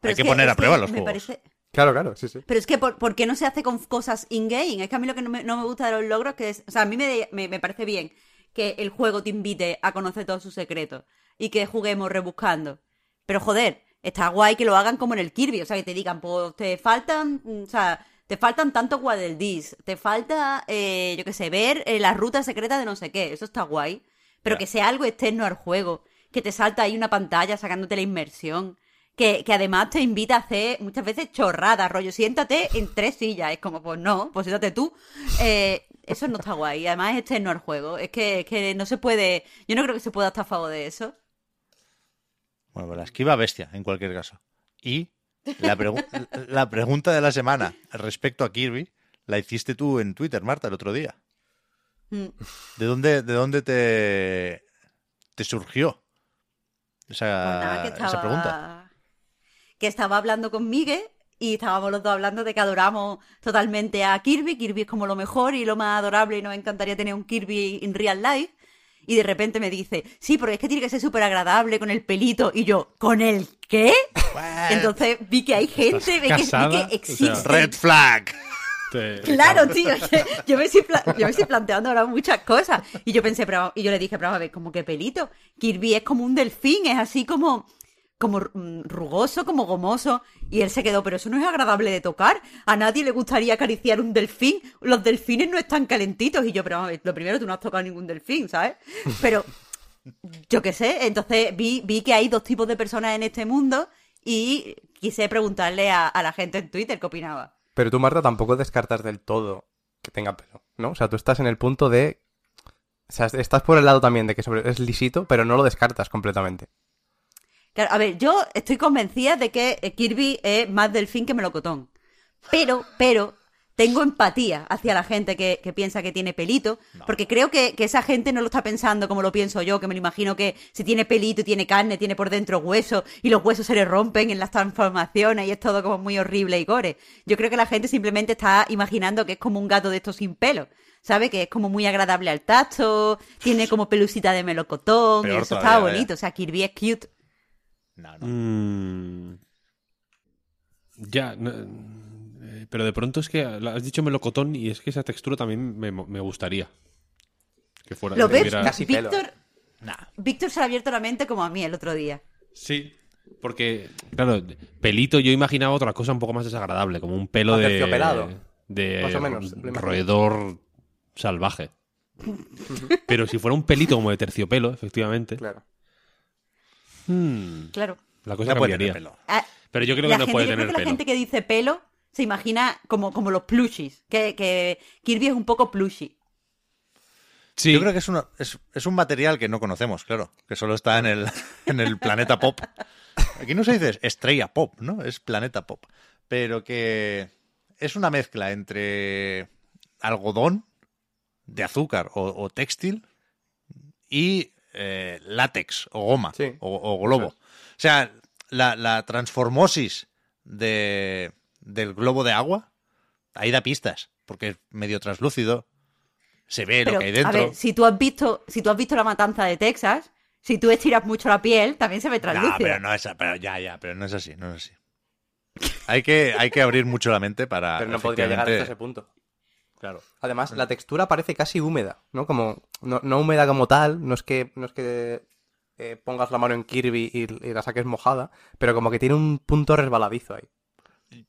Speaker 1: Hay
Speaker 2: es
Speaker 1: que poner a prueba los
Speaker 2: me
Speaker 1: juegos.
Speaker 2: parece-
Speaker 4: claro, claro, sí, sí.
Speaker 2: Pero es que, ¿por, por qué no se hace con cosas in-game? Es que a mí lo que no me, no me gusta de los logros que es... O sea, a mí me, me, me parece bien que el juego te invite a conocer todos sus secretos y que juguemos rebuscando. Pero joder, está guay que lo hagan como en el Kirby. O sea, que te digan, pues te faltan... O sea, te faltan tantos Waddle Dees, te falta, eh, yo qué sé, ver eh, la ruta secreta de no sé qué. Eso está guay. Pero que sea algo externo al juego. Que te salta ahí una pantalla sacándote la inmersión que, que además te invita a hacer muchas veces chorradas, rollo, siéntate en tres sillas. Es como, pues no, pues siéntate tú. Eh, eso no está guay. Además es externo al juego. Es que, es que no se puede. Yo no creo que se pueda estar a favor de eso.
Speaker 1: Bueno, pues la esquiva bestia, en cualquier caso. Y la, pregu- la pregunta de la semana respecto a Kirby la hiciste tú en Twitter, Marta, el otro día.
Speaker 2: Mm.
Speaker 1: ¿De dónde, de dónde te, te surgió esa,
Speaker 2: Pues nada, que
Speaker 1: esa pregunta?
Speaker 2: Que estaba hablando con Miguel y estábamos los dos hablando de que adoramos totalmente a Kirby. Kirby es como lo mejor y lo más adorable y nos encantaría tener un Kirby en real life. Y de repente me dice, sí, pero es que tiene que ser súper agradable con el pelito. Y yo, ¿con el qué? Entonces vi que hay gente, vi que, vi que
Speaker 3: O sea,
Speaker 2: existe.
Speaker 1: Red flag.
Speaker 3: Te-
Speaker 2: Claro, tío. Yo me, estoy yo me estoy planteando ahora muchas cosas. Y yo pensé, pero, y yo le dije, pero a ver, como que pelito. Kirby es como un delfín, es así como, como mm, rugoso, como gomoso. Y él se quedó, pero eso no es agradable de tocar. A nadie le gustaría acariciar un delfín. Los delfines no están calentitos. Y yo, pero lo primero, tú no has tocado ningún delfín, ¿sabes? Pero, yo qué sé. Entonces vi, vi que hay dos tipos de personas en este mundo. Y quise preguntarle a, a la gente en Twitter qué opinaba.
Speaker 4: Pero tú, Marta, tampoco descartas del todo que tenga pelo, ¿no? O sea, tú estás en el punto de... O sea, estás por el lado también de que sobre- es lisito, pero no lo descartas completamente.
Speaker 2: Claro, a ver, yo estoy convencida de que eh, Kirby es más delfín que melocotón. Pero, pero, tengo empatía hacia la gente que, que piensa que tiene pelito, porque creo que, que esa gente no lo está pensando como lo pienso yo, que me lo imagino que si tiene pelito y tiene carne, tiene por dentro huesos, y los huesos se le rompen en las transformaciones y es todo como muy horrible y gore. Yo creo que la gente simplemente está imaginando que es como un gato de estos sin pelo. ¿Sabe? Que es como muy agradable al tacto, tiene como pelusita de melocotón, y eso
Speaker 1: todavía,
Speaker 2: está bonito. O sea, Kirby es cute.
Speaker 1: No, no.
Speaker 3: Mm, ya, no, eh, pero de pronto es que has dicho melocotón y es que esa textura también me, me gustaría. Que fuera.
Speaker 2: ¿Lo
Speaker 3: que
Speaker 2: ves?
Speaker 3: tuviera-
Speaker 4: Casi pelo.
Speaker 2: Víctor, Víctor se ha abierto la mente como a mí el otro día.
Speaker 3: Sí. Porque, claro, pelito yo imaginaba otra cosa un poco más desagradable, como un pelo de.
Speaker 4: terciopelado.
Speaker 3: De
Speaker 4: Más o menos,
Speaker 3: roedor salvaje. Pero si fuera un pelito como de terciopelo, efectivamente,
Speaker 4: Claro.
Speaker 3: Hmm,
Speaker 2: Claro.
Speaker 3: la cosa
Speaker 1: Ya puede tener pelo.
Speaker 2: Ah,
Speaker 3: Pero yo creo que no
Speaker 2: gente,
Speaker 3: puede
Speaker 2: yo creo
Speaker 3: tener
Speaker 2: que la
Speaker 3: pelo.
Speaker 2: gente que dice pelo se imagina como, como los plushies. Que, que Kirby es un poco plushy.
Speaker 3: Sí,
Speaker 1: Yo creo que es, una- es, es un material que no conocemos, claro, que solo está en el, en el planeta pop. Aquí no se dice estrella pop, ¿no? Es planeta pop. Pero que es una mezcla entre algodón de azúcar o, o textil y eh, látex o goma
Speaker 4: Sí.
Speaker 1: o, o globo. O sea, la, la transformosis de, del globo de agua, ahí da pistas, porque es medio translúcido, se ve
Speaker 2: Pero,
Speaker 1: lo que hay
Speaker 2: a
Speaker 1: dentro.
Speaker 2: ver, si tú has visto, si tú has visto la matanza de Texas, si tú estiras mucho la piel, también se ve
Speaker 1: No,
Speaker 2: translúcida.
Speaker 1: pero no es, pero ya, ya, pero no es así, no es así. Hay que, hay que abrir mucho la mente para.
Speaker 4: Pero no podría llegar hasta ese punto.
Speaker 1: Claro.
Speaker 4: Además, la textura parece casi húmeda, ¿no? Como, no, no húmeda como tal, no es que, no es que eh, pongas la mano en Kirby y, y la saques mojada, pero como que tiene un punto resbaladizo ahí.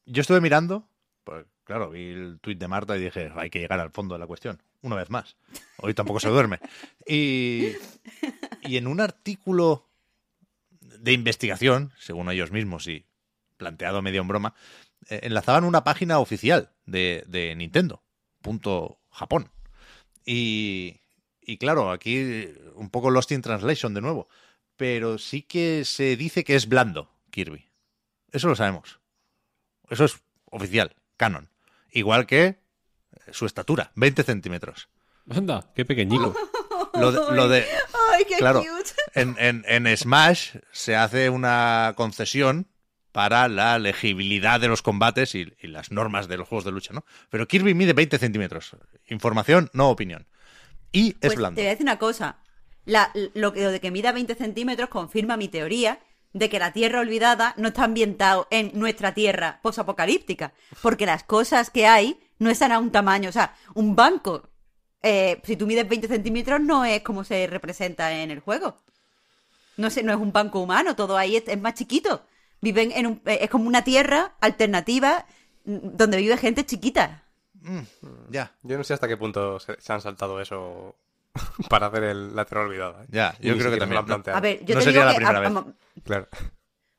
Speaker 1: Yo estuve mirando, pues claro, vi el tuit de Marta y dije, hay que llegar al fondo de la cuestión, una vez más. Hoy tampoco se duerme. Y, y en un artículo de investigación, según ellos mismos y planteado medio en broma, eh, enlazaban una página oficial de, de Nintendo, punto Japón. Y, y claro, aquí un poco Lost in Translation de nuevo, pero sí que se dice que es blando, Kirby. Eso lo sabemos. Eso es oficial, canon. Igual que su estatura, 20 centímetros.
Speaker 3: Anda, qué pequeñico.
Speaker 1: Lo de, lo de-
Speaker 2: Ay, qué
Speaker 1: claro,
Speaker 2: cute.
Speaker 1: en, en- en Smash se hace una concesión para la legibilidad de los combates y, y las normas de los juegos de lucha, ¿no? Pero Kirby mide 20 centímetros. Información, no opinión. Y es
Speaker 2: Pues
Speaker 1: blando.
Speaker 2: te voy a decir una cosa. La- lo, que- lo de que mida 20 centímetros confirma mi teoría de que la Tierra olvidada no está ambientado en nuestra Tierra posapocalíptica. Porque las cosas que hay no están a un tamaño. O sea, un banco, eh, si tú mides 20 centímetros, no es como se representa en el juego. No sé, no es un banco humano, todo ahí es, es más chiquito. Viven en un, eh, es como una tierra alternativa mm, donde vive gente chiquita.
Speaker 1: Ya,
Speaker 4: Yo no sé hasta qué punto se, se han saltado eso para hacer el, la tierra olvidada. ¿eh?
Speaker 1: Ya, yo creo que
Speaker 4: se lo
Speaker 1: también.
Speaker 4: han planteado.
Speaker 2: A ver, yo
Speaker 1: No
Speaker 2: te
Speaker 1: sería
Speaker 2: digo
Speaker 1: la
Speaker 2: que
Speaker 1: primera
Speaker 2: a-
Speaker 1: vez.
Speaker 2: a-
Speaker 4: Claro.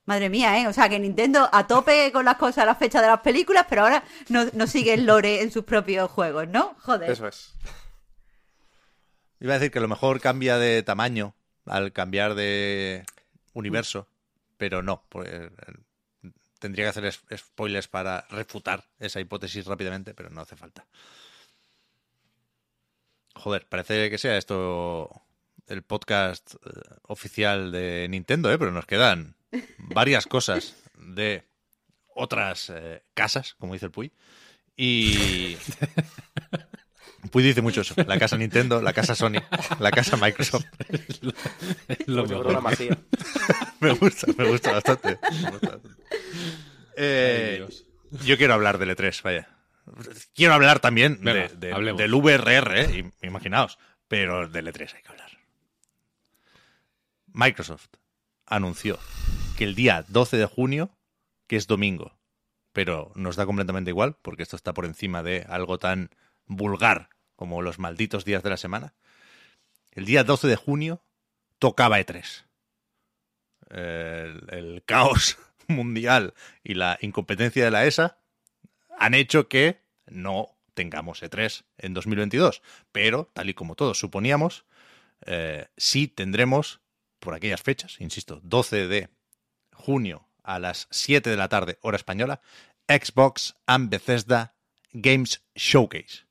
Speaker 2: Madre mía, ¿eh? O sea, que Nintendo a tope con las cosas, las fechas de las películas, pero ahora no, no sigue el lore en sus propios juegos, ¿no? Joder.
Speaker 4: Eso es.
Speaker 1: Iba a decir que a lo mejor cambia de tamaño al cambiar de universo, pero no. pues, eh, tendría que hacer spoilers para refutar esa hipótesis rápidamente, pero no hace falta. joder, parece que sea esto el podcast eh, oficial de Nintendo, ¿eh? pero nos quedan varias cosas de otras eh, casas, como dice el Puy. Y. Puy dice mucho eso. La casa Nintendo, la casa Sony, la casa Microsoft.
Speaker 3: Lo mejor.
Speaker 4: masía.
Speaker 1: Me gusta, me gusta bastante. Me gusta bastante. Eh,
Speaker 3: Ay,
Speaker 1: yo quiero hablar del E3, vaya. Quiero hablar también
Speaker 3: Venga,
Speaker 1: de- del VRR, ¿eh? im- imaginaos. Pero del E3 hay que hablar. Microsoft anunció que el día 12 de junio, que es domingo, pero nos da completamente igual, porque esto está por encima de algo tan vulgar como los malditos días de la semana, el día 12 de junio tocaba E3. El, caos mundial y la incompetencia de la ESA han hecho que no tengamos E3 en 2022. Pero, tal y como todos suponíamos, eh, sí tendremos por aquellas fechas, insisto, 12 de junio a las 7 de la tarde, hora española, Xbox and Bethesda Games Showcase.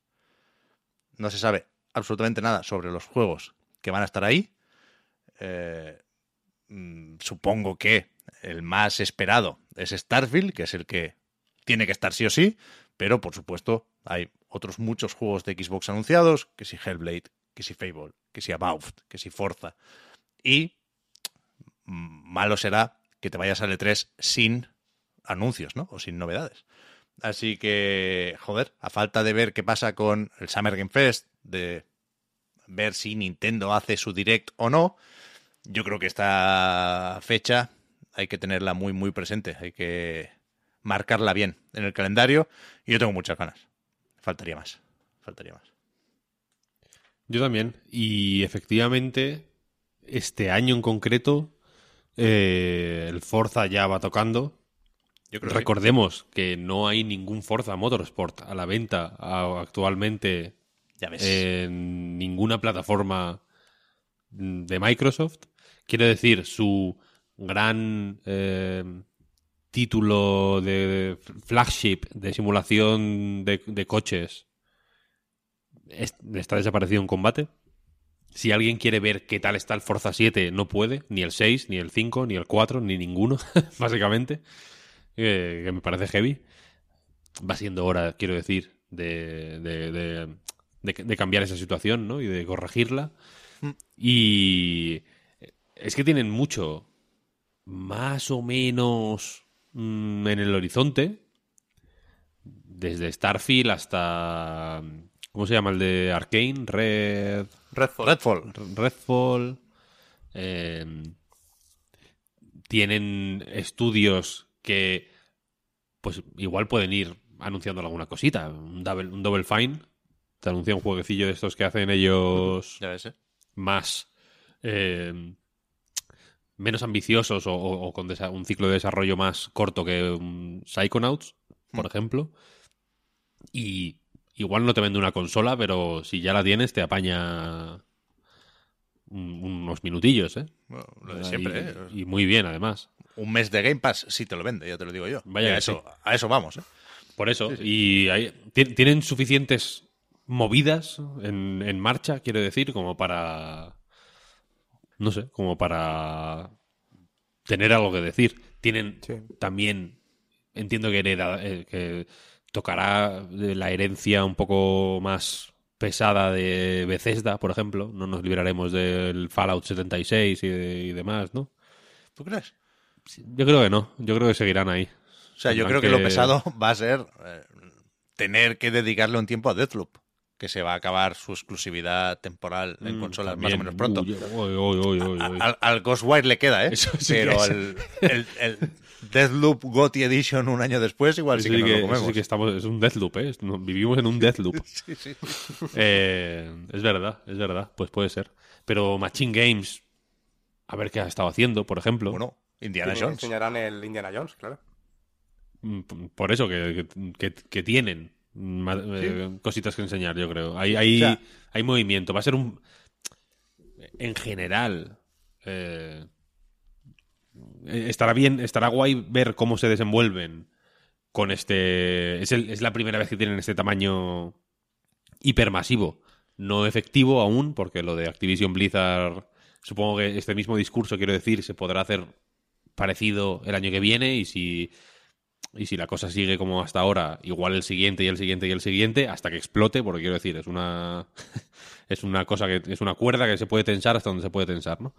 Speaker 1: No se sabe absolutamente nada sobre los juegos que van a estar ahí. Eh, mm, supongo que el más esperado es Starfield, que es el que tiene que estar sí o sí, pero por supuesto hay otros muchos juegos de Xbox anunciados, que si Hellblade, que si Fable, que si About, que si Forza. Y mm, malo será que te vayas al E3 sin anuncios, ¿no? O sin novedades. Así que, joder, a falta de ver qué pasa con el Summer Game Fest, de ver si Nintendo hace su direct o no, yo creo que esta fecha hay que tenerla muy, muy presente. Hay que marcarla bien en el calendario. Y yo tengo muchas ganas. Faltaría más. Faltaría más.
Speaker 3: Yo también. Y efectivamente, este año en concreto, eh, el Forza ya va tocando.
Speaker 1: Yo creo que
Speaker 3: Recordemos que no hay ningún Forza Motorsport a la venta actualmente
Speaker 1: ya ves.
Speaker 3: en ninguna plataforma de Microsoft. Quiero decir, su gran eh, título de flagship de simulación de, de coches es- está desaparecido en combate. Si alguien quiere ver qué tal está el Forza 7, no puede, ni el 6, ni el 5, ni el 4, ni ninguno, básicamente, eh, que me parece heavy. Va siendo hora, quiero decir, de, de, de- de- de cambiar esa situación ¿no? y de corregirla. Y es que tienen mucho, más o menos mm, en el horizonte, desde Starfield hasta... ¿Cómo se llama el de Arkane? Red...
Speaker 4: Redfall.
Speaker 1: Redfall.
Speaker 3: Redfall. eh, tienen estudios que, pues igual pueden ir anunciando alguna cosita. Un Double, un double Fine. Te anuncia un jueguecillo de estos que hacen ellos
Speaker 1: Ya ves, ¿eh?
Speaker 3: más. eh, menos ambiciosos o, o- o con un ciclo de desarrollo más corto que un Psychonauts, por ejemplo. Y igual no te vende una consola, pero si ya la tienes, te apaña un- unos minutillos, ¿eh?
Speaker 1: Bueno, lo de siempre, ¿eh?
Speaker 3: y muy bien, además.
Speaker 1: Un mes de Game Pass sí te lo vende, ya te lo digo yo.
Speaker 3: Vaya
Speaker 1: a, eso, a eso vamos, ¿eh?
Speaker 3: Por eso. Y hay- ti- tienen suficientes movidas en, en marcha, quiero decir, como para. No sé, como para tener algo que decir. Tienen
Speaker 4: Sí.
Speaker 3: también. Entiendo que hereda, eh, que tocará de la herencia un poco más pesada de Bethesda, por ejemplo. No nos liberaremos del Fallout 76 y, de- y demás, ¿no?
Speaker 1: ¿Tú crees?
Speaker 3: Yo creo que no. Yo creo que seguirán ahí.
Speaker 1: O sea, yo
Speaker 3: Tendrán
Speaker 1: creo que lo pesado va a ser eh, tener que dedicarle un tiempo a Deathloop, que se va a acabar su exclusividad temporal en
Speaker 3: Mm,
Speaker 1: consolas más o menos pronto.
Speaker 3: Uy, uy, uy.
Speaker 1: Al, al Ghostwire le queda, ¿eh?
Speaker 3: Sí
Speaker 1: Pero
Speaker 3: es.
Speaker 1: el, el, el Deathloop GOTY Edition un año después igual sí que,
Speaker 3: que,
Speaker 1: lo comemos.
Speaker 3: sí que estamos, es un Deathloop, ¿eh? No, vivimos en un Deathloop.
Speaker 1: Sí, sí.
Speaker 3: Eh, es verdad, es verdad. Pues puede ser. Pero Machine Games, a ver qué ha estado haciendo, por ejemplo.
Speaker 1: Bueno, Indiana Jones.
Speaker 4: Enseñarán el Indiana Jones, claro.
Speaker 3: Mm, Por eso, que, que- que tienen eh, cositas que enseñar, yo creo. Hay, hay,
Speaker 1: O sea-
Speaker 3: hay movimiento. Va a ser un... En general... eh, estará bien, estará guay ver cómo se desenvuelven con este... Es, el- es la primera vez que tienen este tamaño hipermasivo no efectivo aún, porque lo de Activision Blizzard, supongo que este mismo discurso, quiero decir, se podrá hacer parecido el año que viene y si y si la cosa sigue como hasta ahora, igual el siguiente y el siguiente y el siguiente, hasta que explote, porque quiero decir, es una es una cosa que es una cuerda que se puede tensar hasta donde se puede tensar, ¿no?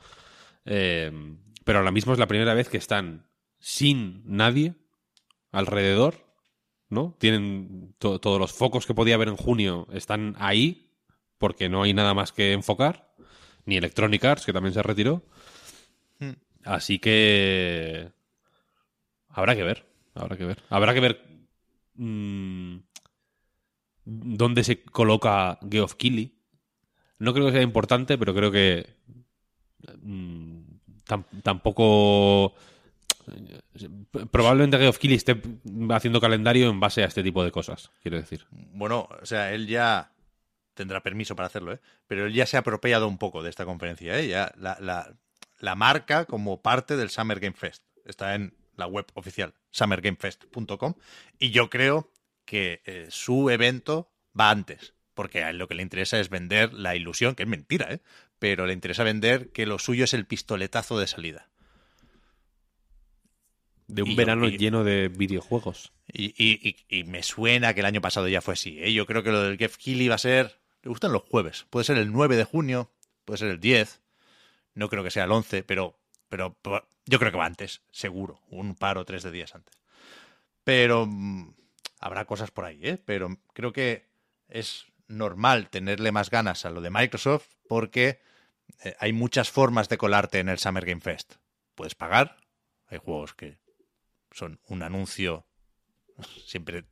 Speaker 3: Eh, pero ahora mismo es la primera vez que están sin nadie alrededor, ¿no? Tienen to- todos los focos que podía haber en junio están ahí, porque no hay nada más que enfocar, ni Electronic Arts, que también se retiró. Así que habrá que ver, habrá que ver. Habrá que ver mm, dónde se coloca Geoff Keighley. No creo que sea importante, pero creo que mm, tam- tampoco probablemente Geoff Keighley esté haciendo calendario en base a este tipo de cosas, quiero decir.
Speaker 1: Bueno, o sea, él ya tendrá permiso para hacerlo, ¿eh? Pero él ya se ha apropiado un poco de esta conferencia, ¿eh? Ya la, la, la marca como parte del Summer Game Fest. Está en la web oficial, summergamefest.com. Y yo creo que eh, su evento va antes, porque a él lo que le interesa es vender la ilusión, que es mentira, ¿eh? Pero le interesa vender que lo suyo es el pistoletazo de salida.
Speaker 3: De un
Speaker 1: Y yo-
Speaker 3: verano
Speaker 1: y-
Speaker 3: lleno de videojuegos.
Speaker 1: Y, y- me suena que el año pasado ya fue así. ¿eh? Yo creo que lo del Geoff Keighley va a ser. Le gustan los jueves. Puede ser el 9 de junio, puede ser el 10. No creo que sea el 11, pero, pero yo creo que va antes, seguro. Un par o tres de días antes. Pero mm, habrá cosas por ahí, ¿eh? Pero creo que es normal tenerle más ganas a lo de Microsoft porque eh, hay muchas formas de colarte en el Summer Game Fest. Puedes pagar. Hay juegos que son un anuncio siempre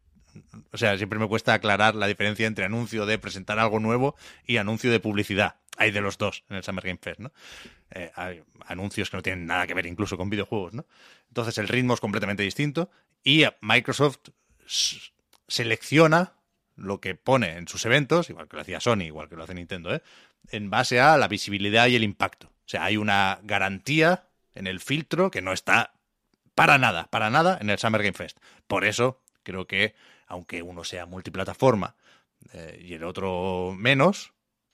Speaker 1: o sea, siempre me cuesta aclarar la diferencia entre anuncio de presentar algo nuevo y anuncio de publicidad. Hay de los dos en el Summer Game Fest, ¿no? Eh, hay anuncios que no tienen nada que ver incluso con videojuegos, ¿no? Entonces el ritmo es completamente distinto y Microsoft selecciona lo que pone en sus eventos, igual que lo hacía Sony, igual que lo hace Nintendo, ¿eh? en base a la visibilidad y el impacto. O sea, hay una garantía en el filtro que no está para nada, para nada en el Summer Game Fest. Por eso creo que, aunque uno sea multiplataforma eh, y el otro menos,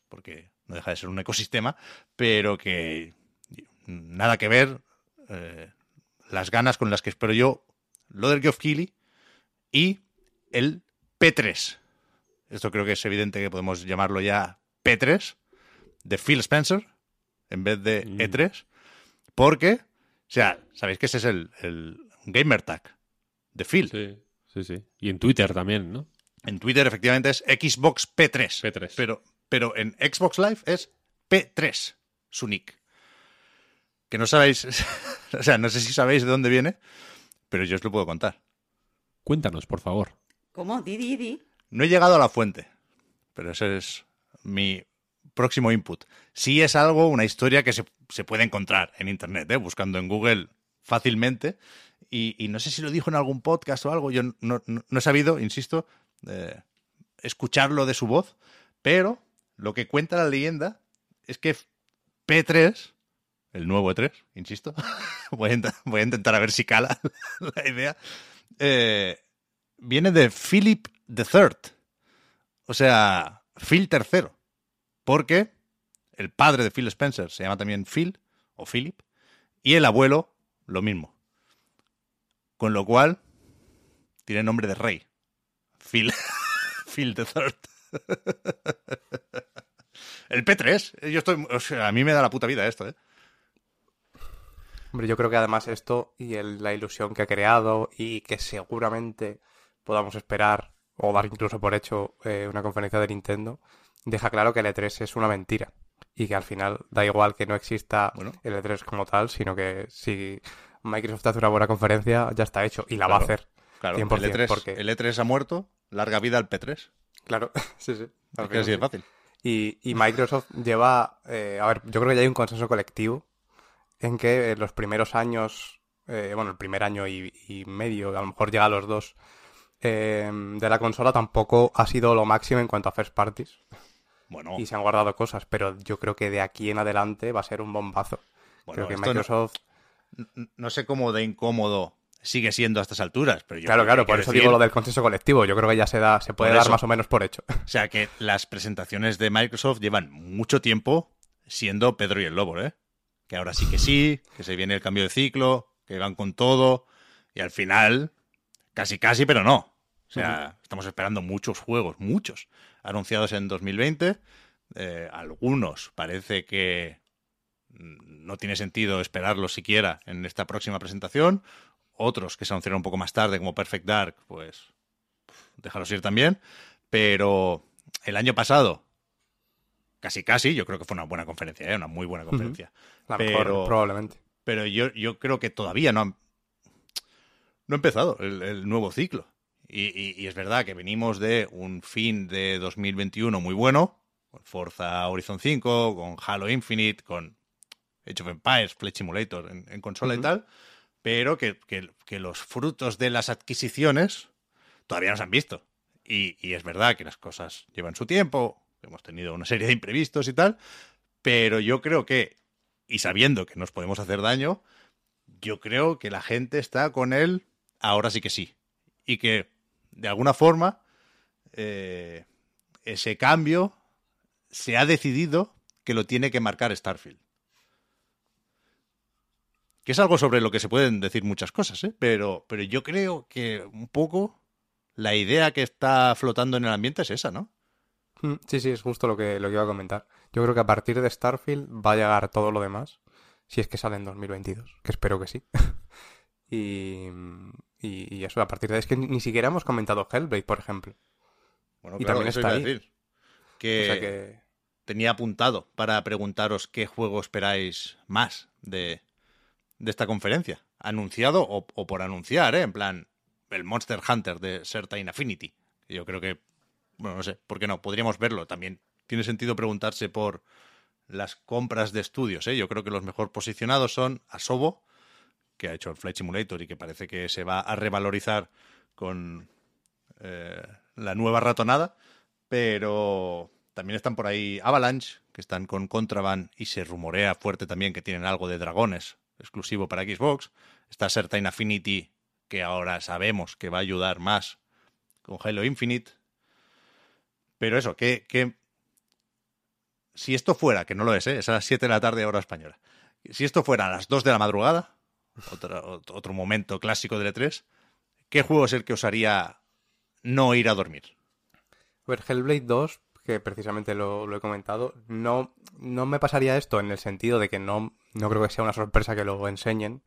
Speaker 1: porque no deja de ser un ecosistema, pero que nada que ver eh, las ganas con las que espero yo lo del Geoff Keighley y el P3. Esto creo que es evidente que podemos llamarlo ya P3 de Phil Spencer en vez de
Speaker 3: Mm.
Speaker 1: E3, porque, o sea, sabéis que ese es el, el Gamer Tag de Phil.
Speaker 3: Sí, sí, sí. Y en Twitter también, ¿no?
Speaker 1: En Twitter efectivamente es Xbox P3.
Speaker 3: P3.
Speaker 1: Pero, pero en Xbox Live es P3, su nick. Que no sabéis, o sea, no sé si sabéis de dónde viene, pero yo os lo puedo contar.
Speaker 3: Cuéntanos, por favor.
Speaker 2: ¿Cómo? Di, di, di.
Speaker 1: No he llegado a la fuente, pero ese es mi próximo input. Sí es algo, una historia que se, se puede encontrar en Internet, ¿eh? buscando en Google fácilmente. Y, no sé si lo dijo en algún podcast o algo, yo no, no- he sabido, insisto, eh, escucharlo de su voz, pero lo que cuenta la leyenda es que P3, el nuevo E3, insisto, voy, a voy a intentar a ver si cala la idea, eh, viene de Philip III, o sea, Phil III, porque el padre de Phil Spencer se llama también Phil o Philip y el abuelo lo mismo. Con lo cual tiene nombre de rey. Phil, Phil III. El P3, yo estoy, o sea, a mí me da la puta vida esto, ¿eh?
Speaker 4: Hombre, yo creo que además esto y el- la ilusión que ha creado y que seguramente podamos esperar o dar incluso por hecho eh, una conferencia de Nintendo, deja claro que el E3 es una mentira y que al final da igual que no exista
Speaker 1: Bueno.
Speaker 4: el E3 como tal, sino que si Microsoft hace una buena conferencia ya está hecho y la va a hacer.
Speaker 1: Claro,
Speaker 4: 100%,
Speaker 1: el, E3,
Speaker 4: porque-
Speaker 1: el E3 ha muerto, larga vida al P3.
Speaker 4: Claro, sí, sí.
Speaker 1: Es que así de
Speaker 4: sí.
Speaker 1: fácil.
Speaker 4: Y, y Microsoft lleva, eh, a ver, yo creo que ya hay un consenso colectivo en que en los primeros años, eh, bueno, el primer año y, y medio, a lo mejor llega a los dos, eh, de la consola tampoco ha sido lo máximo en cuanto a first parties
Speaker 1: Bueno,
Speaker 4: y se han guardado cosas, pero yo creo que de aquí en adelante va a ser un bombazo.
Speaker 1: bueno
Speaker 4: creo que Microsoft,
Speaker 1: no, no sé cómo de incómodo sigue siendo a estas alturas. Pero yo
Speaker 4: Claro, claro, por eso
Speaker 1: decir-
Speaker 4: digo lo del consenso colectivo. Yo creo que ya se da, se puede dar más o menos por hecho.
Speaker 1: O sea que las presentaciones de Microsoft llevan mucho tiempo siendo Pedro y el Lobo, ¿eh? Que ahora sí que sí, que se viene el cambio de ciclo, que van con todo, y al final, casi casi, pero no. O sea, estamos esperando muchos juegos, muchos, anunciados en 2020. Eh, algunos parece que no tiene sentido esperarlos siquiera en esta próxima presentación. Otros que se anunciaron un poco más tarde, como Perfect Dark, pues déjalos ir también. Pero el año pasado, casi casi, yo creo que fue una buena conferencia, ¿eh? una muy buena conferencia.
Speaker 4: La
Speaker 1: Pero-
Speaker 4: mejor, probablemente.
Speaker 1: Pero yo, yo creo que todavía no, han- no ha empezado el, el nuevo ciclo. Y, y- y es verdad que venimos de un fin de 2021 muy bueno, con Forza Horizon 5, con Halo Infinite, con Age of Empires, Flight Simulator en, en consola y tal, pero que, que- que los frutos de las adquisiciones todavía no se han visto. Y, y es verdad que las cosas llevan su tiempo, hemos tenido una serie de imprevistos y tal, pero yo creo que, y sabiendo que nos podemos hacer daño, yo creo que la gente está con él ahora sí que sí. Y que, de alguna forma, eh, ese cambio se ha decidido que lo tiene que marcar Starfield. Que es algo sobre lo que se pueden decir muchas cosas, ¿eh? pero, pero yo creo que un poco la idea que está flotando en el ambiente es esa, ¿no?
Speaker 4: Mm, Sí, sí, es justo lo que, lo que iba a comentar. Yo creo que a partir de Starfield va a llegar todo lo demás, si es que sale en 2022, que espero que sí. y, y, y eso, a partir de es que ni, ni siquiera hemos comentado Hellblade, por ejemplo.
Speaker 1: Bueno,
Speaker 4: Y también
Speaker 1: eso
Speaker 4: está
Speaker 1: iba a
Speaker 4: ahí.
Speaker 1: decir. Que,
Speaker 4: O sea que...
Speaker 1: tenía apuntado para preguntaros qué juego esperáis más de, de esta conferencia. Anunciado o, por anunciar, ¿eh? En plan, el Monster Hunter de Certain Affinity. Yo creo que, bueno, no sé, ¿por qué no? Podríamos verlo. También tiene sentido preguntarse por las compras de estudios, ¿eh? Yo creo que los mejor posicionados son Asobo, que ha hecho el Flight Simulator y que parece que se va a revalorizar con eh, la nueva ratonada, pero también están por ahí Avalanche, que están con Contraband y se rumorea fuerte también que tienen algo de dragones exclusivo para Xbox. Está Certain Affinity, que ahora sabemos que va a ayudar más con Halo Infinite. Pero eso, que, que si esto fuera, que no lo es, ¿eh? es a las 7 de la tarde hora española, si esto fuera a las 2 de la madrugada, otro, otro momento clásico del E3, ¿qué juego es el que os haría no ir a dormir?
Speaker 4: A ver, Hellblade 2, que precisamente lo, lo he comentado, no, no me pasaría esto en el sentido de que no, no creo que sea una sorpresa que lo enseñen.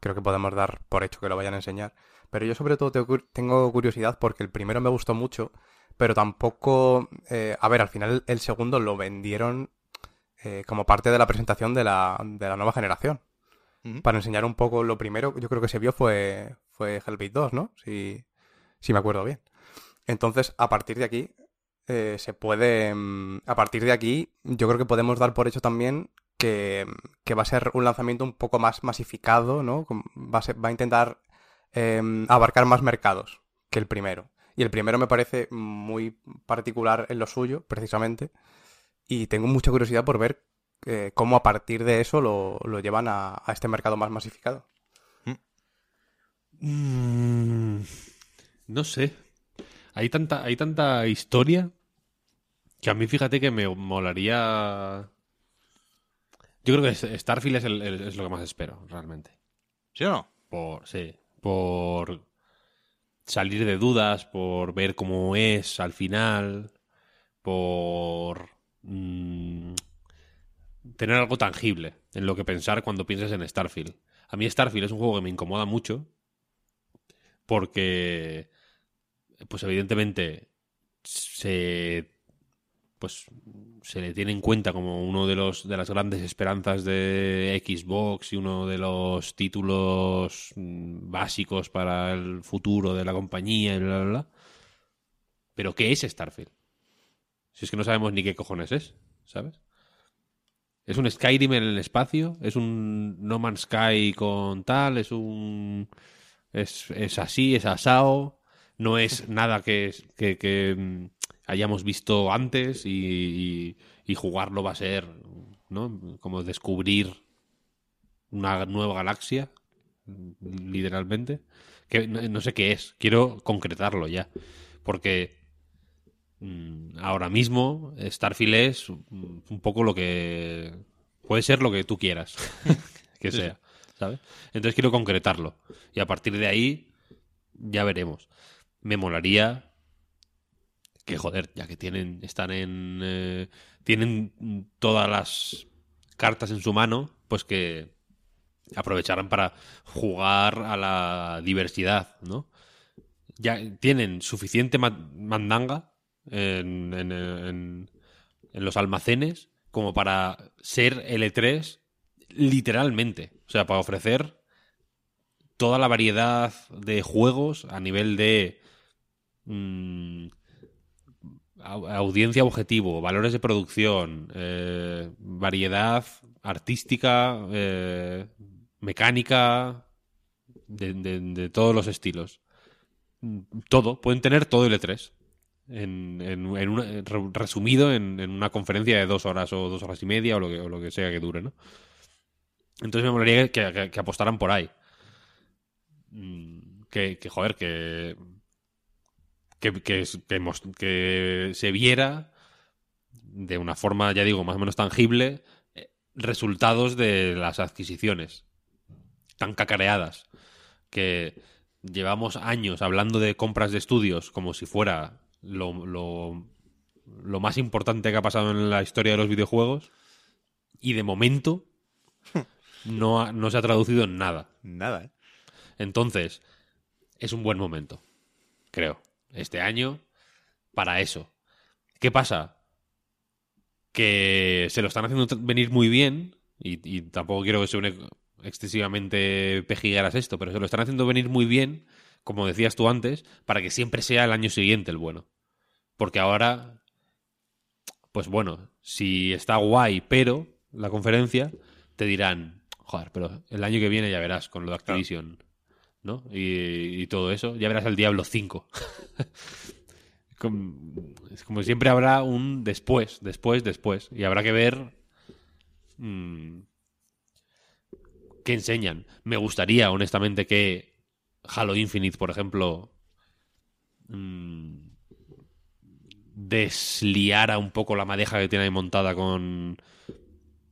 Speaker 4: Creo que podemos dar por hecho que lo vayan a enseñar. Pero yo sobre todo tengo cur- tengo curiosidad porque el primero me gustó mucho, pero tampoco... eh, a ver, al final el segundo lo vendieron eh, como parte de la presentación de la, de la nueva generación. Para enseñar un poco lo primero, yo creo que se vio fue, fue Hellblade 2, ¿no? Si, si me acuerdo bien. Entonces, a partir de aquí, eh, se puede. mm, A partir de aquí, yo creo que podemos dar por hecho también que, que va a ser un lanzamiento un poco más masificado, ¿no? Va a, ser- va a intentar em, abarcar más mercados que el primero. Y el primero me parece muy particular en lo suyo, precisamente. Y tengo mucha curiosidad por ver eh, cómo a partir de eso lo, lo llevan a, a este mercado más masificado.
Speaker 3: Mm, no sé. Hay tanta, hay tanta historia que a mí fíjate que me molaría. Yo creo que Starfield es, el- el- es lo que más espero, realmente.
Speaker 1: ¿Sí o no?
Speaker 3: Por, sí, por salir de dudas, por ver cómo es al final, por mm, tener algo tangible en lo que pensar cuando pienses en Starfield. A mí Starfield es un juego que me incomoda mucho porque, pues evidentemente, se pues se le tiene en cuenta como uno de los de las grandes esperanzas de Xbox y uno de los títulos mm, básicos para el futuro de la compañía y bla bla bla. Pero ¿qué es Starfield? Si es que no sabemos ni qué cojones es, ¿sabes? Es un Skyrim en el espacio, es un No Man's Sky con tal, es un es, es así, es asao, no es nada que, que, que, mm, hayamos visto antes y, y- y jugarlo va a ser, ¿no? Como descubrir una nueva galaxia literalmente, que no, no sé qué es. Quiero concretarlo ya. Porque mm, ahora mismo Starfield es un un poco lo que... Puede ser lo que tú quieras que sea, ¿sabes? Entonces quiero concretarlo. Y a partir de ahí ya veremos. Me molaría que, joder, ya que tienen, están en... eh, tienen todas las cartas en su mano, pues que aprovecharan para jugar a la diversidad, ¿no? Ya tienen suficiente ma- mandanga en, en- en- en los almacenes como para ser L3 literalmente. O sea, para ofrecer toda la variedad de juegos a nivel de mm, audiencia objetivo, valores de producción, eh, variedad artística, eh, mecánica, de, de- todos los estilos. Todo, pueden tener todo el E3. En, en- en una- re- resumido en, en una conferencia de dos horas o dos horas y media o lo que, lo que sea que dure, ¿no? Entonces me molaría que, que- que apostaran por ahí. Mm, Que, que, joder, que, que, que, que mos- que se viera de una forma, ya digo, más o menos tangible, eh, resultados de las adquisiciones tan cacareadas que llevamos años hablando de compras de estudios como si fuera lo, lo, lo más importante que ha pasado en la historia de los videojuegos y de momento no, ha- no se ha traducido en nada.
Speaker 1: Nada, ¿eh?
Speaker 3: Entonces, es un buen momento, creo, este año para eso. ¿Qué pasa? Que se lo están haciendo venir muy bien, y, y tampoco quiero que suene excesivamente pejigueras esto, pero se lo están haciendo venir muy bien, como decías tú antes, para que siempre sea el año siguiente el bueno. Porque ahora, pues bueno, si está guay, pero la conferencia, te dirán, joder, pero el año que viene ya verás con lo de Activision. ¿No? Y, y todo eso. Ya verás el Diablo 5. como, es como siempre habrá un después, después, después. Y habrá que ver mm, qué enseñan. Me gustaría, honestamente, que Halo Infinite, por ejemplo, mm, desliara un poco la madeja que tiene ahí montada con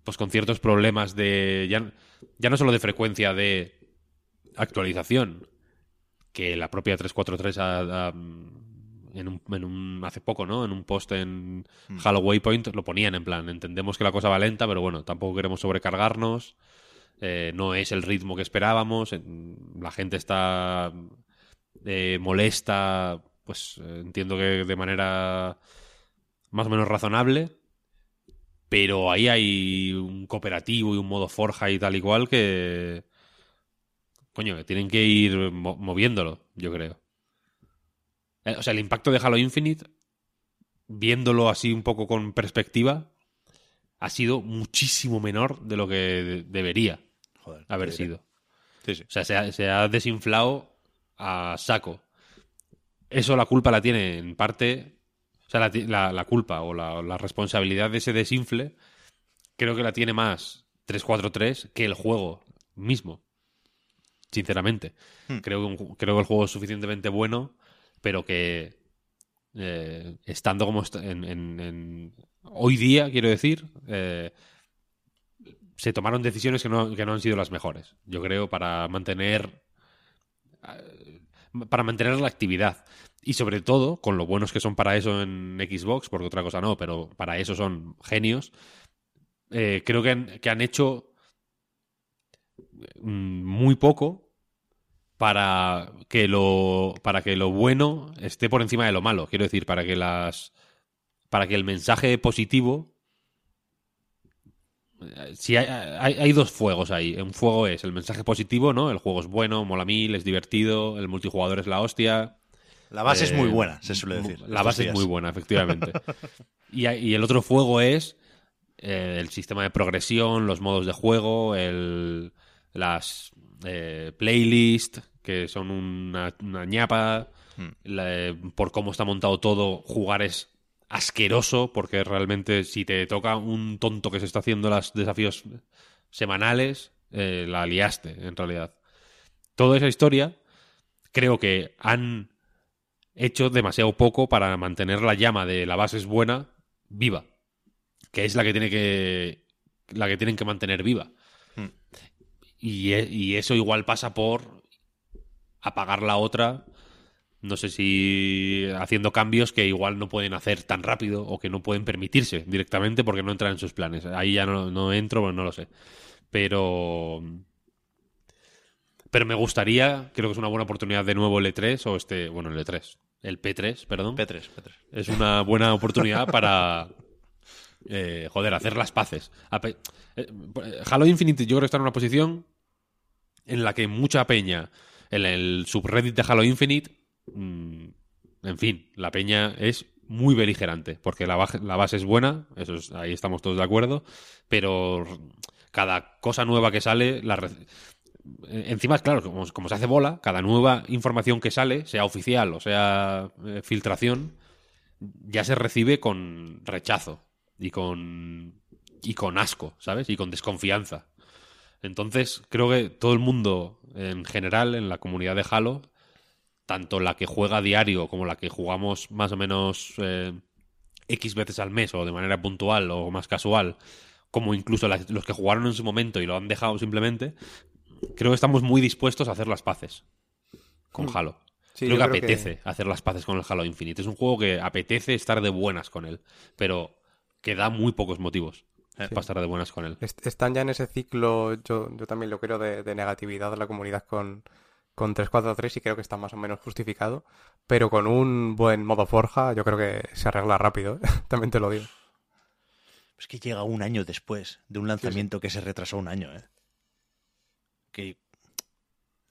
Speaker 3: pues con ciertos problemas de ya, ya no solo de frecuencia de actualización que la propia 343 ha- ha, en un, en un- hace poco, ¿no? En un post en Halo Waypoint lo ponían en plan, entendemos que la cosa va lenta, pero bueno, tampoco queremos sobrecargarnos, eh, no es el ritmo que esperábamos, la gente está eh, molesta, pues eh, entiendo que de manera más o menos razonable, pero ahí hay un cooperativo y un modo forja y tal y cual que coño, que tienen que ir mo- moviéndolo, yo creo. Eh, o sea, el impacto de Halo Infinite, viéndolo así un poco con perspectiva, ha sido muchísimo menor de lo que de- debería
Speaker 1: Joder.
Speaker 3: haber sido.
Speaker 1: Sí, sí.
Speaker 3: O sea, se ha, se ha desinflado a saco. Eso la culpa la tiene en parte. O sea, la, ti- la- la culpa o la, la responsabilidad de ese desinfle, creo que la tiene más 343 que el juego mismo. Sinceramente.
Speaker 1: Hmm.
Speaker 3: Creo, que un creo que el juego es suficientemente bueno, pero que eh, estando como en, en- en- hoy día, quiero decir, eh, se tomaron decisiones que no, que no han sido las mejores, yo creo, para mantener eh, para mantener la actividad. Y sobre todo, con lo buenos que son para eso en Xbox, porque otra cosa no, pero para eso son genios, eh, creo que han, que han hecho muy poco para que lo para que lo bueno esté por encima de lo malo quiero decir para que las para que el mensaje positivo eh, si hay, hay, hay dos fuegos ahí un fuego es el mensaje positivo no el juego es bueno mola mil es divertido el multijugador es la hostia
Speaker 1: La base es
Speaker 3: eh,
Speaker 1: muy buena, se suele decir.
Speaker 3: la base
Speaker 1: días.
Speaker 3: es muy buena efectivamente y el otro fuego es eh, el sistema de progresión, los modos de juego, el, las eh, playlists, que son una, una ñapa,
Speaker 1: Hmm.
Speaker 3: la- por cómo está montado todo, jugar es asqueroso, porque realmente si te toca un tonto que se está haciendo los desafíos semanales, eh, la liaste, en realidad. toda esa historia creo que han hecho demasiado poco para mantener la llama de la base es buena viva, que es la que tiene que la que tienen que mantener viva. Y, e- y eso igual pasa por apagar la otra, no sé si haciendo cambios que igual no pueden hacer tan rápido o que no pueden permitirse directamente porque no entran en sus planes. Ahí ya no, no entro, bueno, no lo sé. Pero pero me gustaría, creo que es una buena oportunidad de nuevo el E3 o este, bueno, el E3, el P3, perdón.
Speaker 1: P3, P3.
Speaker 3: Es una buena oportunidad para, eh, joder, hacer las paces. Eh, Halo Infinite yo creo que está en una posición en la que mucha peña, en el subreddit de Halo Infinite, mm, en fin, la peña es muy beligerante, porque la, base es buena, eso es- ahí estamos todos de acuerdo, pero cada cosa nueva que sale, la encima, claro, como, como se hace bola, cada nueva información que sale, sea oficial o sea eh, filtración, ya se recibe con rechazo y con y con asco, ¿sabes? Y con desconfianza. Entonces, creo que todo el mundo en general en la comunidad de Halo, tanto la que juega a diario como la que jugamos más o menos eh, X veces al mes o de manera puntual o más casual, como incluso las- los que jugaron en su momento y lo han dejado simplemente, creo que estamos muy dispuestos a hacer las paces con Halo.
Speaker 4: Mm. Sí,
Speaker 3: creo
Speaker 4: yo
Speaker 3: que
Speaker 4: creo que-
Speaker 3: apetece hacer las paces con el Halo Infinite. Es un juego que apetece estar de buenas con él, pero que da muy pocos motivos eh, para estar de buenas con él.
Speaker 4: Est- Están ya en ese ciclo, yo, yo también lo creo, de, de negatividad de la comunidad con, con 343 y creo que está más o menos justificado. Pero con un buen modo forja, yo creo que se arregla rápido. ¿eh? también te lo digo.
Speaker 1: Es que llega un año después de un lanzamiento que se retrasó un año, ¿eh? Que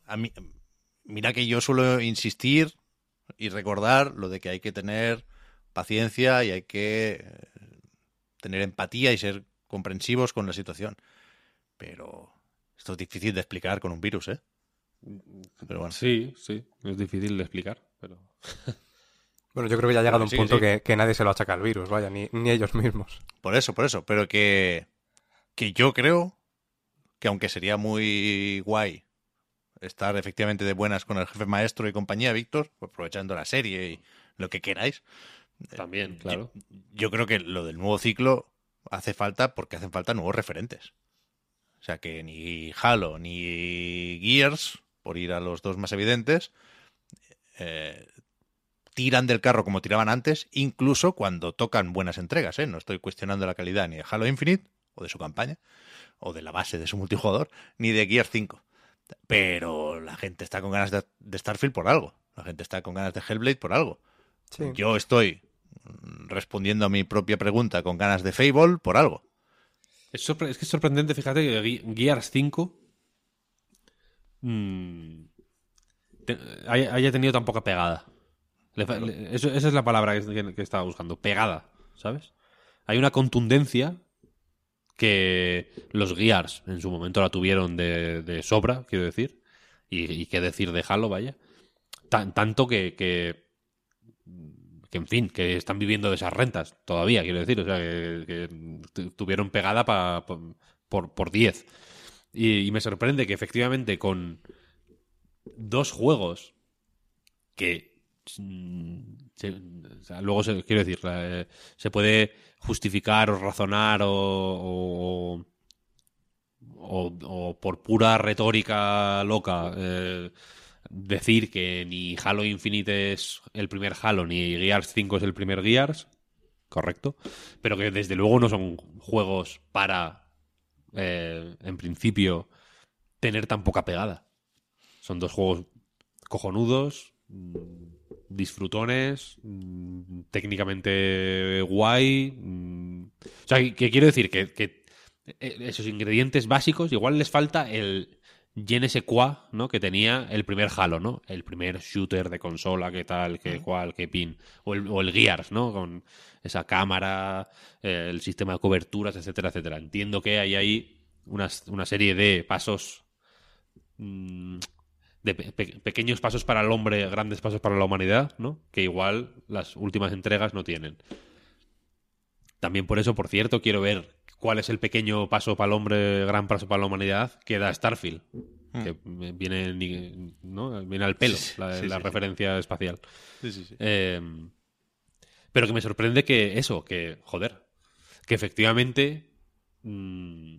Speaker 1: a mí, mira que yo suelo insistir y recordar lo de que hay que tener paciencia y hay que eh, tener empatía y ser comprensivos con la situación. Pero esto es difícil de explicar con un virus, ¿eh? Pero bueno.
Speaker 3: Sí, sí, es difícil de explicar, pero
Speaker 4: Bueno, yo creo que ya ha llegado
Speaker 1: Bueno,
Speaker 4: un
Speaker 1: sí,
Speaker 4: punto
Speaker 1: sí.
Speaker 4: Que, que nadie se lo achaca al virus, vaya, ni, ni ellos mismos.
Speaker 1: Por eso, por eso. Pero que, que yo creo que aunque sería muy guay estar efectivamente de buenas con el jefe maestro y compañía, Víctor, pues aprovechando la serie y lo que queráis,
Speaker 3: también, claro.
Speaker 1: yo, yo creo que lo del nuevo ciclo hace falta porque hacen falta nuevos referentes. O sea que ni Halo ni Gears, por ir a los dos más evidentes, eh, tiran del carro como tiraban antes, incluso cuando tocan buenas entregas. ¿eh? No estoy cuestionando la calidad ni de Halo Infinite, o de su campaña, o de la base de su multijugador, ni de Gears 5. Pero la gente está con ganas de, de Starfield por algo. La gente está con ganas de Hellblade por algo.
Speaker 4: Sí.
Speaker 1: Yo estoy respondiendo a mi propia pregunta con ganas de Fable por algo.
Speaker 3: Es, que es sorprendente, fíjate, que Ge- Gears 5 mm, haya, tenido tan poca pegada. Esa es la palabra que, estaba buscando, pegada, ¿sabes? Hay una contundencia que los Gears en su momento la tuvieron de, de sobra, quiero decir, y, y qué decir de vaya. Tan- tanto que, que que en fin, que están viviendo de esas rentas todavía, quiero decir, o sea, que, que tu- tuvieron pegada pa- por, por 10. Y, me sorprende que efectivamente con dos juegos que mm, luego se, quiero decir, eh, se puede justificar o razonar o- o por pura retórica loca eh, decir que ni Halo Infinite es el primer Halo, ni Gears 5 es el primer Gears, correcto, pero que desde luego no son juegos para, eh, en principio, tener tan poca pegada. Son dos juegos cojonudos, mm, disfrutones, mm, técnicamente guay. mm. O sea, que, quiero decir que, que eh, esos ingredientes básicos igual les falta el je ne sais quoi, ¿no? Que tenía el primer Halo, ¿no? El primer shooter de consola, que tal, que cual, que pin. O el, o el Gears, ¿no? Con esa cámara, eh, el sistema de coberturas, etcétera, etcétera. Entiendo que hay ahí unas- una serie de pasos mm, de pe- pe- pequeños pasos para el hombre, grandes pasos para la humanidad, ¿no? Que igual las últimas entregas no tienen. También por eso, por cierto, quiero ver cuál es el pequeño paso para el hombre, gran paso para la humanidad que da Starfield. que viene, ¿no? viene al pelo
Speaker 1: Sí,
Speaker 3: la,
Speaker 1: sí,
Speaker 3: la
Speaker 1: sí,
Speaker 3: referencia espacial.
Speaker 1: Sí, sí, sí.
Speaker 3: Eh, pero que me sorprende que eso, que, joder, que efectivamente mm,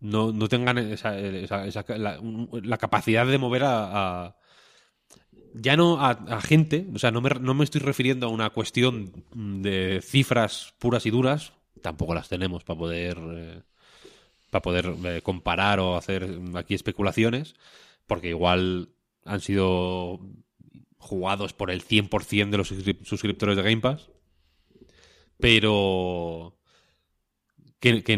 Speaker 3: no, no tengan esa, esa- esa- la, capacidad de mover a, a- ya no a, a gente, o sea, no me, no me estoy refiriendo a una cuestión de cifras puras y duras, tampoco las tenemos para poder eh, para poder eh, comparar o hacer aquí especulaciones, porque igual han sido jugados por el 100% de los suscrip- suscriptores de Game Pass, pero que, que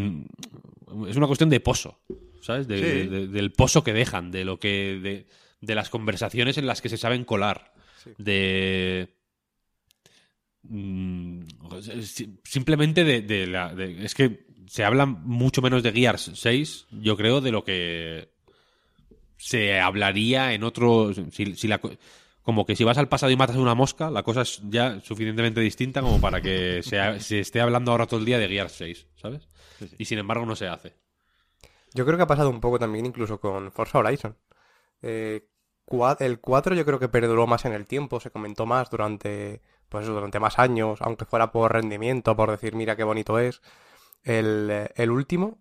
Speaker 3: es una cuestión de pozo, ¿sabes? De-
Speaker 1: Sí.
Speaker 3: de- de- del pozo que dejan, de lo que de, de las conversaciones en las que se saben colar, de mm, si- simplemente de, de la de- es que se habla mucho menos de Gears 6, yo creo, de lo que se hablaría en otro si, si la co- como que si vas al pasado y matas a una mosca, la cosa es ya suficientemente distinta como para que se, se esté hablando ahora todo el día de Gears 6, ¿sabes? Y sin embargo no se hace.
Speaker 4: Yo creo que ha pasado un poco también incluso con Forza Horizon. Eh, el 4 yo creo que perduró más en el tiempo, se comentó más durante, pues eso, durante más años, aunque fuera por rendimiento, por decir, mira qué bonito es. El, eh, el último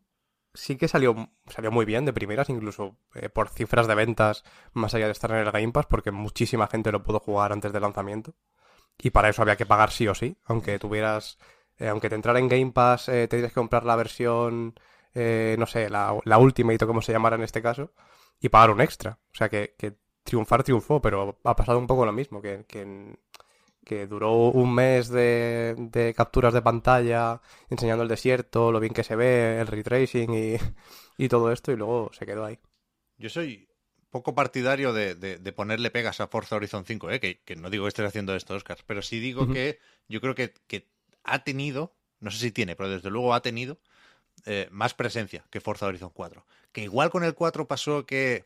Speaker 4: sí que salió, salió muy bien de primeras, incluso eh, por cifras de ventas, más allá de estar en el Game Pass, porque muchísima gente lo pudo jugar antes del lanzamiento. Y para eso había que pagar sí o sí, aunque tuvieras, eh, aunque te entrara en Game Pass, eh, tendrías que comprar la versión, no sé, la, la Ultimate o como se llamara en este caso, y pagar un extra. O sea que, que triunfar triunfó, pero ha pasado un poco lo mismo, que, que, que duró un mes de, de capturas de pantalla enseñando el desierto, lo bien que se ve, el ray tracing y, y todo esto, y luego se quedó ahí.
Speaker 1: Yo soy poco partidario de, de- de ponerle pegas a Forza Horizon 5, ¿eh? que, que no digo que estés haciendo esto, Oscar, pero sí digo que yo creo que, que ha tenido, no sé si tiene, pero desde luego ha tenido eh, más presencia que Forza Horizon 4. Que igual con el 4 pasó que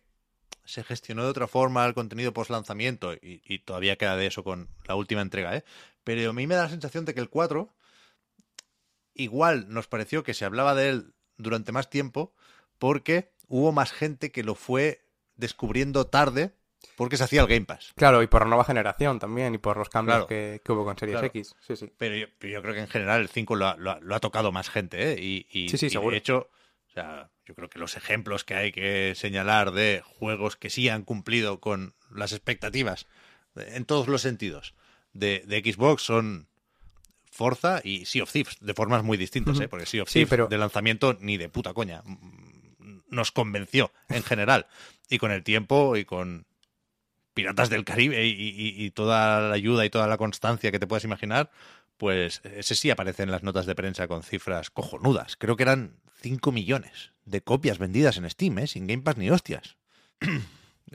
Speaker 1: se gestionó de otra forma el contenido post lanzamiento y, y todavía queda de eso con la última entrega, ¿eh? Pero a mí me da la sensación de que el 4 igual nos pareció que se hablaba de él durante más tiempo porque hubo más gente que lo fue descubriendo tarde porque se hacía el Game Pass.
Speaker 4: Claro, y por la nueva generación también, y por los cambios
Speaker 1: Claro.
Speaker 4: que, que hubo con Series
Speaker 1: Claro.
Speaker 4: X. Sí, sí.
Speaker 1: Pero yo, creo que en general el 5 lo ha, lo ha- lo ha tocado más gente, ¿eh? Y, y-
Speaker 4: Sí, sí,
Speaker 1: y
Speaker 4: seguro.
Speaker 1: de hecho, o sea, yo creo que los ejemplos que hay que señalar de juegos que sí han cumplido con las expectativas de- en todos los sentidos de, de Xbox son Forza y Sea of Thieves, de formas muy distintas, ¿eh? Porque Sea of
Speaker 4: Sí,
Speaker 1: Thieves
Speaker 4: pero-
Speaker 1: de lanzamiento ni de puta coña mm, nos convenció en general. y con el tiempo y con Piratas del Caribe y, y- y toda la ayuda y toda la constancia que te puedas imaginar, pues ese sí aparece en las notas de prensa con cifras cojonudas. Creo que eran 5 millones de copias vendidas en Steam, ¿eh? sin Game Pass ni hostias.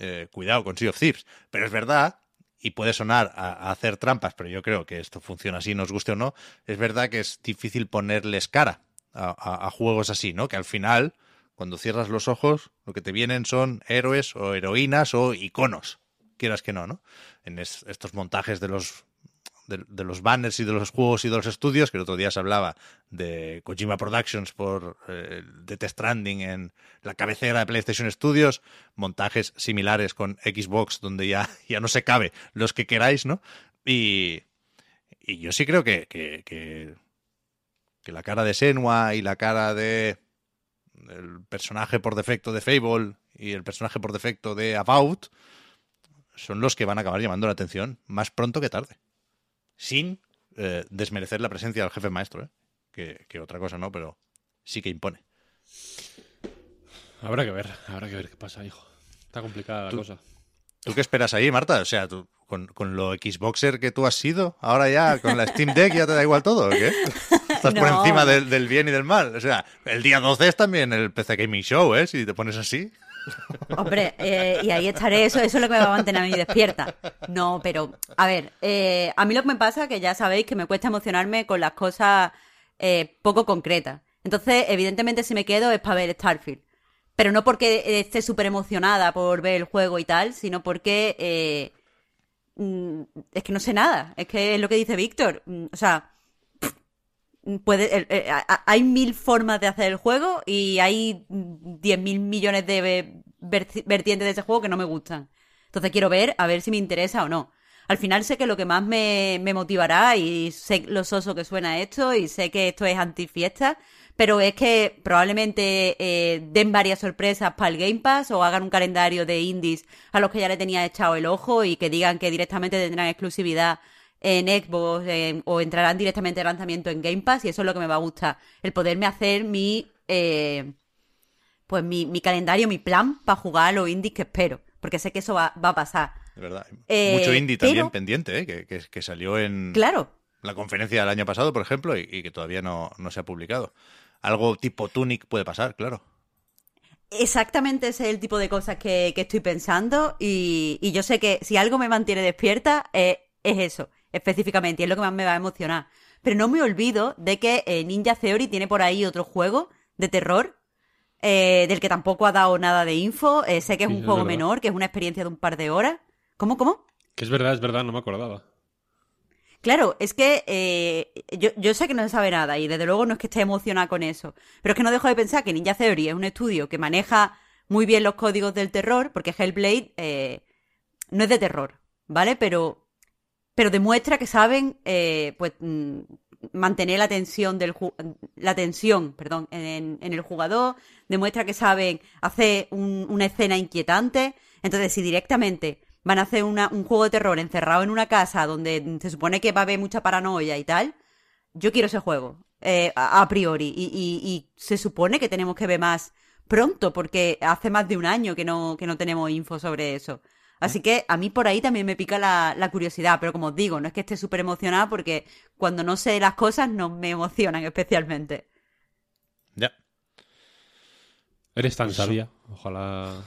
Speaker 1: Eh, cuidado con Sea of Thieves. Pero es verdad, y puede sonar a, hacer trampas, pero yo creo que esto funciona así, nos guste o no, es verdad que es difícil ponerles cara a, juegos así, ¿no? Que al final, cuando cierras los ojos, lo que te vienen son héroes o heroínas o iconos, quieras que no, ¿no? En es- estos montajes de los de, los banners y de los juegos y de los estudios, que el otro día se hablaba de Kojima Productions por eh, Death Stranding en la cabecera de PlayStation Studios, montajes similares con Xbox, donde ya, ya no se cabe los que queráis, ¿no? Y, y yo sí creo que, que, que, que la cara de Senua y la cara de el personaje por defecto de Fable y el personaje por defecto de About son los que van a acabar llamando la atención más pronto que tarde sin eh, desmerecer la presencia del jefe maestro, ¿eh? que, que otra cosa no, pero sí que impone.
Speaker 3: Habrá que ver, habrá que ver qué pasa, hijo. Está complicada la
Speaker 1: Tú-
Speaker 3: cosa.
Speaker 1: ¿Tú qué esperas ahí, Marta? O sea, tú, con, con lo Xboxer que tú has sido, ahora ya con la Steam Deck ya te da igual todo, ¿o qué? Estás por encima del, del bien y del mal. O sea, el día 12 es también el PC Gaming Show, ¿eh? Si te pones así.
Speaker 2: Hombre, eh, y ahí estaré, eso, es lo que me va a mantener a mí despierta. No, pero, a ver, eh, a mí lo que me pasa, que ya sabéis que me cuesta emocionarme con las cosas eh, poco concretas. Entonces, evidentemente, si me quedo es para ver Starfield. Pero no porque esté súper emocionada por ver el juego y tal, sino porque eh, mm, es que no sé nada. Es que es lo que dice Víctor. Mm, O sea, puede, eh, a- hay mil formas de hacer el juego y hay diez mil millones de eh, verti- vertientes de ese juego que no me gustan. Entonces quiero ver a ver si me interesa o no. Al final sé que lo que más me, me motivará y sé lo soso que suena esto y sé que esto es antifiesta, pero es que probablemente eh, den varias sorpresas para el Game Pass o hagan un calendario de indies a los que ya le tenía echado el ojo y que digan que directamente tendrán exclusividad en Xbox en- o entrarán directamente de lanzamiento en Game Pass y eso es lo que me va a gustar, el poderme hacer mi eh, pues mi, mi calendario, mi plan para jugar a los indies que espero, porque sé que eso va, va a pasar.
Speaker 1: De verdad.
Speaker 2: Eh,
Speaker 1: Mucho indie también pendiente, ¿eh? que, que- que salió en
Speaker 2: Claro,
Speaker 1: la conferencia del año pasado, por ejemplo, y, y que todavía no, no se ha publicado. Algo tipo Tunic puede pasar, claro.
Speaker 2: exactamente ese es el tipo de cosas que, que estoy pensando y, y yo sé que si algo me mantiene despierta eh, es eso, específicamente, y es lo que más me va a emocionar. Pero no me olvido de que eh, Ninja Theory tiene por ahí otro juego de terror eh, del que tampoco ha dado nada de info. Eh, sé que es
Speaker 3: Sí,
Speaker 2: un
Speaker 3: es
Speaker 2: juego
Speaker 3: verdad.
Speaker 2: menor, que es una experiencia de un par de horas. ¿Cómo, cómo?
Speaker 3: Que es verdad, es verdad, no me acordaba.
Speaker 2: Claro, es que eh, yo, yo sé que no se sabe nada y desde luego no es que esté emocionada con eso, pero es que no dejo de pensar que Ninja Theory es un estudio que maneja muy bien los códigos del terror, porque Hellblade eh, no es de terror, ¿vale? Pero, pero demuestra que saben eh, pues mm, mantener la tensión del la tensión, perdón, en, en el jugador, demuestra que saben hacer un- una escena inquietante. Entonces, si directamente van a hacer una- un juego de terror encerrado en una casa donde se supone que va a haber mucha paranoia y tal, yo quiero ese juego, eh, a, a priori. Y, y- y se supone que tenemos que ver más pronto, porque hace más de un año que no, que no tenemos info sobre eso. Así que a mí por ahí también me pica la, la curiosidad, pero como os digo, no es que esté súper emocionada porque cuando no sé las cosas no me emocionan especialmente.
Speaker 1: Ya.
Speaker 3: Eres tan sabia. Ojalá.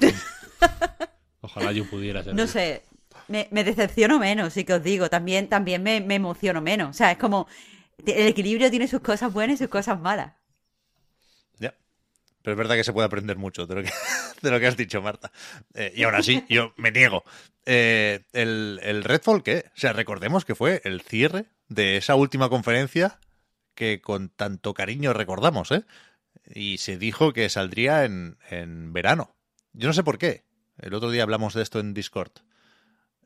Speaker 3: Ojalá yo pudiera ser.
Speaker 2: No sé, me, me decepciono menos, sí que os digo, también, también me, me emociono menos. O sea, es como, el equilibrio tiene sus cosas buenas y sus cosas malas.
Speaker 1: Pero es verdad que se puede aprender mucho de lo que, de lo que has dicho, Marta. Eh, y aún así, yo me niego. Eh, el, el Redfall, ¿qué? O sea, recordemos que fue el cierre de esa última conferencia que con tanto cariño recordamos, ¿eh? Y se dijo que saldría en, en verano. Yo no sé por qué. El otro día hablamos de esto en Discord.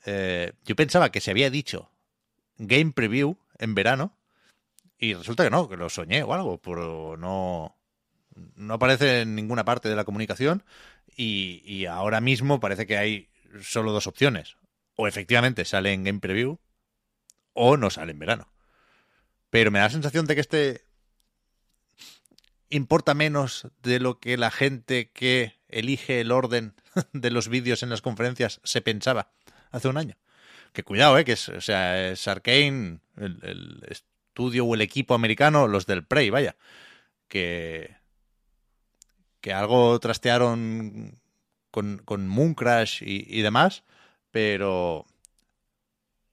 Speaker 1: Eh, yo pensaba que se había dicho Game Preview en verano y resulta que no, que lo soñé o algo, pero no, no aparece en ninguna parte de la comunicación y, ahora mismo parece que hay solo dos opciones. O efectivamente sale en Game Preview o no sale en verano. Pero me da la sensación de que este importa menos de lo que la gente que elige el orden de los vídeos en las conferencias se pensaba hace un año. Que cuidado, ¿eh? Que es, o sea, Arkane, el, el estudio o el equipo americano, los del Prey, vaya. Que, que algo trastearon con, con Mooncrash y, y demás, pero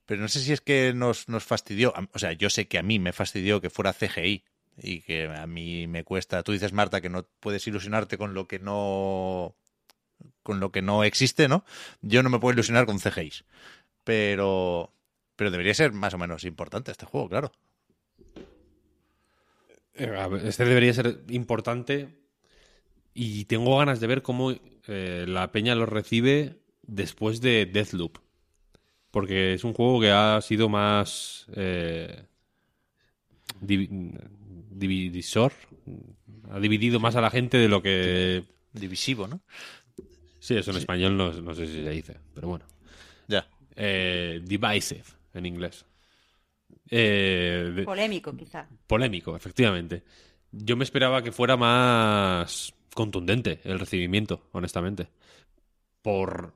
Speaker 1: pero no sé si es que nos, nos fastidió. O sea, yo sé que a mí me fastidió que fuera CGI y que a mí me cuesta. Tú dices, Marta, que no puedes ilusionarte con lo que no con lo que no existe, ¿no? Yo no me puedo ilusionar con CGIs. Pero pero debería ser más o menos importante este juego, claro.
Speaker 3: Eh, Este debería ser importante y tengo ganas de ver cómo eh, la peña lo recibe después de Deathloop. Porque es un juego que ha sido más eh, divi- dividisor. Ha dividido más a la gente de lo que...
Speaker 1: Divisivo, ¿no?
Speaker 3: Sí, eso en español no, no sé si se dice, pero bueno.
Speaker 1: Ya.
Speaker 3: Eh, divisive en inglés. Eh,
Speaker 2: Polémico, quizá.
Speaker 3: Polémico, efectivamente. Yo me esperaba que fuera más contundente el recibimiento, honestamente. Por.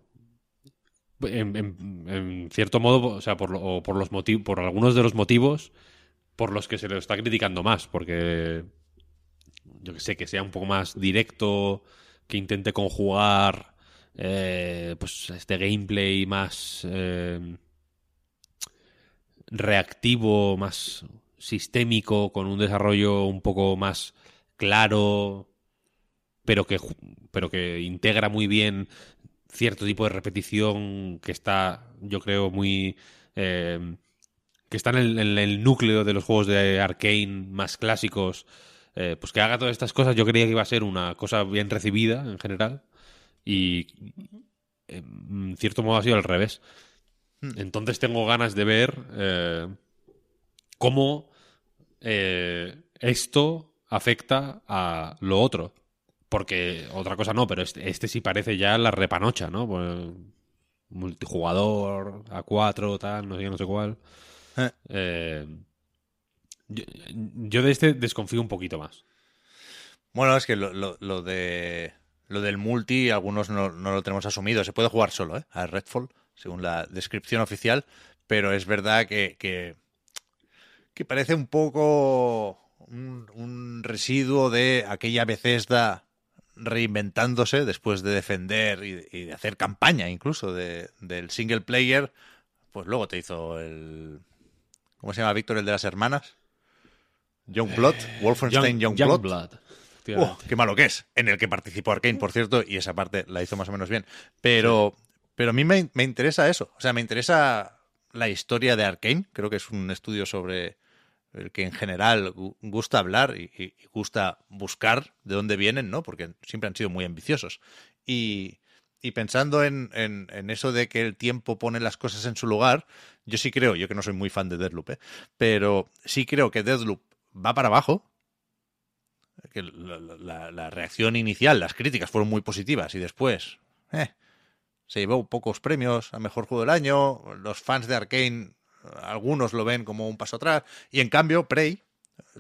Speaker 3: En, en- cierto modo, o sea, por los motivos, por algunos de los motivos por los que se lo está criticando más, porque yo que sé, que sea un poco más directo, que intente conjugar eh, pues este gameplay más eh, reactivo, más sistémico, con un desarrollo un poco más claro, pero que, pero que integra muy bien cierto tipo de repetición que está, yo creo, muy... eh, que está en el, en el núcleo de los juegos de Arkane más clásicos, eh, pues que haga todas estas cosas, yo creía que iba a ser una cosa bien recibida en general, Y en cierto modo ha sido al revés. Entonces tengo ganas de ver eh, cómo eh, esto afecta a lo otro. Porque otra cosa no, pero este, este sí parece ya la repanocha, ¿no? Pues, multijugador, A4, tal, no sé qué, no sé cuál.
Speaker 1: Eh.
Speaker 3: Eh, yo, yo de este desconfío un poquito más.
Speaker 1: Bueno, es que lo, lo- lo de lo del multi, algunos no, no lo tenemos asumido. Se puede jugar solo, ¿eh? A Redfall, según la descripción oficial, pero es verdad que, que, que parece un poco un, un residuo de aquella Bethesda reinventándose después de defender y, y de hacer campaña incluso de, del single player. Pues luego te hizo el... ¿Cómo se llama Víctor, el de las hermanas? Youngblood, Wolfenstein
Speaker 3: Young-
Speaker 1: Youngblood.
Speaker 3: Youngblood,
Speaker 1: Oh,
Speaker 3: efectivamente.
Speaker 1: qué malo que es. En el que participó Arkane, por cierto, y esa parte la hizo más o menos bien. Pero, pero a mí me, me interesa eso. O sea, me interesa la historia de Arkane. Creo que es un estudio sobre el que en general gu- gusta hablar y, gusta buscar de dónde vienen, ¿no? Porque siempre han sido muy ambiciosos. Y, y pensando en, eso de que el tiempo pone las cosas en su lugar, yo sí creo, yo que no soy muy fan de Deadloop, ¿eh? pero sí creo que Deadloop va para abajo, que la reacción inicial, las críticas fueron muy positivas y después eh, se llevó pocos premios a mejor juego del año. Los fans de Arkane, algunos lo ven como un paso atrás. Y en cambio, Prey,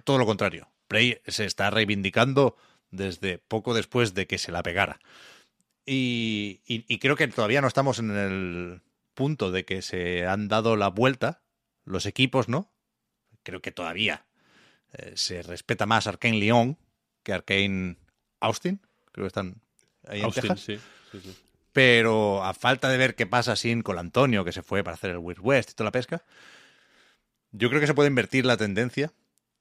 Speaker 1: todo lo contrario. Prey se está reivindicando desde poco después de que se la pegara. Y, y- y creo que todavía no estamos en el punto de que se han dado la vuelta los equipos, ¿no? Creo que todavía eh, se respeta más Arkane Lyon que Arkane Austin. Creo que están ahí en Texas.
Speaker 3: sí, sí, sí.
Speaker 1: Pero a falta de ver qué pasa sin con Antonio, que se fue para hacer el Wild West y toda la pesca, yo creo que se puede invertir la tendencia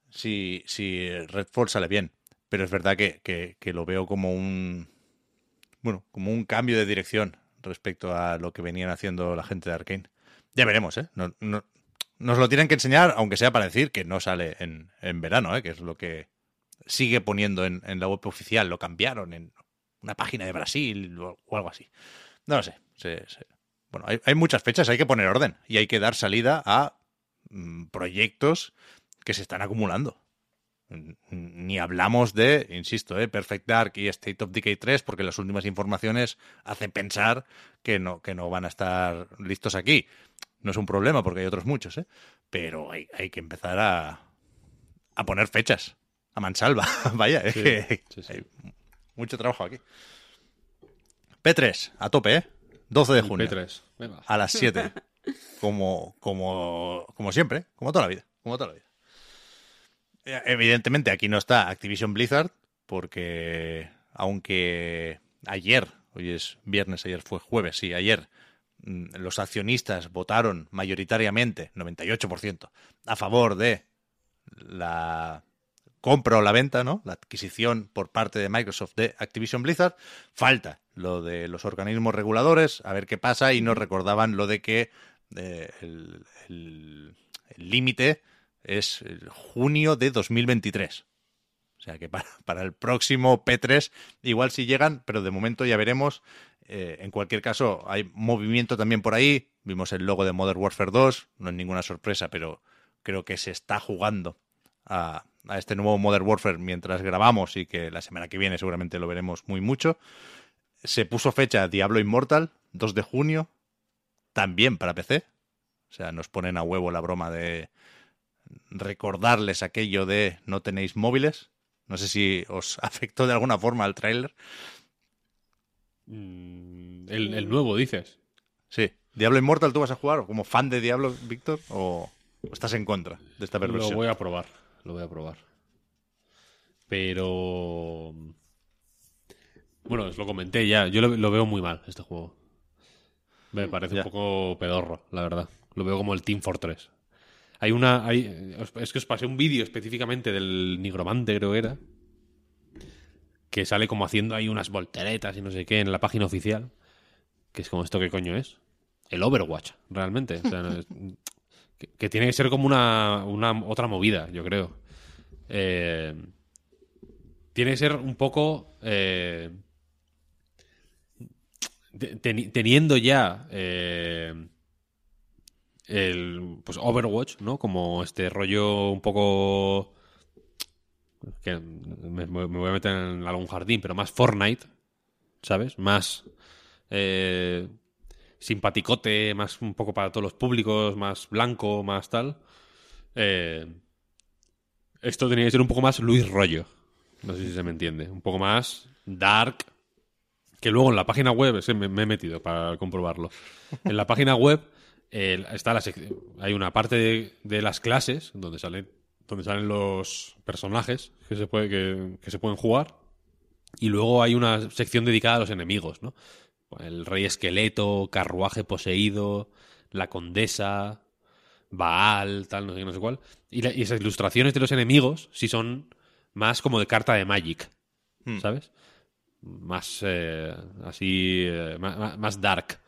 Speaker 1: si, si Redfall sale bien. Pero es verdad que, que- lo veo como un. Bueno, como un cambio de dirección respecto a lo que venían haciendo la gente de Arkane. Ya veremos, ¿eh? No- no- nos lo tienen que enseñar, aunque sea para decir que no sale en, en verano, ¿eh? Que es lo que sigue poniendo en, en la web oficial. Lo cambiaron en una página de Brasil o, o algo así. No lo sé. se- se- Bueno, hay, hay muchas fechas, hay que poner orden y hay que dar salida a mm, proyectos que se están acumulando. Ni hablamos de, insisto, eh, Perfect Dark y State of Decay 3, porque las últimas informaciones hacen pensar que no, que no van a estar listos aquí. No es un problema porque hay otros muchos, ¿eh? pero hay, hay que empezar a, a poner fechas. A mansalva. Vaya, es
Speaker 3: Sí,
Speaker 1: que
Speaker 3: sí, sí.
Speaker 1: hay mucho trabajo aquí. P3, a tope, ¿eh? 12 de junio.
Speaker 3: P3. Venga.
Speaker 1: A las 7. como, como, como siempre, como toda la vida. Como toda la vida. Eh, Evidentemente aquí no está Activision Blizzard, porque aunque ayer, hoy es viernes, ayer fue jueves, sí, ayer mm, los accionistas votaron mayoritariamente, 98%, a favor de la compra o la venta, ¿no? La adquisición por parte de Microsoft de Activision Blizzard. Falta lo de los organismos reguladores, a ver qué pasa, y nos recordaban lo de que eh, el límite es el junio de 2023. O sea que para, para el próximo P3 igual si llegan, pero de momento ya veremos. Eh, en cualquier caso, hay movimiento también por ahí. Vimos el logo de Modern Warfare 2, no es ninguna sorpresa, pero creo que se está jugando a, a este nuevo Modern Warfare mientras grabamos y que la semana que viene seguramente lo veremos muy mucho. Se puso fecha Diablo Immortal, 2 de junio, también para PC. O sea, nos ponen a huevo la broma de recordarles aquello de no tenéis móviles. No sé si os afectó de alguna forma el tráiler.
Speaker 3: Mm, el, el nuevo, dices.
Speaker 1: Sí. ¿Diablo Immortal tú vas a jugar como fan de Diablo, Víctor? ¿O estás en contra de esta
Speaker 3: Lo
Speaker 1: perversión?
Speaker 3: voy a probar. Lo voy a probar. Pero. Bueno, os lo comenté ya. Yo lo, lo veo muy mal, este juego. Me parece
Speaker 1: Ya.
Speaker 3: un poco pedorro, la verdad. Lo veo como el Team Fortress. Hay una. Hay, es que os pasé un vídeo específicamente del Nigromante, creo que era. Que sale como haciendo ahí unas volteretas y no sé qué en la página oficial. Que es como esto, ¿qué coño es? El Overwatch, realmente. O sea, no es- que, tiene que ser como una, una otra movida, yo creo. Eh, tiene que ser un poco. eh, te- teni- teniendo ya eh, el pues Overwatch, ¿no? Como este rollo un poco que me, me voy a meter en algún jardín, pero más Fortnite, ¿sabes? Más eh, simpaticote, más un poco para todos los públicos, más blanco, más tal. Eh, esto tenía que ser un poco más Luis Rollo. No sé si se me entiende. Un poco más dark. Que luego en la página web, me, me he metido para comprobarlo. En la página web eh, está la hay una parte de, de las clases donde salen, donde salen los personajes que se, puede, que, que se pueden jugar. Y luego hay una sección dedicada a los enemigos, ¿no? El rey esqueleto, carruaje poseído, la condesa, Baal, tal, no sé qué, no sé cuál. Y, la- y esas ilustraciones de los enemigos sí son más como de carta de Magic,
Speaker 1: Hmm.
Speaker 3: ¿sabes? Más eh, así, eh, más, dark.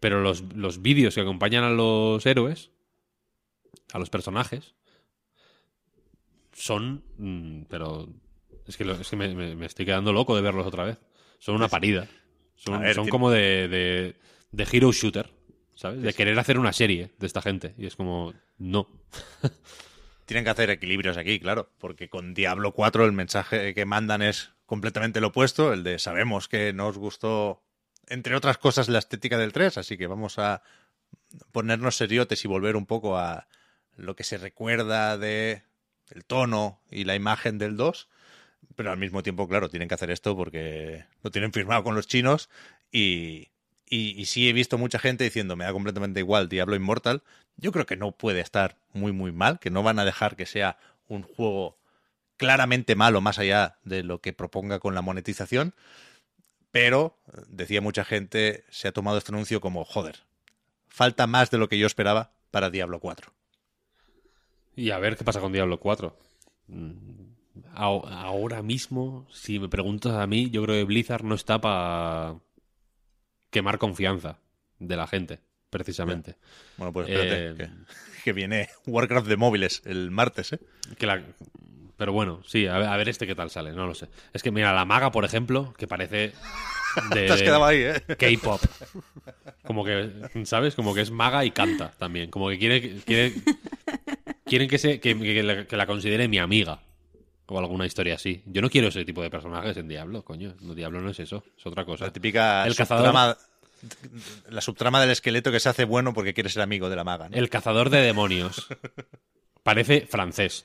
Speaker 3: Pero los, los vídeos que acompañan a los héroes, a los personajes, son... mm, pero es que, lo- es que me, me- me estoy quedando loco de verlos otra vez. Son una parida. Son,
Speaker 1: A ver,
Speaker 3: son
Speaker 1: tiene-
Speaker 3: como de, de, de hero shooter, ¿sabes? De querer hacer una serie de esta gente. Y es como, no.
Speaker 1: Tienen que hacer equilibrios aquí, claro, porque con Diablo 4 el mensaje que mandan es completamente lo opuesto, el de sabemos que nos gustó, entre otras cosas, la estética del 3, así que vamos a ponernos seriotes y volver un poco a lo que se recuerda de el tono y la imagen del 2, pero al mismo tiempo, claro, tienen que hacer esto porque lo tienen firmado con los chinos y, y, sí he visto mucha gente diciendo me da completamente igual Diablo Immortal. Yo creo que no puede estar muy muy mal, que no van a dejar que sea un juego claramente malo más allá de lo que proponga con la monetización. Pero, decía mucha gente, se ha tomado este anuncio como, joder, falta más de lo que yo esperaba para Diablo 4.
Speaker 3: Y a ver qué pasa con Diablo 4. Ahora mismo, si me preguntas a mí, yo creo que Blizzard no está para quemar confianza de la gente, precisamente.
Speaker 1: Bueno, pues espérate,
Speaker 3: Eh,
Speaker 1: que, que viene Warcraft de móviles el martes, ¿eh?
Speaker 3: Que la... Pero bueno, sí, a ver, a ver este qué tal sale, no lo sé. Es que mira, la maga, por ejemplo, que parece de,
Speaker 1: Te has quedado ahí, ¿eh?
Speaker 3: K-pop. Como que, ¿sabes? Como que es maga y canta también. Como que quiere, quiere quieren que, se, que, que la, que la considere mi amiga. O alguna historia así. Yo no quiero ese tipo de personajes en Diablo, coño. No, Diablo no es eso, es otra cosa.
Speaker 1: La típica
Speaker 3: El cazador-
Speaker 1: subtrama, la subtrama del esqueleto que se hace bueno porque quiere ser amigo de la maga, ¿no?
Speaker 3: El cazador de demonios. Parece francés.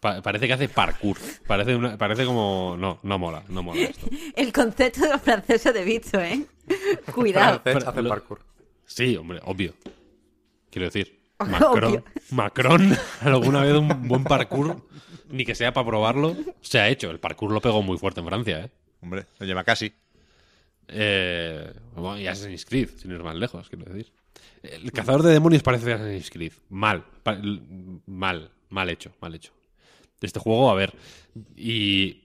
Speaker 3: Pa- parece que hace parkour. Parece, una, parece como... No, no mola, no mola esto.
Speaker 2: El concepto de los franceses de bicho, ¿eh? Cuidado.
Speaker 4: Francés hace parkour.
Speaker 3: Sí, hombre, obvio. Quiero decir,
Speaker 2: Obvio.
Speaker 3: Macron, Macron alguna vez un buen parkour, ni que sea para probarlo, se ha hecho. El parkour lo pegó muy fuerte en Francia, ¿eh?
Speaker 1: Hombre, lo lleva casi.
Speaker 3: Eh, bueno, y Assassin's Creed, sin ir más lejos, quiero decir. El cazador de demonios parece de Assassin's Creed. Mal, pa- mal, mal hecho, mal hecho. Este juego, a ver, y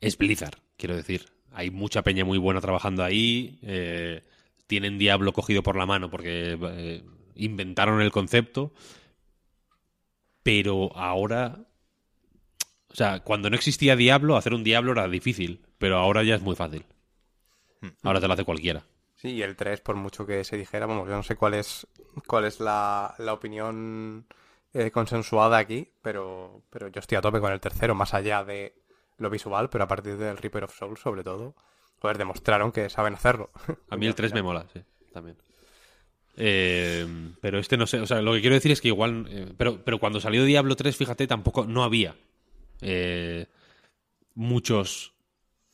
Speaker 3: es Blizzard, quiero decir. Hay mucha peña muy buena trabajando ahí. eh, tienen Diablo cogido por la mano porque eh, inventaron el concepto. Pero ahora. O sea, cuando no existía Diablo, hacer un Diablo era difícil. Pero ahora ya es muy fácil. Ahora te lo hace cualquiera.
Speaker 4: Sí, y el 3, por mucho que se dijera, vamos, yo no sé cuál es, cuál es la, la opinión eh, consensuada aquí, pero, pero yo estoy a tope con el tercero, más allá de lo visual, pero a partir del Reaper of Souls, sobre todo, pues demostraron que saben hacerlo.
Speaker 3: A mí el 3 me mola, sí, también. Eh, pero este no sé, o sea, lo que quiero decir es que igual. eh, pero, pero cuando salió Diablo 3, fíjate, tampoco. No había eh, muchos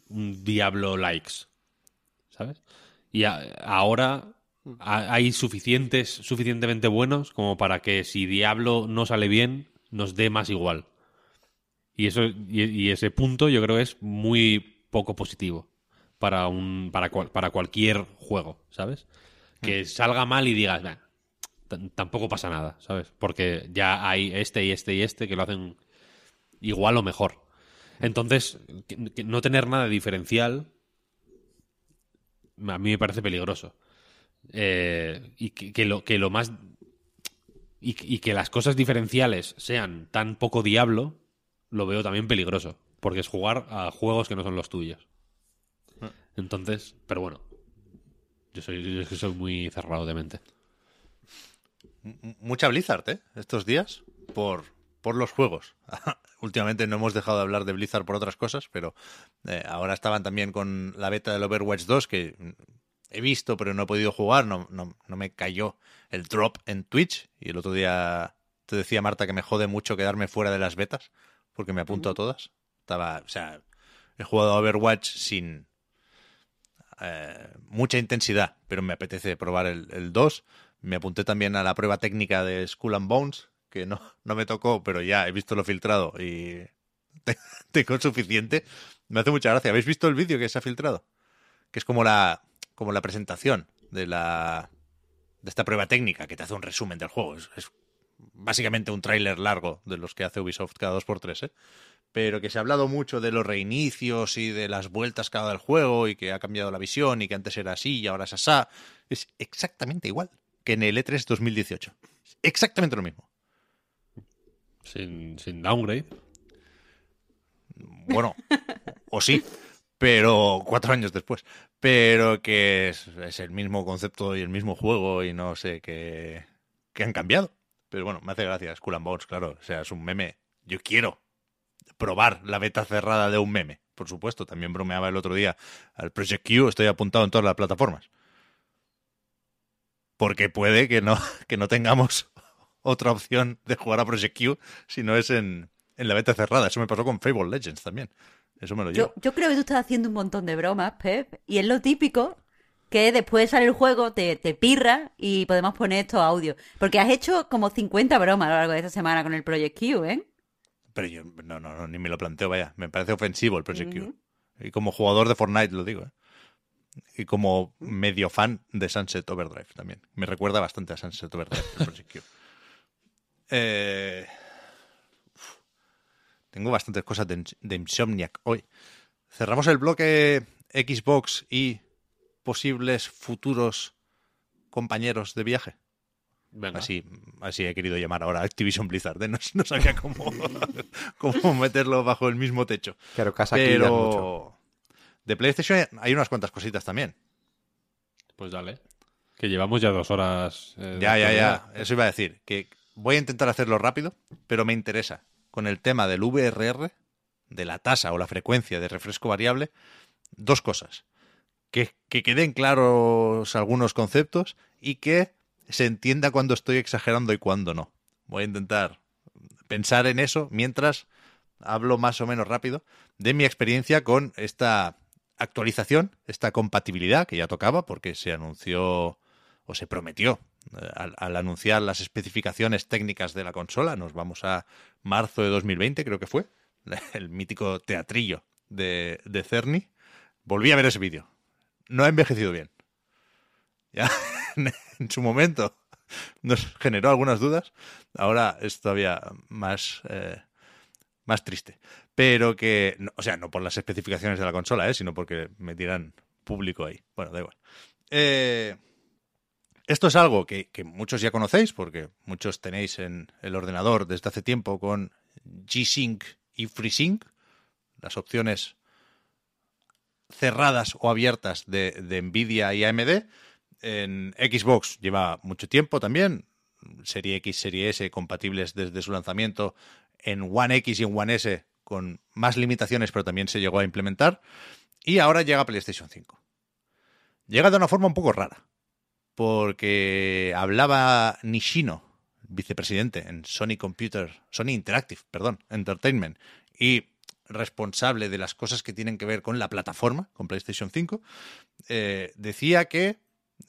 Speaker 3: mm, Diablo likes. ¿Sabes? Y a- ahora ha- hay suficientes, suficientemente buenos como para que si Diablo no sale bien, nos dé más igual. Y eso, y, y ese punto yo creo que es muy poco positivo para un, para, cual- para cualquier juego, ¿sabes? Que salga mal y digas, "Bah, t- tampoco pasa nada, ¿sabes? Porque ya hay este y este y este que lo hacen igual o mejor. Entonces, que- que no tener nada diferencial a mí me parece peligroso. Eh, y que, que lo, que lo más. Y, y que las cosas diferenciales sean tan poco diablo, lo veo también peligroso. Porque es jugar a juegos que no son los tuyos. Entonces, pero bueno, Yo soy, yo es que soy muy cerrado de mente.
Speaker 1: Mucha Blizzard, ¿eh? Estos días, por, por los juegos. Últimamente no hemos dejado de hablar de Blizzard por otras cosas, pero eh, ahora estaban también con la beta del Overwatch 2, que he visto, pero no he podido jugar, no, no, no me cayó el drop en Twitch. Y el otro día te decía Marta que me jode mucho quedarme fuera de las betas, porque me apunto a todas. Estaba, o sea, he jugado a Overwatch sin eh, mucha intensidad, pero me apetece probar el, el 2. Me apunté también a la prueba técnica de Skull and Bones, que no, no me tocó, pero ya he visto lo filtrado y te- tengo suficiente. Me hace mucha gracia. ¿Habéis visto el vídeo que se ha filtrado? Que es como la, como la presentación de la de esta prueba técnica que te hace un resumen del juego. Es, básicamente un tráiler largo de los que hace Ubisoft cada dos por tres, ¿eh? Pero que se ha hablado mucho de los reinicios y de las vueltas cada del juego y que ha cambiado la visión y que antes era así y ahora es asá. Es exactamente igual que en el E E3 2018. Es Exactamente lo mismo.
Speaker 3: Sin, sin downgrade.
Speaker 1: Bueno, o sí, pero cuatro años después. Pero que es, el mismo concepto y el mismo juego y no sé qué, qué han cambiado. Pero bueno, me hace gracia Skull and Bones, claro. O sea, es un meme. Yo quiero probar la beta cerrada de un meme. Por supuesto, también bromeaba el otro día al Project Q. Estoy apuntado en todas las plataformas. Porque puede que no, que no tengamos otra opción de jugar a Project Q si no es en, en la beta cerrada. Eso me pasó con Fable Legends también. Eso me lo llevo.
Speaker 2: Yo, yo creo que tú estás haciendo un montón de bromas, Pep, y es lo típico que después sale el juego, te, te pirra y podemos poner estos audios. Porque has hecho como 50 bromas a lo largo de esta semana con el Project Q, ¿eh?
Speaker 1: Pero yo no, no, no, ni me lo planteo, vaya. Me parece ofensivo el Project Q. Y como jugador de Fortnite lo digo, ¿eh? Y como medio fan de Sunset Overdrive también. Me recuerda bastante a Sunset Overdrive el Project Q. Eh. Tengo bastantes cosas de, de Insomniac hoy. Cerramos el bloque Xbox y posibles futuros compañeros de viaje.
Speaker 3: Venga.
Speaker 1: Así, así he querido llamar ahora Activision Blizzard. ¿eh? No, no sabía cómo, cómo meterlo bajo el mismo techo.
Speaker 4: Claro, casa aquí ya mucho.
Speaker 1: Pero de PlayStation hay unas cuantas cositas también.
Speaker 3: Pues dale. Que llevamos ya dos horas. eh,
Speaker 1: Ya, ya, ya. Eso iba a decir. Que voy a intentar hacerlo rápido, pero me interesa. Con el tema del VRR, de la tasa o la frecuencia de refresco variable, dos cosas. Que, que queden claros algunos conceptos y que se entienda cuando estoy exagerando y cuando no. Voy a intentar pensar en eso mientras hablo más o menos rápido de mi experiencia con esta actualización, esta compatibilidad que ya tocaba porque se anunció o se prometió al, al anunciar las especificaciones técnicas de la consola. Nos vamos a marzo de 2020, creo que fue, el mítico teatrillo de, de Cerny. Volví a ver ese vídeo. No ha envejecido bien. Ya en su momento nos generó algunas dudas. Ahora es todavía más, eh, más triste. Pero que, no- o sea, no por las especificaciones de la consola, ¿eh? sino porque me tiran público ahí. Bueno, da igual. Eh, esto es algo que, muchos ya conocéis, porque muchos tenéis en el ordenador desde hace tiempo con G-Sync y FreeSync, las opciones cerradas o abiertas de, de Nvidia y AMD. En Xbox lleva mucho tiempo también, Serie X, Serie S compatibles desde su lanzamiento, en One X y en One S con más limitaciones, pero también se llegó a implementar. Y ahora llega PlayStation 5. Llega de una forma un poco rara, porque hablaba Nishino, vicepresidente en Sony Computer, Sony Interactive, perdón, Entertainment, y responsable de las cosas que tienen que ver con la plataforma, con PlayStation 5, eh, decía que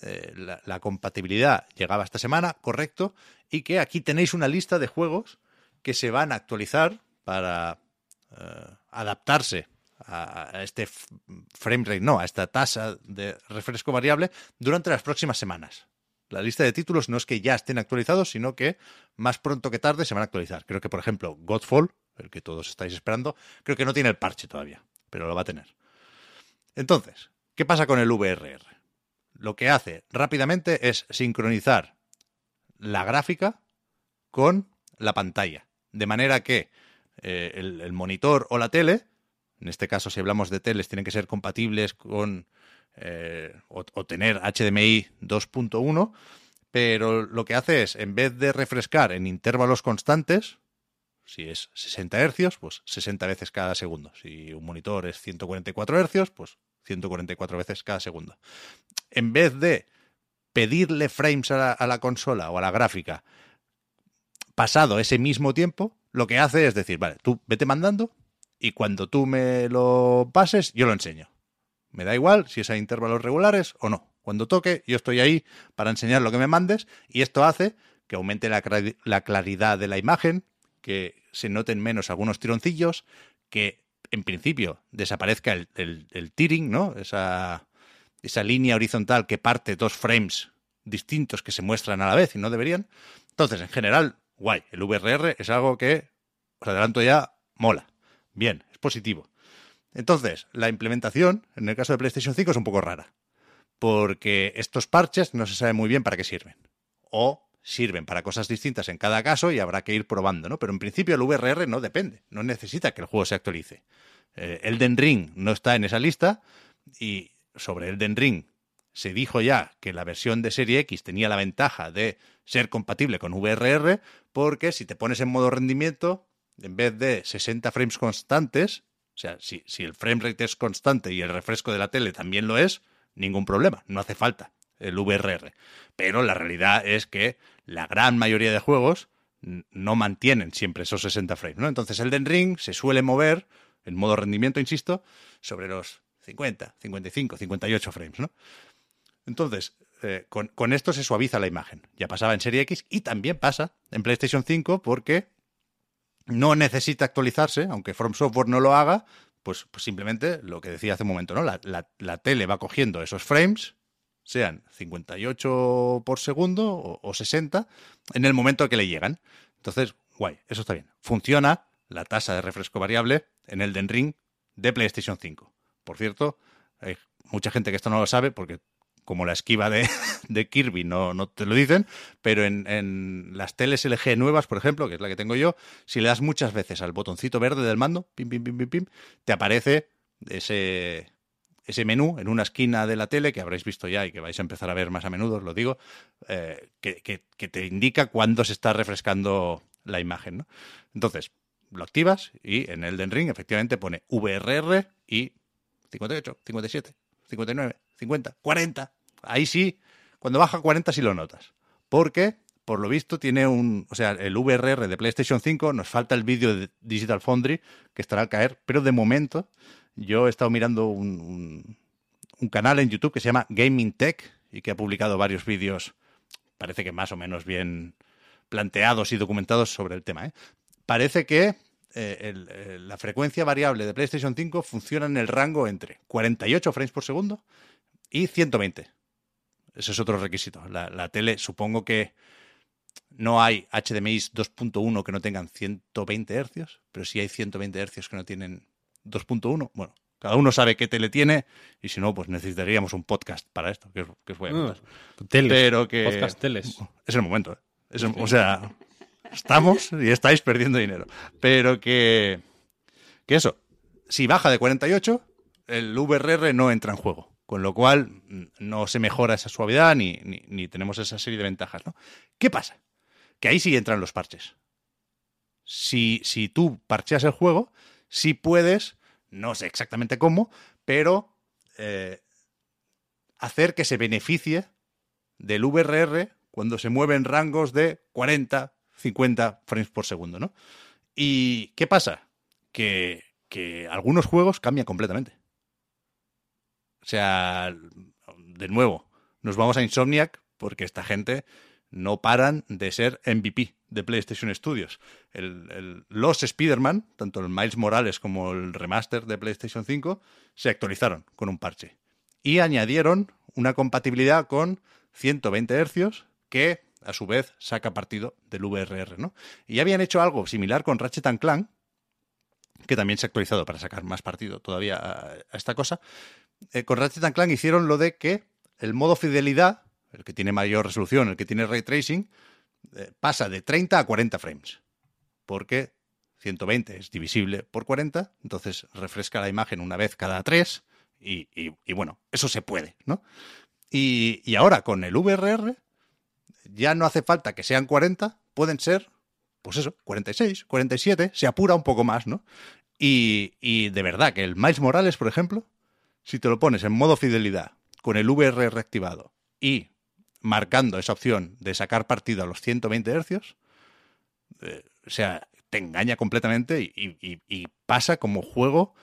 Speaker 1: eh, la, compatibilidad llegaba esta semana, correcto, y que aquí tenéis una lista de juegos que se van a actualizar para eh, adaptarse a, este f- frame rate, no, a esta tasa de refresco variable durante las próximas semanas. La lista de títulos no es que ya estén actualizados, sino que más pronto que tarde se van a actualizar. Creo que, por ejemplo, Godfall, el que todos estáis esperando, creo que no tiene el parche todavía, pero lo va a tener. Entonces, ¿qué pasa con el VRR? Lo que hace rápidamente es sincronizar la gráfica con la pantalla. De manera que eh, el monitor o la tele En este caso, si hablamos de teles, tienen que ser compatibles con eh, o, tener HDMI 2.1, pero lo que hace es, en vez de refrescar en intervalos constantes, si es 60 hercios, pues 60 veces cada segundo. Si un monitor es 144 hercios, pues 144 veces cada segundo. En vez de pedirle frames a la consola o a la gráfica pasado ese mismo tiempo, lo que hace es decir, vale, tú vete mandando y cuando tú me lo pases, yo lo enseño. Me da igual si es a intervalos regulares o no. Cuando toque, yo estoy ahí para enseñar lo que me mandes y esto hace que aumente la, cla- la claridad de la imagen, que se noten menos algunos tironcillos, que en principio desaparezca el, el, el tearing, ¿no? Esa, esa línea horizontal que parte dos frames distintos que se muestran a la vez y no deberían. Entonces, en general, guay. El VRR es algo que, os adelanto ya, mola. Bien, es positivo. Entonces, la implementación, en el caso de PlayStation 5, es un poco rara. Porque estos parches no se sabe muy bien para qué sirven. O sirven para cosas distintas en cada caso y habrá que ir probando, ¿no? Pero en principio el VRR no depende, no necesita que el juego se actualice. Eh, Elden Ring no está en esa lista y sobre Elden Ring se dijo ya que la versión de Serie X tenía la ventaja de ser compatible con VRR porque si te pones en modo rendimiento, en vez de 60 frames constantes, o sea, si, si el frame rate es constante y el refresco de la tele también lo es, ningún problema, no hace falta el VRR. Pero la realidad es que la gran mayoría de juegos no mantienen siempre esos 60 frames, ¿no? Entonces Elden Ring se suele mover, en modo rendimiento, insisto, sobre los 50, 55, 58 frames, ¿no? Entonces, eh, con, con esto se suaviza la imagen. Ya pasaba en Serie X y también pasa en PlayStation 5 porque no necesita actualizarse, aunque From Software no lo haga, pues, pues simplemente lo que decía hace un momento, ¿no? La, la- tele va cogiendo esos frames, sean 58 por segundo o, o 60, en el momento que le llegan. Entonces, guay, eso está bien. Funciona la tasa de refresco variable en el Den Ring de PlayStation 5. Por cierto, hay mucha gente que esto no lo sabe porque como la esquiva de, Kirby no, no te lo dicen, pero en, en las teles LG nuevas, por ejemplo, que es la que tengo yo, si le das muchas veces al botoncito verde del mando, pim, pim, pim, pim, pim, te aparece ese, ese menú en una esquina de la tele que habréis visto ya y que vais a empezar a ver más a menudo, os lo digo, eh, que, que- que te indica cuándo se está refrescando la imagen. ¿no? Entonces, lo activas y en Elden Ring efectivamente pone VRR y 58, 57, 59, 50, 40. Ahí sí, cuando baja a 40 sí lo notas. Porque, por lo visto, tiene un. O sea, el VRR de PlayStation 5, nos falta el vídeo de Digital Foundry, que estará al caer, pero de momento, yo he estado mirando un, canal en YouTube que se llama Gaming Tech y que ha publicado varios vídeos, parece que más o menos bien planteados y documentados sobre el tema. ¿eh? Parece que eh, el- la frecuencia variable de PlayStation 5 funciona en el rango entre 48 frames por segundo y 120. Ese es otro requisito. La, la tele, supongo que no hay HDMI 2.1 que no tengan 120 hercios, pero sí hay 120 hercios que no tienen 2.1. Bueno, cada uno sabe qué tele tiene y si no, pues necesitaríamos un podcast para esto, que que os voy a contar.
Speaker 3: teles.
Speaker 1: Pero que...
Speaker 3: Podcast teles.
Speaker 1: Es el momento. ¿eh? Es el- o sea, estamos y estáis perdiendo dinero. Pero que, que eso, si baja de 48, el VRR no entra en juego. Con lo cual, no se mejora esa suavidad ni, ni, ni tenemos esa serie de ventajas. ¿no? ¿Qué pasa? Que ahí sí entran los parches. Si, si tú parcheas el juego, sí puedes, no sé exactamente cómo, pero eh, hacer que se beneficie del VRR cuando se mueve en rangos de 40, 50 frames por segundo, ¿no? ¿Y qué pasa? Que, que algunos juegos cambian completamente. O sea, de nuevo, nos vamos a Insomniac porque esta gente no paran de ser MVP de PlayStation Studios. Los Spider-Man, tanto el Miles Morales como el remaster de PlayStation 5, se actualizaron con un parche. Y añadieron una compatibilidad con 120 hercios que a su vez saca partido del VRR, ¿no? Y habían hecho algo similar con Ratchet Clank, que también se ha actualizado para sacar más partido todavía a esta cosa. Eh, con Ratchet Clank hicieron lo de que el modo fidelidad, el que tiene mayor resolución, el que tiene ray tracing, eh, pasa de 30 a 40 frames. Porque 120 es divisible por 40, entonces refresca la imagen una vez cada tres y, y- y bueno, eso se puede, ¿no? Y, y ahora con el VRR ya no hace falta que sean 40, pueden ser, pues eso, 46, 47, se apura un poco más, ¿no? Y, y de verdad que el Miles Morales, por ejemplo, si te lo pones en modo fidelidad, con el VRR activado y marcando esa opción de sacar partido a los 120 hercios, eh, o sea, te engaña completamente y, pasa como juego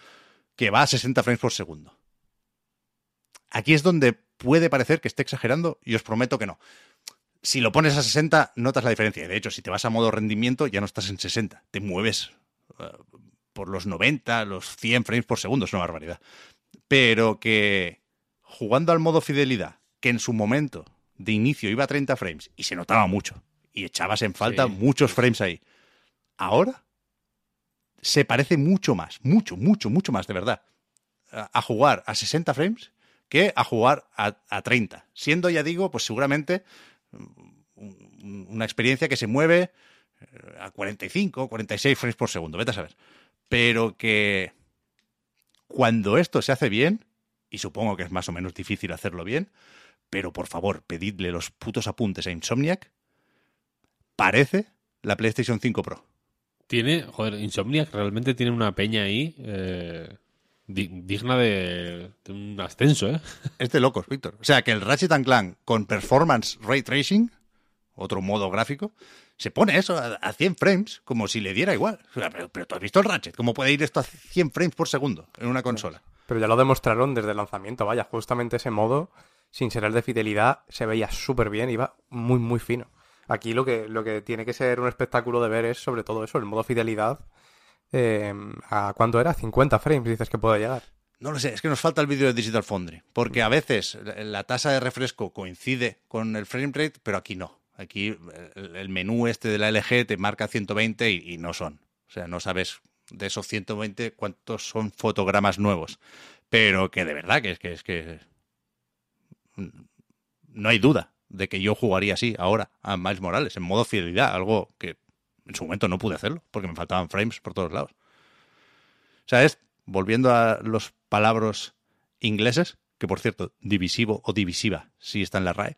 Speaker 1: que va a 60 frames por segundo. Aquí es donde puede parecer que esté exagerando y os prometo que no. Si lo pones a 60, notas la diferencia. De hecho, si te vas a modo rendimiento, ya no estás en 60. Te mueves eh, por los 90, los 100 frames por segundo. Es una barbaridad. Pero que jugando al modo fidelidad, que en su momento de inicio iba a 30 frames y se notaba mucho y echabas en falta
Speaker 3: Sí.
Speaker 1: muchos frames ahí. Ahora se parece mucho más, mucho, mucho, mucho más de verdad a, a jugar a 60 frames que a jugar a, a 30. Siendo, ya digo, pues seguramente un- una experiencia que se mueve eh, a 45, 46 frames por segundo, vete a saber. Pero que cuando esto se hace bien, y supongo que es más o menos difícil hacerlo bien, pero por favor, pedidle los putos apuntes a Insomniac, parece la PlayStation 5 Pro.
Speaker 3: Tiene, joder, Insomniac realmente tiene una peña ahí eh, di- digna de, de un ascenso, ¿eh?
Speaker 1: Es de locos, Víctor. O sea, que el Ratchet and Clank con Performance Ray Tracing, otro modo gráfico, se pone eso a, a 100 frames como si le diera igual. Pero, pero tú has visto el Ratchet, ¿cómo puede ir esto a 100 frames por segundo en una consola?
Speaker 4: Pero ya lo demostraron desde el lanzamiento, vaya, justamente ese modo, sin ser el de fidelidad, se veía súper bien, iba muy, muy fino. Aquí lo que, lo que tiene que ser un espectáculo de ver es sobre todo eso, el modo fidelidad. eh, ¿A cuánto era? 50 frames dices que puede llegar.
Speaker 1: No lo sé, es que nos falta el vídeo de Digital Foundry, porque a veces la tasa de refresco coincide con el frame rate, pero aquí no. Aquí el, menú este de la LG te marca 120 y, y no son. O sea, no sabes de esos 120 cuántos son fotogramas nuevos. Pero que de verdad que es que es que no hay duda de que yo jugaría así ahora a Miles Morales en modo fidelidad, algo que en su momento no pude hacerlo porque me faltaban frames por todos lados. O sea, es, volviendo a los palabras ingleses, que por cierto, divisivo o divisiva, si está en la RAE,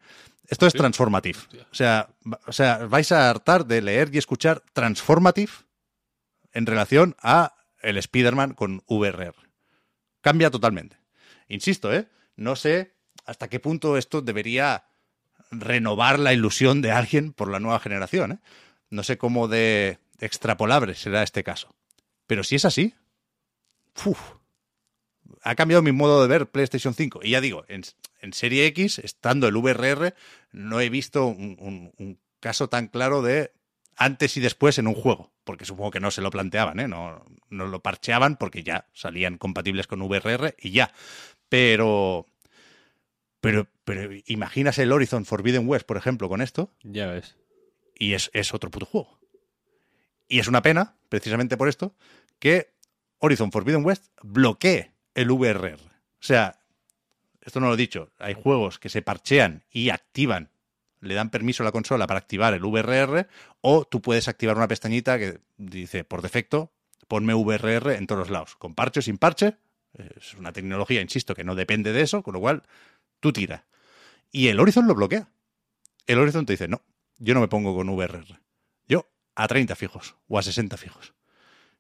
Speaker 1: esto es transformative. O sea, o sea, vais a hartar de leer y escuchar transformative en relación a el Spider-Man con VRR. Cambia totalmente. Insisto, ¿eh? No sé hasta qué punto esto debería renovar la ilusión de alguien por la nueva generación. ¿eh? No sé cómo de extrapolable será este caso. Pero si es así, uf, ha cambiado mi modo de ver PlayStation 5. Y ya digo, en, en Serie X, estando el VRR, no he visto un, un- un caso tan claro de antes y después en un juego. Porque supongo que no se lo planteaban, ¿eh? No, no lo parcheaban porque ya salían compatibles con VRR y ya. Pero. Pero, pero imaginas el Horizon Forbidden West, por ejemplo, con esto,
Speaker 3: Ya ves.
Speaker 1: y es, es otro puto juego. Y es una pena, precisamente por esto, que Horizon Forbidden West bloquee el VRR. O sea, esto no lo he dicho, hay juegos que se parchean y activan, le dan permiso a la consola para activar el VRR, o tú puedes activar una pestañita que dice, por defecto, ponme VRR en todos los lados, con parche o sin parche. Es una tecnología, insisto, que no depende de eso, con lo cual tú tira. Y el Horizon lo bloquea. El Horizon te dice, no, yo no me pongo con VRR. Yo a 30 fijos o a 60 fijos.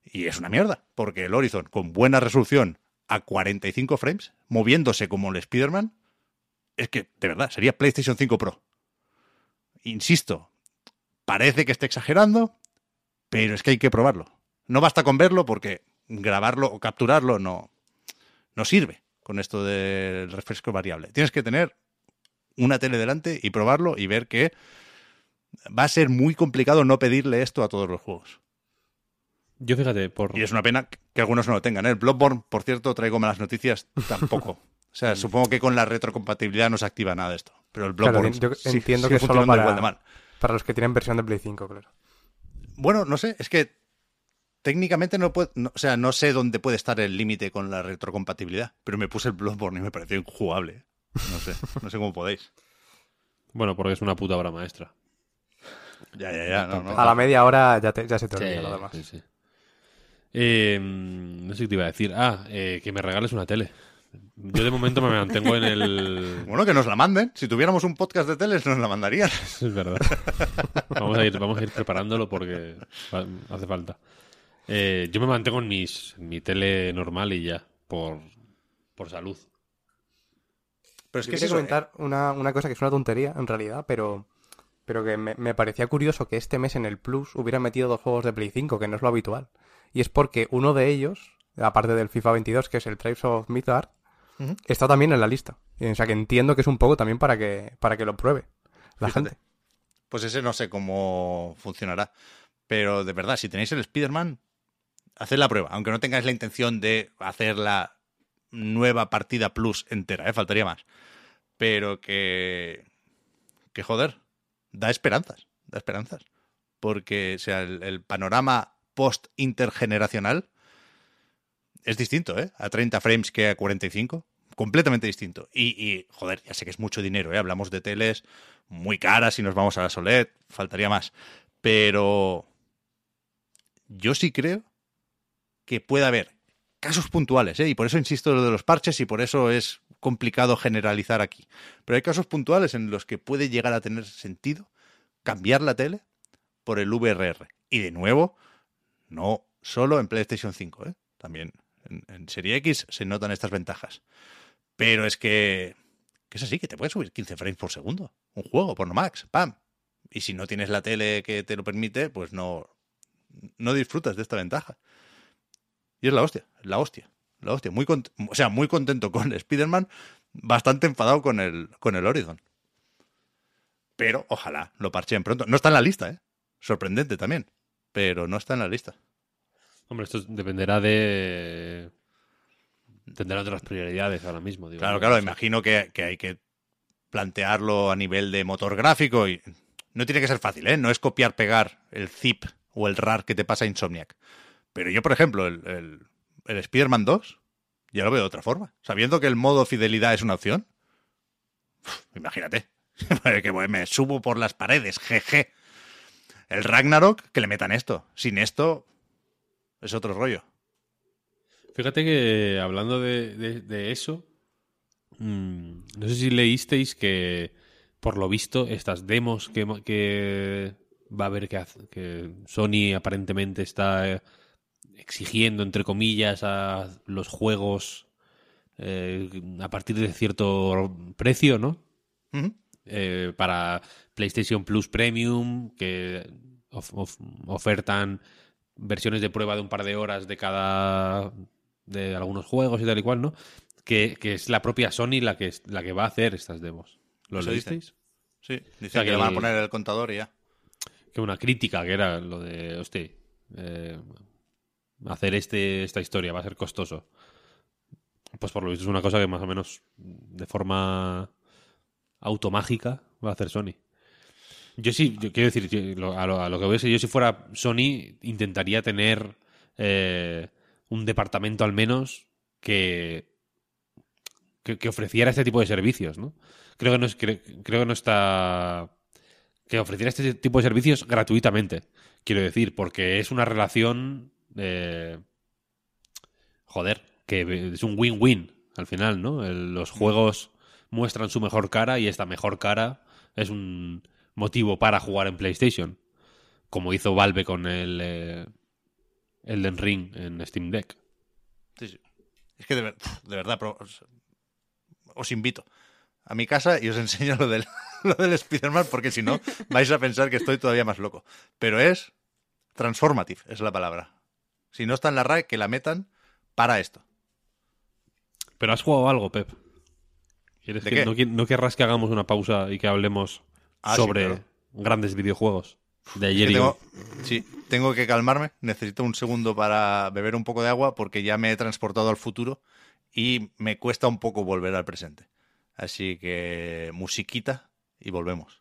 Speaker 1: Y es una mierda, porque el Horizon con buena resolución a 45 frames, moviéndose como el Spider-Man, es que, de verdad, sería PlayStation 5 Pro. Insisto, parece que esté exagerando, pero es que hay que probarlo. No basta con verlo porque grabarlo o capturarlo no, no sirve con esto del refresco variable. Tienes que tener una tele delante y probarlo y ver que va a ser muy complicado no pedirle esto a todos los juegos.
Speaker 3: Yo fíjate, por...
Speaker 1: Y es una pena que algunos no lo tengan. ¿eh? El Bloodborne, por cierto, traigo malas noticias, tampoco. O sea, supongo que con la retrocompatibilidad no se activa nada de esto. Pero el
Speaker 4: Claro,
Speaker 1: Bloodborne
Speaker 4: yo
Speaker 1: sí-
Speaker 4: entiendo que solo para,
Speaker 1: igual de mal.
Speaker 4: para los que tienen versión de Play 5, claro.
Speaker 1: Bueno, no sé, es que técnicamente no puedo, no- o sea, no sé dónde puede estar el límite con la retrocompatibilidad, pero me puse el Bloodborne y me pareció injugable. ¿eh? No sé, no sé cómo podéis.
Speaker 3: Bueno, porque es una puta obra maestra.
Speaker 1: Ya, ya, ya, no, no.
Speaker 4: A la media hora ya, te- ya se te olvida
Speaker 3: Sí,
Speaker 4: lo demás.
Speaker 3: sí, sí. Eh, no sé qué te iba a decir. Ah, eh, que me regales una tele. Yo de momento me mantengo en el...
Speaker 1: Bueno, que nos la manden. Si tuviéramos un podcast de teles, nos la mandarían.
Speaker 3: Es verdad. Vamos a ir, vamos a ir preparándolo porque hace falta. Eh, yo me mantengo en mis, en mi tele normal y ya, por, por salud.
Speaker 1: Pero es
Speaker 4: Yo
Speaker 1: que
Speaker 4: quería
Speaker 1: eso, ¿eh?
Speaker 4: comentar una, una cosa que es una tontería, en realidad, pero, pero que me, me parecía curioso que este mes en el Plus hubiera metido dos juegos de Play 5, que no es lo habitual. Y es porque uno de ellos, aparte del FIFA 22, que es el Tribes of Midgard, está también en la lista. O sea que entiendo que es un poco también para que, para que lo pruebe la
Speaker 1: Fíjate.
Speaker 4: gente.
Speaker 1: Pues ese no sé cómo funcionará. Pero de verdad, si tenéis el Spider-Man, haced la prueba. Aunque no tengáis la intención de hacer la nueva partida plus entera, ¿eh? faltaría más. Pero que. Que joder, da esperanzas. Da esperanzas. Porque, o sea, el, el panorama post-intergeneracional es distinto, ¿eh? A 30 frames que a 45. Completamente distinto. Y, joder, ya sé que es mucho dinero, ¿eh? Hablamos de teles muy caras y nos vamos a la OLED, faltaría más. Pero yo sí creo que puede haber casos puntuales, ¿eh? y por eso insisto lo de los parches y por eso es complicado generalizar aquí. Pero hay casos puntuales en los que puede llegar a tener sentido cambiar la tele por el VRR. Y de nuevo, no solo en PlayStation 5, ¿eh? también en, Serie X se notan estas ventajas. Pero es que, que es así, que te puede subir 15 frames por segundo. Un juego, por no max, ¡pam! Y si no tienes la tele que te lo permite, pues no, no disfrutas de esta ventaja. Y es la hostia, la hostia, la hostia. Muy o sea, muy contento con Spider-Man, bastante enfadado con el, con el Horizon. Pero ojalá lo parcheen pronto. No está en la lista, ¿eh? Sorprendente también. Pero no está en la lista.
Speaker 3: Hombre, esto dependerá de... Tendrá otras prioridades ahora mismo. digo,
Speaker 1: Claro, claro,
Speaker 3: sea,
Speaker 1: imagino que, que hay que plantearlo a nivel de motor gráfico y no tiene que ser fácil, ¿eh? No es copiar, pegar el zip o el RAR que te pasa Insomniac. Pero yo, por ejemplo, el, el, el Spider-Man 2 ya lo veo de otra forma. Sabiendo que el modo fidelidad es una opción, imagínate, que me subo por las paredes, jeje. El Ragnarok, que le metan esto. Sin esto, es otro rollo.
Speaker 3: Fíjate que hablando de, de- de eso, mm, no sé si leísteis que, por lo visto, estas demos que, va a haber que, que Sony aparentemente está eh, exigiendo, entre comillas, a los juegos eh, a partir de cierto precio, ¿no? Eh, para PlayStation Plus Premium, que of- of- ofertan versiones de prueba de un par de horas de cada de algunos juegos y tal y cual, ¿no? Que, que es la propia Sony la que la que va a hacer estas demos. ¿Lo leísteis?
Speaker 1: Sí, dicen
Speaker 3: sea,
Speaker 1: que,
Speaker 3: que
Speaker 1: le van a poner el contador y ya.
Speaker 3: Que una crítica que era lo de, hostia, eh, hacer este, esta historia va a ser costoso. Pues por lo visto es una cosa que más o menos de forma automágica va a hacer Sony. Yo sí, quiero decir, a, lo, que voy a decir, yo si fuera Sony intentaría tener eh, un departamento al menos que, que, ofreciera este tipo de servicios, ¿no? Creo que no, es, cre- creo que no está... Que ofreciera este tipo de servicios gratuitamente, quiero decir, porque es una relación... joder, que es un win-win al final, ¿no? Los juegos muestran su mejor cara y esta mejor cara es un motivo para jugar en PlayStation, como hizo Valve con el eh, Elden Ring en Steam Deck.
Speaker 1: Sí, sí. Es que de, ver- de verdad, pero os, os invito a mi casa y os enseño lo del, lo del Spider-Man, porque si no, vais a pensar que estoy todavía más loco. Pero es transformative, es la palabra. Si no está en la RAE, que la metan para esto.
Speaker 3: Pero has jugado algo, Pep. ¿Quieres
Speaker 1: ¿De
Speaker 3: que,
Speaker 1: qué?
Speaker 3: no, querrás que hagamos una pausa y que hablemos
Speaker 1: Ah, sí,
Speaker 3: sobre
Speaker 1: claro.
Speaker 3: grandes videojuegos de
Speaker 1: Es
Speaker 3: ayer y
Speaker 1: tengo, sí, tengo que calmarme. Necesito un segundo para beber un poco de agua porque ya me he transportado al futuro y me cuesta un poco volver al presente. Así que musiquita y volvemos.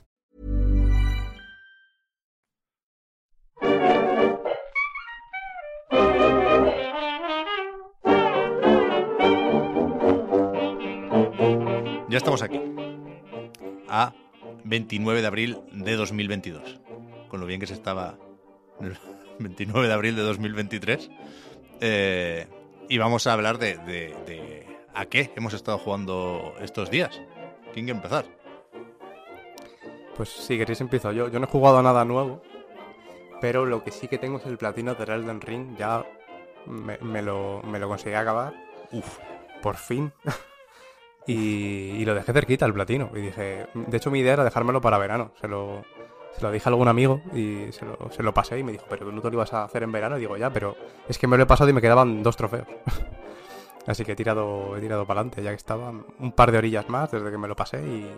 Speaker 1: Ya estamos aquí. A 29 de abril de 2022. Con lo bien que se estaba el 29 de abril de 2023. Eh, y vamos a hablar de, de- de a qué hemos estado jugando estos días. ¿Quién quiere empezar?
Speaker 4: Pues si queréis empiezo yo. Yo no he jugado a nada nuevo, pero lo que sí que tengo es el platino del Elden Ring. Ya me, me lo, me lo conseguí acabar.
Speaker 1: Uf,
Speaker 4: por fin. y, lo dejé cerquita el platino. Y dije, de hecho mi idea era dejármelo para verano. Se lo, se lo dije a algún amigo y se lo, se lo pasé y me dijo, pero tú no te lo ibas a hacer en verano. Y digo, ya, pero es que me lo he pasado y me quedaban dos trofeos. Así que he tirado, he tirado para adelante, ya que estaba un par de orillas más desde que me lo pasé y,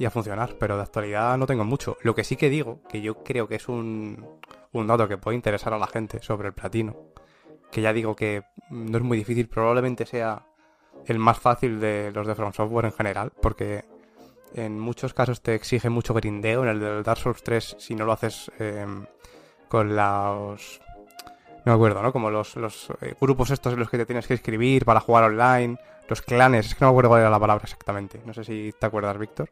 Speaker 4: y a funcionar. Pero de actualidad no tengo mucho. Lo que sí que digo, que yo creo que es un, un dato que puede interesar a la gente sobre el platino, que ya digo que no es muy difícil, probablemente sea el más fácil de los de From Software en general, porque en muchos casos te exige mucho grindeo. En el del Dark Souls 3, si no lo haces eh, con los. No me acuerdo, ¿no? Como los, los eh, grupos estos en los que te tienes que escribir para jugar online, los clanes, es que no me acuerdo cuál era la palabra exactamente. No sé si te acuerdas, Víctor,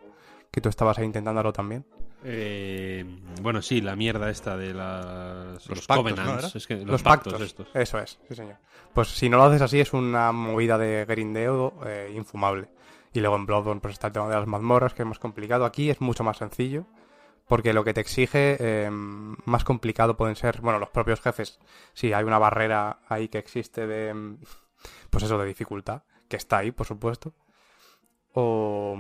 Speaker 4: que tú estabas ahí intentándolo también.
Speaker 3: Eh, bueno, sí, la mierda esta de las,
Speaker 1: Los
Speaker 3: los,
Speaker 1: pactos,
Speaker 3: covenants. Es que los,
Speaker 4: los
Speaker 3: pactos,
Speaker 4: pactos,
Speaker 3: estos.
Speaker 4: Eso es, sí señor. Pues si no lo haces así es una movida de grindeo eh, infumable. Y luego en Bloodborne pues está el tema de las mazmorras, que es más complicado. Aquí es mucho más sencillo, porque lo que te exige eh, más complicado pueden ser, bueno, los propios jefes. Sí, hay una barrera ahí que existe de, mm, pues eso, de dificultad, que está ahí, por supuesto. O,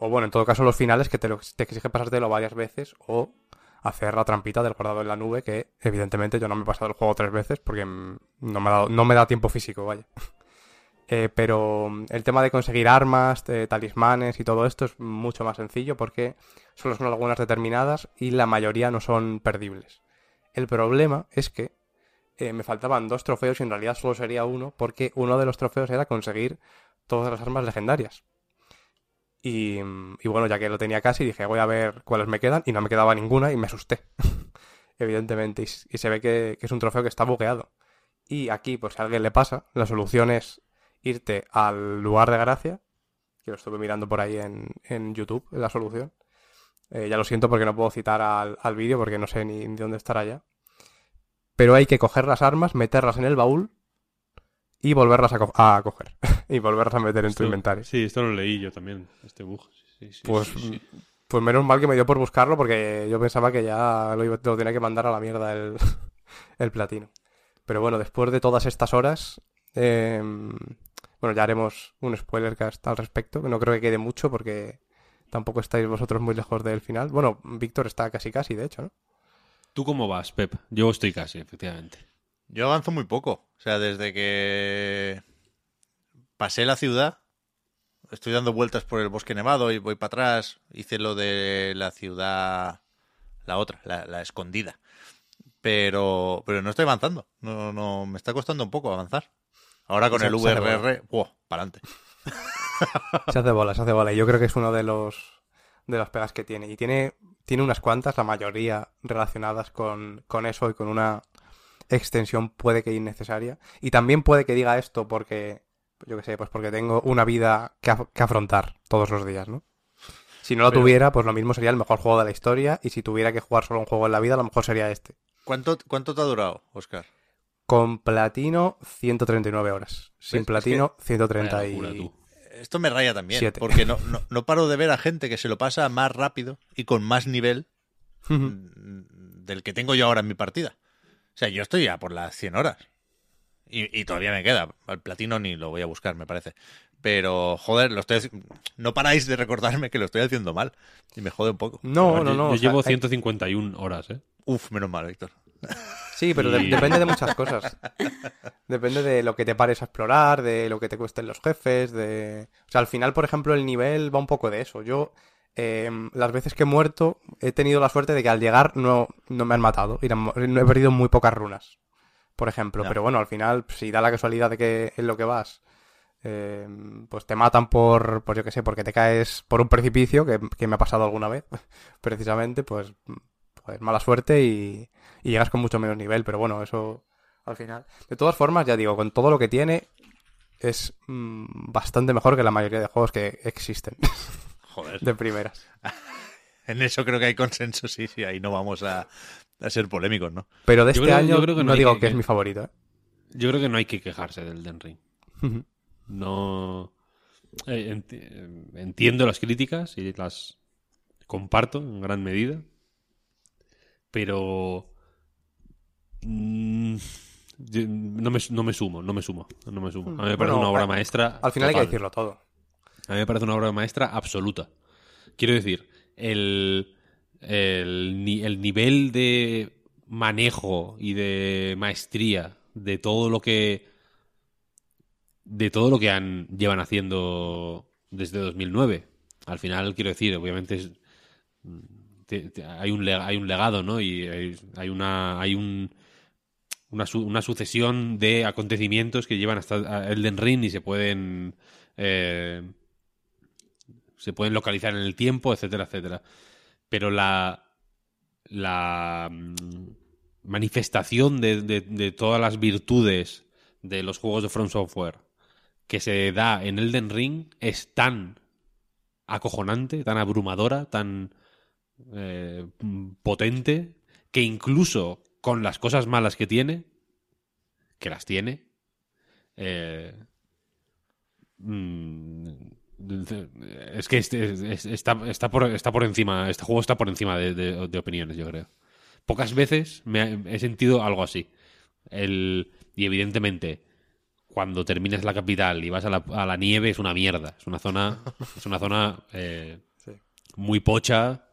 Speaker 4: bueno, en todo caso los finales que te, te exige pasártelo varias veces o hacer la trampita del guardado en la nube que evidentemente yo no me he pasado el juego tres veces porque mm, no me no me da tiempo físico, vaya. Eh, pero mm, el tema de conseguir armas, de talismanes y todo esto es mucho más sencillo porque solo son algunas determinadas y la mayoría no son perdibles. El problema es que eh, me faltaban dos trofeos y en realidad solo sería uno porque uno de los trofeos era conseguir todas las armas legendarias. Y, bueno, ya que lo tenía casi, dije, voy a ver cuáles me quedan y no me quedaba ninguna y me asusté. Evidentemente. Y, se ve que, que es un trofeo que está bugueado. Y aquí, pues si a alguien le pasa, la solución es irte al lugar de gracia, que lo estuve mirando por ahí en, en YouTube, la solución. Eh, ya lo siento porque no puedo citar al, al vídeo porque no sé ni, ni dónde estará ya. Pero hay que coger las armas, meterlas en el baúl y volverlas a, co- a coger. y volverlas a meter en tu inventario.
Speaker 3: Sí, esto lo leí yo también, este bug. Sí, sí,
Speaker 4: Pues,
Speaker 3: sí, sí.
Speaker 4: pues menos mal que me dio por buscarlo porque yo pensaba que ya lo, iba- lo tenía que mandar a la mierda el, el platino. Pero bueno, después de todas estas horas, eh, bueno, ya haremos un spoiler cast al respecto, que no creo que quede mucho porque tampoco estáis vosotros muy lejos del final. Bueno, Víctor está casi casi, de hecho, ¿no?
Speaker 3: ¿Tú cómo vas, Pep? Yo estoy casi, efectivamente.
Speaker 1: Yo avanzo muy poco. O sea, desde que pasé la ciudad, estoy dando vueltas por el bosque nevado y voy para atrás. Hice lo de la ciudad, la otra, la, la escondida. Pero, pero no estoy avanzando. No, no, me está costando un poco avanzar. Ahora con
Speaker 4: Se-
Speaker 1: el VRR, ¡wow! Para adelante.
Speaker 4: Se hace bola, se hace bola. Y yo creo que es uno de los de las pegas que tiene. Y tiene, tiene unas cuantas, la mayoría relacionadas con, con eso y con una extensión puede que innecesaria. Y también puede que diga esto porque, yo qué sé, pues porque tengo una vida que, af- que afrontar todos los días, ¿no? Si no lo
Speaker 1: Pero-
Speaker 4: tuviera, pues lo mismo sería el mejor juego de la historia. Y si tuviera que jugar solo un juego en la vida, a lo mejor sería este.
Speaker 1: ¿Cuánto, cuánto te ha durado, Oscar?
Speaker 4: Con platino, 139 horas. Sin
Speaker 1: ¿Ves?
Speaker 4: platino,
Speaker 1: Es
Speaker 4: 130
Speaker 3: Vaya
Speaker 4: y...
Speaker 3: locura, tú.
Speaker 1: Esto me raya también,
Speaker 4: Siete.
Speaker 1: porque no, no, no paro de ver a gente que se lo pasa más rápido y con más nivel del que tengo yo ahora en mi partida. O sea, yo estoy ya por las 100 horas. Y, y todavía me queda. Al platino ni lo voy a buscar, me parece. Pero, joder, lo estoy, no paráis de recordarme que lo estoy haciendo mal. Y me jode un poco.
Speaker 4: No,
Speaker 3: Yo-
Speaker 4: no, no.
Speaker 3: Yo
Speaker 4: o sea,
Speaker 3: llevo
Speaker 4: hay-
Speaker 3: 151 horas, ¿eh?
Speaker 1: Uf, menos mal, Víctor.
Speaker 4: Sí, pero de- depende de muchas cosas. Depende de lo que te pares a explorar, de lo que te cuesten los jefes, de... O sea, al final, por ejemplo, el nivel va un poco de eso. Yo, eh, las veces que he muerto, he tenido la suerte de que al llegar no, no me han matado. Y no he perdido muy pocas runas, por ejemplo. Pero bueno, al final, si da la casualidad de que en lo que vas, eh, pues te matan por, por yo qué sé, porque te caes por un precipicio, que, que me ha pasado alguna vez, precisamente, pues, pues mala suerte y, y llegas con mucho menos nivel, pero bueno, eso al final. De todas formas, ya digo, con todo lo que tiene, es mm, bastante mejor que la mayoría de juegos que existen
Speaker 1: Joder.
Speaker 4: de primeras.
Speaker 1: En eso creo que hay consenso, sí, sí. Ahí no vamos a, a ser polémicos, ¿no?
Speaker 4: Pero de
Speaker 3: Yo
Speaker 4: este
Speaker 3: creo-
Speaker 4: año
Speaker 3: yo creo que
Speaker 4: no, digo
Speaker 3: que-
Speaker 4: que, es mi favorito. ¿eh?
Speaker 3: Yo creo que no hay que quejarse del Den Ring. No. eh, enti- entiendo las críticas y las comparto en gran medida. Pero. mm, no, me, no me sumo, no me sumo. No me sumo. A mí me parece
Speaker 4: Bueno,
Speaker 3: una obra maestra.
Speaker 4: Al final hay que decirlo todo.
Speaker 3: A mí me parece una obra maestra absoluta. Quiero decir, el, el, el nivel de manejo y de maestría de todo lo que de todo lo que han llevan haciendo desde 2009. Al final, quiero decir, obviamente hay un hay un legado, ¿no? Y hay, una hay un una, su- una sucesión de acontecimientos que llevan hasta Elden Ring y se pueden eh, se pueden localizar en el tiempo, etcétera, etcétera. Pero la la mm, manifestación de, de- todas las virtudes de los juegos de From Software que se da en Elden Ring es tan acojonante, tan abrumadora, tan eh, potente, que incluso con las cosas malas que tiene, que las tiene, eh, mm, es que este- es- es- está, está, por, está por encima, este juego está por encima de, de- de opiniones, yo creo. Pocas veces me ha- he sentido algo así. El, y evidentemente, cuando terminas la capital y vas a la, a la nieve, es una mierda. Es una zona, es una zona eh, muy pocha.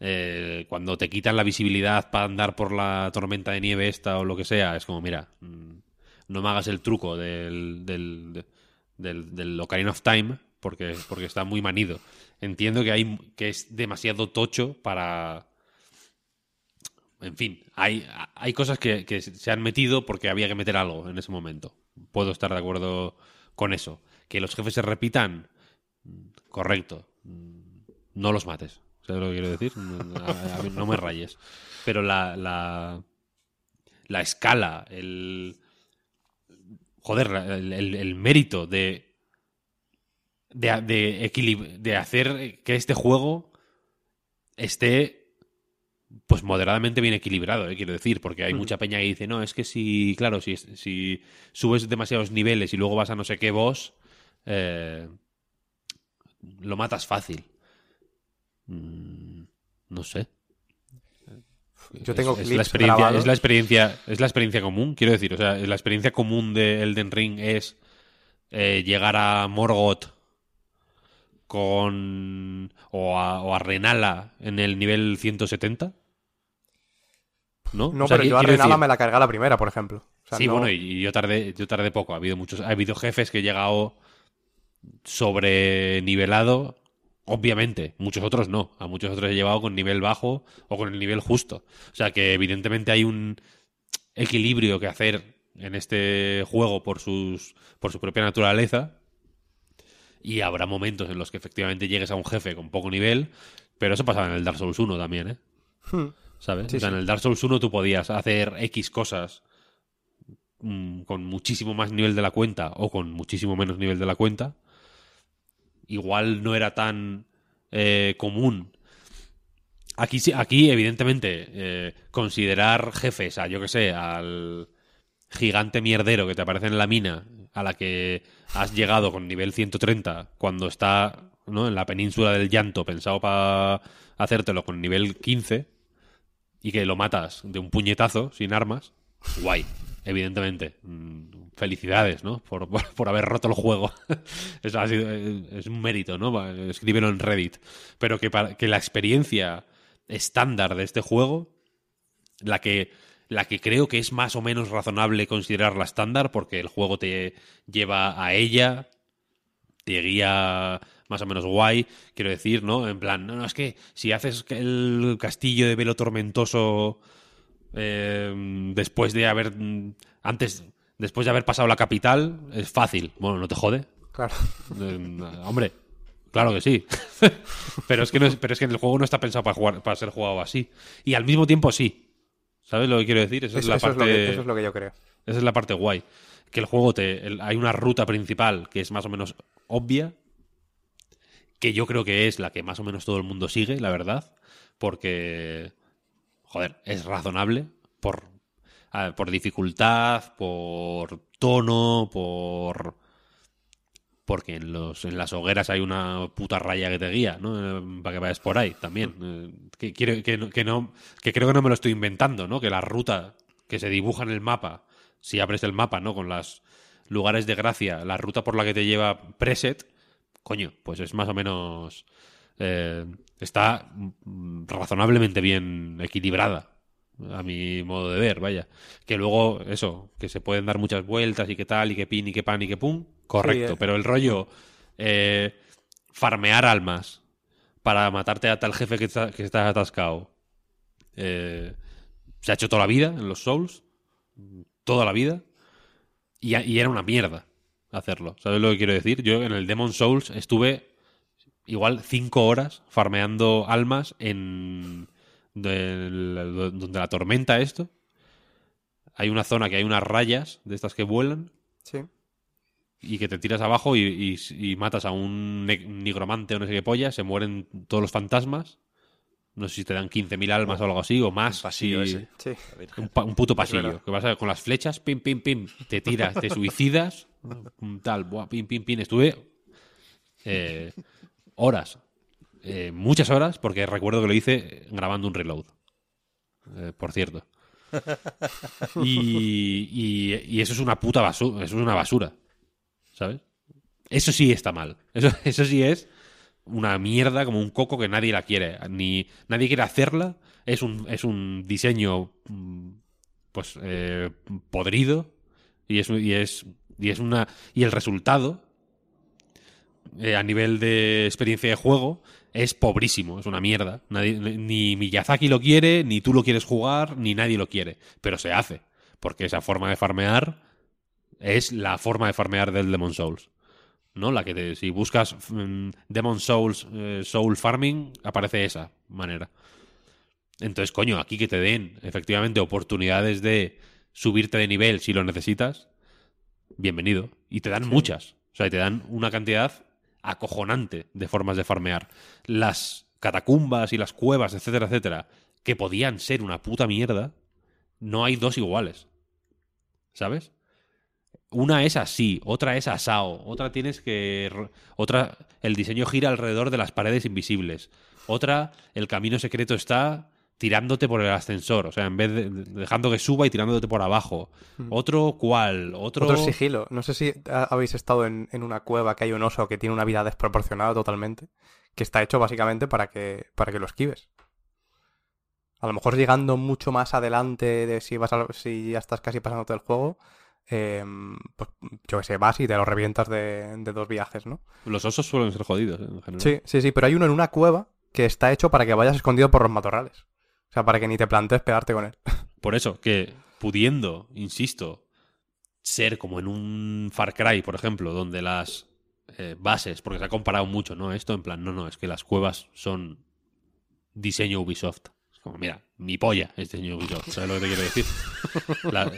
Speaker 3: Eh, cuando te quitan la visibilidad para andar por la tormenta de nieve esta o lo que sea, es como, mira, mm, no me hagas el truco del, del, de- del, del Ocarina of Time porque, porque está muy manido. Entiendo que, hay, que es demasiado tocho para... En fin, hay, hay cosas que, se han metido porque había que meter algo en ese momento. Puedo estar de acuerdo con eso. Que los jefes se repitan, correcto. No los mates. ¿Sabes lo que quiero decir? No, me rayes. Pero la, la, la escala, el... Joder, el- el mérito de... De, de, equilib- de hacer que este juego esté pues moderadamente bien equilibrado, eh, quiero decir, porque hay mucha peña que dice, no, es que si, claro, si, si subes demasiados niveles y luego vas a no sé qué boss, eh, lo matas fácil. Mm, no sé.
Speaker 4: Yo tengo
Speaker 3: es, es la experiencia,
Speaker 4: grabados.
Speaker 3: es la experiencia, es la experiencia común, quiero decir, o sea, la experiencia común de Elden Ring es eh, llegar a Morgoth con o a, o a Renala en el nivel 170. ¿No?
Speaker 4: No,
Speaker 3: O sea,
Speaker 4: pero yo a Renala
Speaker 3: decir-
Speaker 4: me la cargué a la primera, por ejemplo. O sea,
Speaker 3: sí,
Speaker 4: no-
Speaker 3: bueno, y, yo tardé, yo tardé poco. Ha habido muchos, ha habido jefes que he llegado sobrenivelado. Obviamente, muchos otros no. A muchos otros he llevado con nivel bajo o con el nivel justo. O sea que evidentemente hay un equilibrio que hacer en este juego por sus por su propia naturaleza. Y habrá momentos en los que efectivamente llegues a un jefe con poco nivel, pero eso pasaba en el Dark Souls 1 también, ¿eh? ¿Sabes?
Speaker 4: Sí,
Speaker 3: o sea,
Speaker 4: sí.
Speaker 3: en el Dark Souls 1 tú podías hacer X cosas mm, con muchísimo más nivel de la cuenta o con muchísimo menos nivel de la cuenta. Igual no era tan eh, común. Aquí, sí- aquí evidentemente, eh, considerar jefes a, yo que sé, al gigante mierdero que te aparece en la mina a la que has llegado con nivel 130 cuando está ¿no? en la península del llanto pensado para hacértelo con nivel 15 y que lo matas de un puñetazo sin armas, guay, evidentemente. Mm, Felicidades, ¿no? Por, por- haber roto el juego. Eh, es un mérito, ¿no? Escríbelo en Reddit. Pero que, para, que la experiencia estándar de este juego, la que, la que creo que es más o menos razonable considerarla estándar, porque el juego te lleva a ella, te guía más o menos guay, quiero decir, ¿no? En plan, no, no, es que si haces el castillo de velo tormentoso eh, después de haber antes después de haber pasado la capital es fácil. Bueno, no te jode.
Speaker 4: Claro.
Speaker 3: Eh, hombre, claro que sí. pero es que no es- pero es que el juego no está pensado para jugar para ser jugado así y al mismo tiempo sí. ¿Sabes lo que quiero decir? Esa es
Speaker 4: Eso,
Speaker 3: la
Speaker 4: eso es
Speaker 3: parte
Speaker 4: lo que, eso es lo que yo creo.
Speaker 3: esa es la parte guay. Que el juego te. el- hay una ruta principal que es más o menos obvia. Que yo creo que es la que más o menos todo el mundo sigue, la verdad. Porque. Joder, es razonable. Por. por dificultad, por tono, por. Porque en, los, en las hogueras hay una puta raya que te guía, ¿no? Eh, Para que vayas por ahí también. Eh, que, quiero, que, no- que, que creo que no me lo estoy inventando, ¿no? Que la ruta que se dibuja en el mapa, si abres el mapa, ¿no? Con los lugares de gracia, la ruta por la que te lleva preset, coño, pues es más o menos... eh, está razonablemente bien equilibrada a mi modo de ver, vaya. Que luego, eso, que se pueden dar muchas vueltas y qué tal, y qué pin, y qué pan, y qué pum, correcto.
Speaker 4: Sí, eh.
Speaker 3: Pero el rollo, eh, farmear almas para matarte a tal jefe que está, que está atascado, eh, se ha hecho toda la vida en los Souls, toda la vida, y, era una mierda hacerlo. ¿Sabes lo que quiero decir? Yo en el Demon Souls estuve igual cinco horas farmeando almas en del- donde la tormenta esto. Hay una zona que hay unas rayas de estas que vuelan
Speaker 4: Sí.
Speaker 3: Y que te tiras abajo y, y- y matas a un nigromante o no sé qué polla, se mueren todos los fantasmas. No sé si te dan 15.000 almas o algo así, o más.
Speaker 1: pasillo
Speaker 3: si-
Speaker 1: ese.
Speaker 4: Sí.
Speaker 3: un, pa- un puto pasillo. Que vas a- con las flechas, pim, pim, pim. Te tiras, te suicidas. Tal, buah, pim, pim, pim. Estuve eh, horas. eh, muchas horas, porque recuerdo que lo hice grabando un reload. Eh, por cierto. Y, y- y eso es una puta basura. Eso es una basura. ¿Sabes? Eso sí está mal. Eso, eso sí es una mierda como un coco que nadie la quiere. Ni nadie quiere hacerla. Es un, es un diseño mm, pues eh, podrido. Y es, y es. Y es una. Y el resultado. eh, a nivel de experiencia de juego. Es pobrísimo, es una mierda. Nadie- ni Miyazaki lo quiere, ni tú lo quieres jugar, ni nadie lo quiere. Pero se hace. Porque esa forma de farmear es la forma de farmear del Demon Souls. ¿No? La que te- si buscas mm, Demon Souls eh, Soul Farming, aparece esa manera. Entonces, coño, aquí que te den efectivamente oportunidades de subirte de nivel si lo necesitas, bienvenido. Y te dan muchas. O sea, y te dan una cantidad acojonante de formas de farmear. Las catacumbas y las cuevas, etcétera, etcétera, que podían ser una puta mierda, no hay dos iguales. ¿Sabes? Una es así, otra es asao, otra tienes que... Otra, el diseño gira alrededor de las paredes invisibles. Otra, el camino secreto está tirándote por el ascensor, o sea, en vez de de- dejando que suba y tirándote por abajo. Otro cuál, otro...
Speaker 4: Otro sigilo. No sé si ha- habéis estado en, en una cueva que hay un oso que tiene una vida desproporcionada totalmente, que está hecho básicamente para que, para que lo esquives. A lo mejor llegando mucho más adelante de si vas a- si ya estás casi pasándote el juego, eh, pues yo que sé, vas y te lo revientas de, de dos viajes, ¿no?
Speaker 3: Los osos suelen ser jodidos, ¿eh? en general.
Speaker 4: Sí, sí, sí, pero hay uno en una cueva que está hecho para que vayas escondido por los matorrales. O sea, para que ni te plantees pegarte con él.
Speaker 3: Por eso, que pudiendo, insisto, ser como en un Far Cry, por ejemplo, donde las eh, bases, porque se ha comparado mucho, ¿no? Esto en plan, no, no, es que las cuevas son diseño Ubisoft. Es como, mira, mi polla es diseño Ubisoft, ¿sabes lo que te quiero decir? La-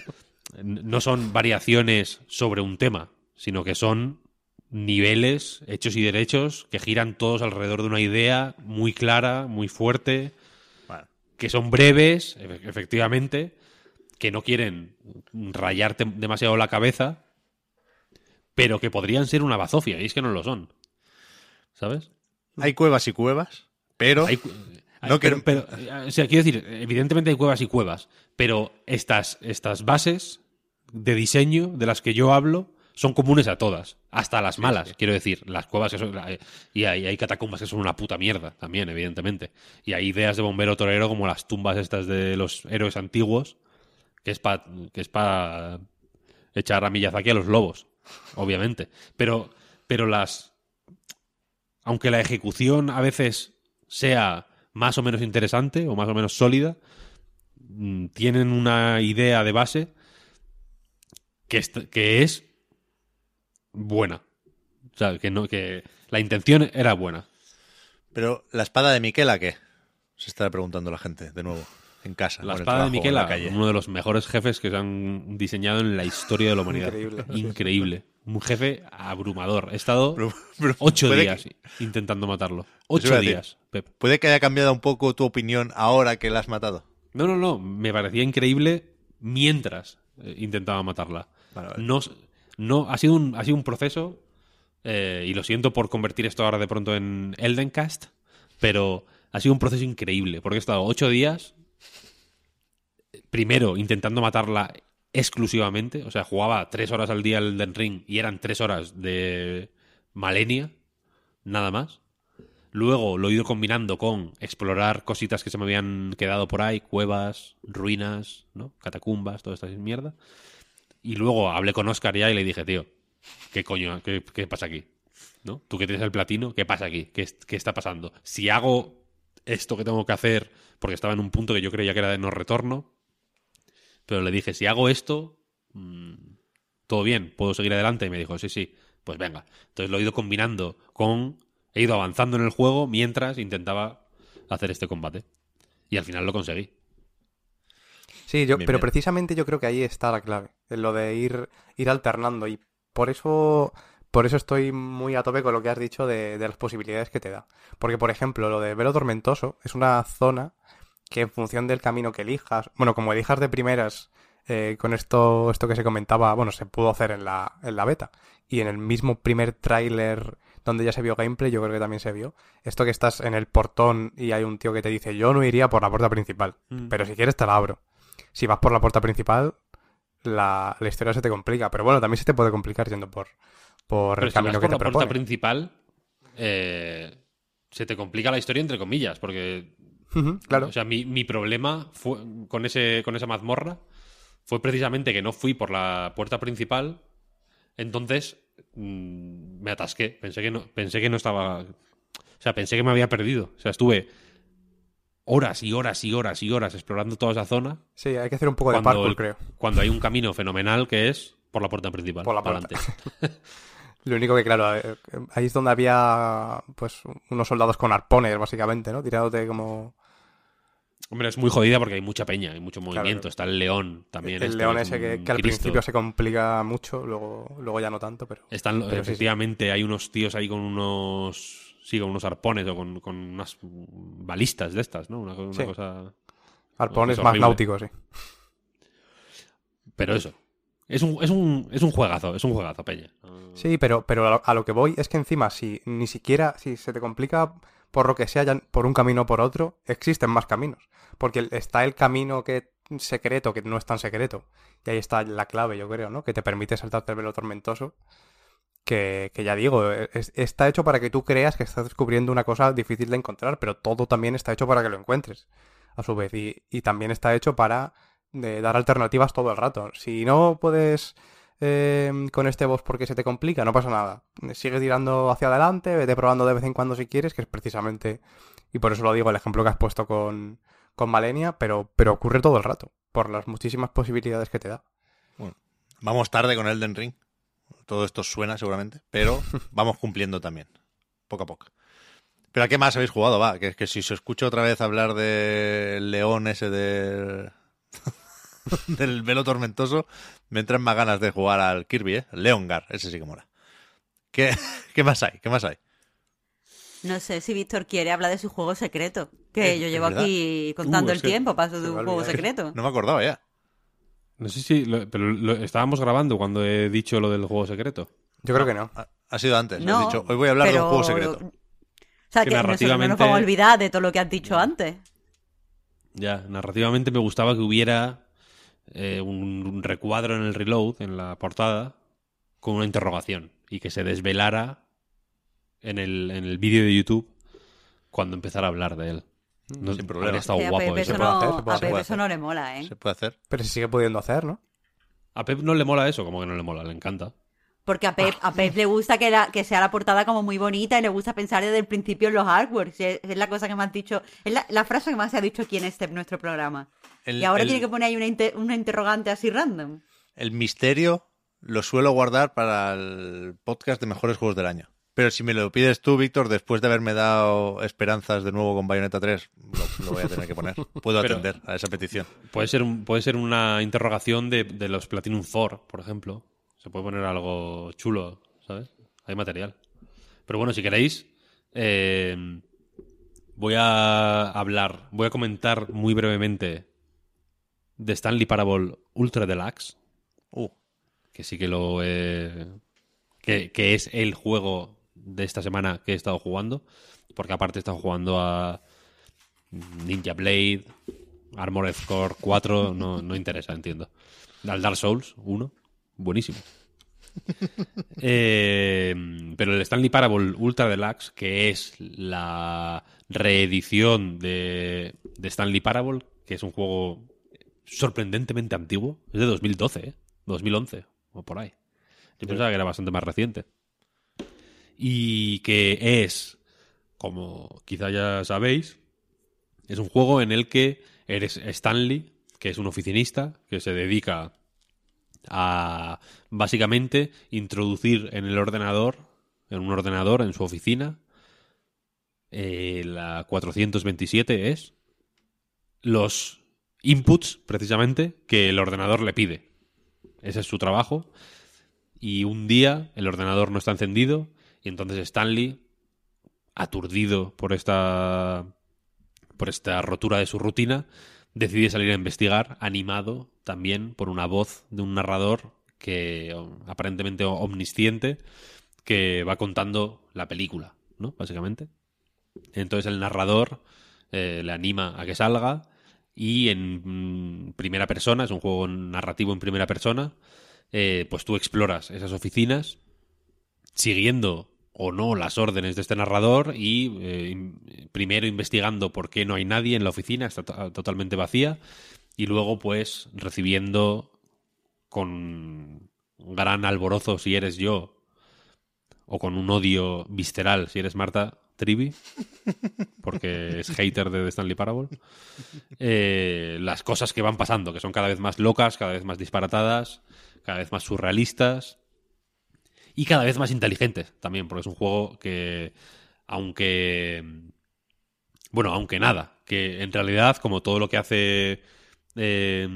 Speaker 3: no son variaciones sobre un tema, sino que son niveles, hechos y derechos, que giran todos alrededor de una idea muy clara, muy fuerte,
Speaker 1: Bueno,
Speaker 3: que son breves, efe- efectivamente, que no quieren rayarte demasiado la cabeza, pero que podrían ser una bazofia, y es que no lo son. ¿Sabes?
Speaker 1: Hay cuevas y cuevas, pero
Speaker 3: Hay
Speaker 1: No,
Speaker 3: pero, pero, o sea, quiero decir, evidentemente hay cuevas y cuevas, pero estas, estas bases de diseño de las que yo hablo son comunes a todas, hasta las malas, quiero decir, las cuevas que son, la- y hay, hay catacumbas que son una puta mierda también, evidentemente, y hay ideas de bombero torero como las tumbas estas de los héroes antiguos, que es para que es para echar a Miyazaki a los lobos, obviamente, pero pero las aunque la ejecución a veces sea más o menos interesante o más o menos sólida, mm, tienen una idea de base que, est- que es buena. O sea, que, no, que la intención era buena.
Speaker 1: Pero la espada de Miquela, ¿qué? Se está preguntando la gente, de nuevo, en casa.
Speaker 3: La espada de
Speaker 1: trabajo,
Speaker 3: Miquela, uno de los mejores jefes que se han diseñado en la historia de la humanidad.
Speaker 4: Increíble.
Speaker 3: Increíble. Un jefe abrumador. He estado
Speaker 1: Pero- pero
Speaker 3: ocho días
Speaker 1: que-
Speaker 3: intentando matarlo. Ocho
Speaker 1: decir.
Speaker 3: días, Pep.
Speaker 1: ¿Puede que haya cambiado un poco tu opinión ahora que la has matado?
Speaker 3: No, no, no. Me parecía increíble mientras eh, intentaba matarla.
Speaker 1: Vale, vale.
Speaker 3: No, no, ha sido un, ha sido un proceso, eh, y lo siento por convertir esto ahora de pronto en Eldencast, pero ha sido un proceso increíble, porque he estado ocho días, primero intentando matarla exclusivamente, o sea, jugaba tres horas al día al Elden Ring y eran tres horas de Malenia, nada más. Luego lo he ido combinando con explorar cositas que se me habían quedado por ahí, cuevas, ruinas, ¿no? Catacumbas, toda esta mierda. Y luego hablé con Oscar ya y le dije, tío, ¿qué coño? ¿Qué, qué pasa aquí? ¿No? Tú que tienes el platino, ¿qué pasa aquí? ¿Qué, qué está pasando? Si hago esto que tengo que hacer, porque estaba en un punto que yo creía que era de no retorno, pero le dije, si hago esto, mm, todo bien, puedo seguir adelante. Y me dijo, sí, sí, pues venga. Entonces lo he ido combinando con. He ido avanzando en el juego mientras intentaba hacer este combate. Y al final lo conseguí.
Speaker 4: Sí, yo,
Speaker 1: Bien,
Speaker 4: pero
Speaker 1: bien.
Speaker 4: precisamente yo creo que ahí está la clave, en lo de ir, ir alternando. Y por eso, por eso estoy muy a tope con lo que has dicho de, de las posibilidades que te da. Porque, por ejemplo, lo de Velo Tormentoso es una zona que en función del camino que elijas, bueno, como elijas de primeras, eh, con esto, esto que se comentaba, bueno, se pudo hacer en la, en la beta. Y en el mismo primer tráiler donde ya se vio gameplay, yo creo que también se vio. Esto que estás en el portón y hay un tío que te dice, yo no iría por la puerta principal, pero si quieres te la abro. Si vas por la puerta principal, la, la historia se te complica. Pero bueno, también se te puede complicar yendo por, por
Speaker 3: Pero
Speaker 4: el
Speaker 3: si
Speaker 4: camino
Speaker 3: vas
Speaker 4: que
Speaker 3: por
Speaker 4: te
Speaker 3: la puerta principal, eh, se te complica la historia entre comillas, porque
Speaker 4: Claro.
Speaker 3: O sea, mi, mi problema fue, con, ese, con esa mazmorra fue precisamente que no fui por la puerta principal. Entonces mm, me atasqué. Pensé que no, pensé que no estaba. O sea, pensé que me había perdido. O sea, estuve horas y horas y horas y horas explorando toda esa zona.
Speaker 4: Sí, hay que hacer un poco de
Speaker 3: Cuando,
Speaker 4: parkour,
Speaker 3: el-
Speaker 4: creo.
Speaker 3: cuando hay un camino fenomenal que es por la puerta principal.
Speaker 4: Por la puerta.
Speaker 3: adelante.
Speaker 4: Lo único que, claro, eh, ahí es donde había pues unos soldados con arpones, básicamente, ¿no? Tirándote como...
Speaker 3: Hombre, es muy jodida porque hay mucha peña, hay mucho movimiento.
Speaker 4: Claro.
Speaker 3: Está el león también.
Speaker 4: el
Speaker 3: este,
Speaker 4: león ese que, al principio se complica mucho, luego, luego ya no tanto, pero...
Speaker 3: Están,
Speaker 4: pero sí, sí.
Speaker 3: efectivamente, hay unos tíos ahí con unos. Sí, con unos arpones o con, con unas balistas de estas, ¿no? Una, una
Speaker 4: Sí.
Speaker 3: cosa.
Speaker 4: Arpones
Speaker 3: es
Speaker 4: más náuticos, sí.
Speaker 3: Pero eso. Es un, es un, es un juegazo, es un juegazo, Peña.
Speaker 4: Sí, pero, pero a lo- que voy es que encima, si ni siquiera, si se te complica por lo que sea, por un camino o por otro, existen más caminos. Porque está el camino que secreto, que no es tan secreto. Y ahí está la clave, yo creo, ¿no? Que te permite saltarte el velo tormentoso. Que, que ya digo, es- está hecho para que tú creas que estás descubriendo una cosa difícil de encontrar, pero todo también está hecho para que lo encuentres, a su vez. Y también está hecho para de dar alternativas todo el rato. Si no puedes eh, con este boss porque se te complica, no pasa nada. Sigue tirando hacia adelante, vete probando de vez en cuando si quieres, que es precisamente, y por eso lo digo, el ejemplo que has puesto con, con Malenia, pero, pero ocurre todo el rato, por las muchísimas posibilidades que te da.
Speaker 1: Vamos tarde con Elden Ring. Todo esto suena seguramente, pero vamos cumpliendo también, poco a poco. Pero ¿a qué más habéis jugado? Va, que es que si os escucho otra vez hablar del león ese del... del velo tormentoso, me entran más ganas de jugar al Kirby, ¿eh? El Leongar, ese sí que mola. ¿Qué, ¿Qué más hay? ¿Qué más hay?
Speaker 2: No sé si Víctor quiere hablar de su juego secreto. Que
Speaker 1: Eh,
Speaker 2: yo llevo
Speaker 1: verdad.
Speaker 2: aquí contando
Speaker 3: Uh,
Speaker 2: el
Speaker 3: es que
Speaker 2: tiempo
Speaker 4: se me ha
Speaker 2: juego secreto.
Speaker 1: No me acordaba ya.
Speaker 3: No sé si. lo- pero lo- estábamos grabando cuando he dicho lo del juego secreto.
Speaker 4: Yo creo que no.
Speaker 1: Ha, ha sido antes.
Speaker 2: No,
Speaker 1: Has dicho, hoy voy a hablar de un juego secreto.
Speaker 2: O sea,
Speaker 3: Que
Speaker 2: que, nosotros no nos
Speaker 3: narrativamente-
Speaker 2: vamos a olvidar de todo lo que has dicho antes.
Speaker 3: Ya, narrativamente me gustaba que hubiera eh, un, un recuadro en el reload, en la portada, con una interrogación. Y que se desvelara en el, en el vídeo de YouTube cuando empezara a hablar de él. No,
Speaker 1: Sin problema.
Speaker 3: estado
Speaker 2: a
Speaker 3: guapo
Speaker 2: Pepe
Speaker 3: eso.
Speaker 2: no,
Speaker 4: hacer,
Speaker 2: a Pepe eso no le mola, ¿eh?
Speaker 1: Se puede hacer.
Speaker 4: Pero se sigue pudiendo hacer, ¿no?
Speaker 3: A Pep no le mola eso, como que no le mola, le encanta.
Speaker 2: Porque a Pep, a Pep le gusta que, la, que sea la portada como muy bonita y le gusta pensar desde el principio en los artworks. Es, es la cosa que me has dicho, es la, la frase que más se ha dicho aquí en este nuestro programa.
Speaker 1: El-
Speaker 2: y ahora
Speaker 1: el-
Speaker 2: tiene que poner ahí una, inter- una interrogante así random.
Speaker 1: El misterio lo suelo guardar para el podcast de mejores juegos del año. Pero si me lo pides tú, Víctor, después de haberme dado esperanzas de nuevo con Bayonetta 3, lo, lo voy a tener que poner. Puedo
Speaker 3: Pero-
Speaker 1: atender a esa petición.
Speaker 3: Puede ser, un- puede ser una interrogación de, de los Platinum 4, por ejemplo. Se puede poner algo chulo, ¿sabes? Hay material. Pero bueno, si queréis, eh, voy a hablar, voy a comentar muy brevemente de Stanley Parable Ultra Deluxe,
Speaker 1: Uh,
Speaker 3: que sí que lo he- que, que es el juego de esta semana que he estado jugando, porque aparte he estado jugando a Ninja Blade, Armored Core 4, no, no interesa, entiendo. Al Dark Souls 1, buenísimo. Eh, pero el Stanley Parable Ultra Deluxe, que es la reedición de, de Stanley Parable, que es un juego sorprendentemente antiguo, es de 2012, ¿eh? 2011 o por ahí. Yo pensaba que era bastante más reciente. Y que es, como quizá ya sabéis, es un juego en el que eres Stanley, que es un oficinista que se dedica a básicamente introducir en el ordenador, en un ordenador en su oficina, eh, la 427 es, los inputs precisamente que el ordenador le pide. Ese es su trabajo. Y un día el ordenador no está encendido y entonces Stanley, aturdido por esta por esta rotura de su rutina, decide salir a investigar, animado también por una voz de un narrador que o, aparentemente omnisciente que va contando la película, ¿no? Básicamente. Entonces el narrador eh, le anima a que salga y en mm, primera persona, es un juego narrativo en primera persona, eh, pues tú exploras esas oficinas siguiendo o no las órdenes de este narrador y eh, primero investigando por qué no hay nadie en la oficina, está to- totalmente vacía, y luego pues recibiendo con gran alborozo si eres yo, o con un odio visceral si eres Marta Trivi, porque es hater de Stanley Parable, eh, las cosas que van pasando, que son cada vez más locas, cada vez más disparatadas, cada vez más surrealistas y cada vez más inteligentes también, porque es un juego que, aunque, bueno, aunque nada, que en realidad, como todo lo que hace eh,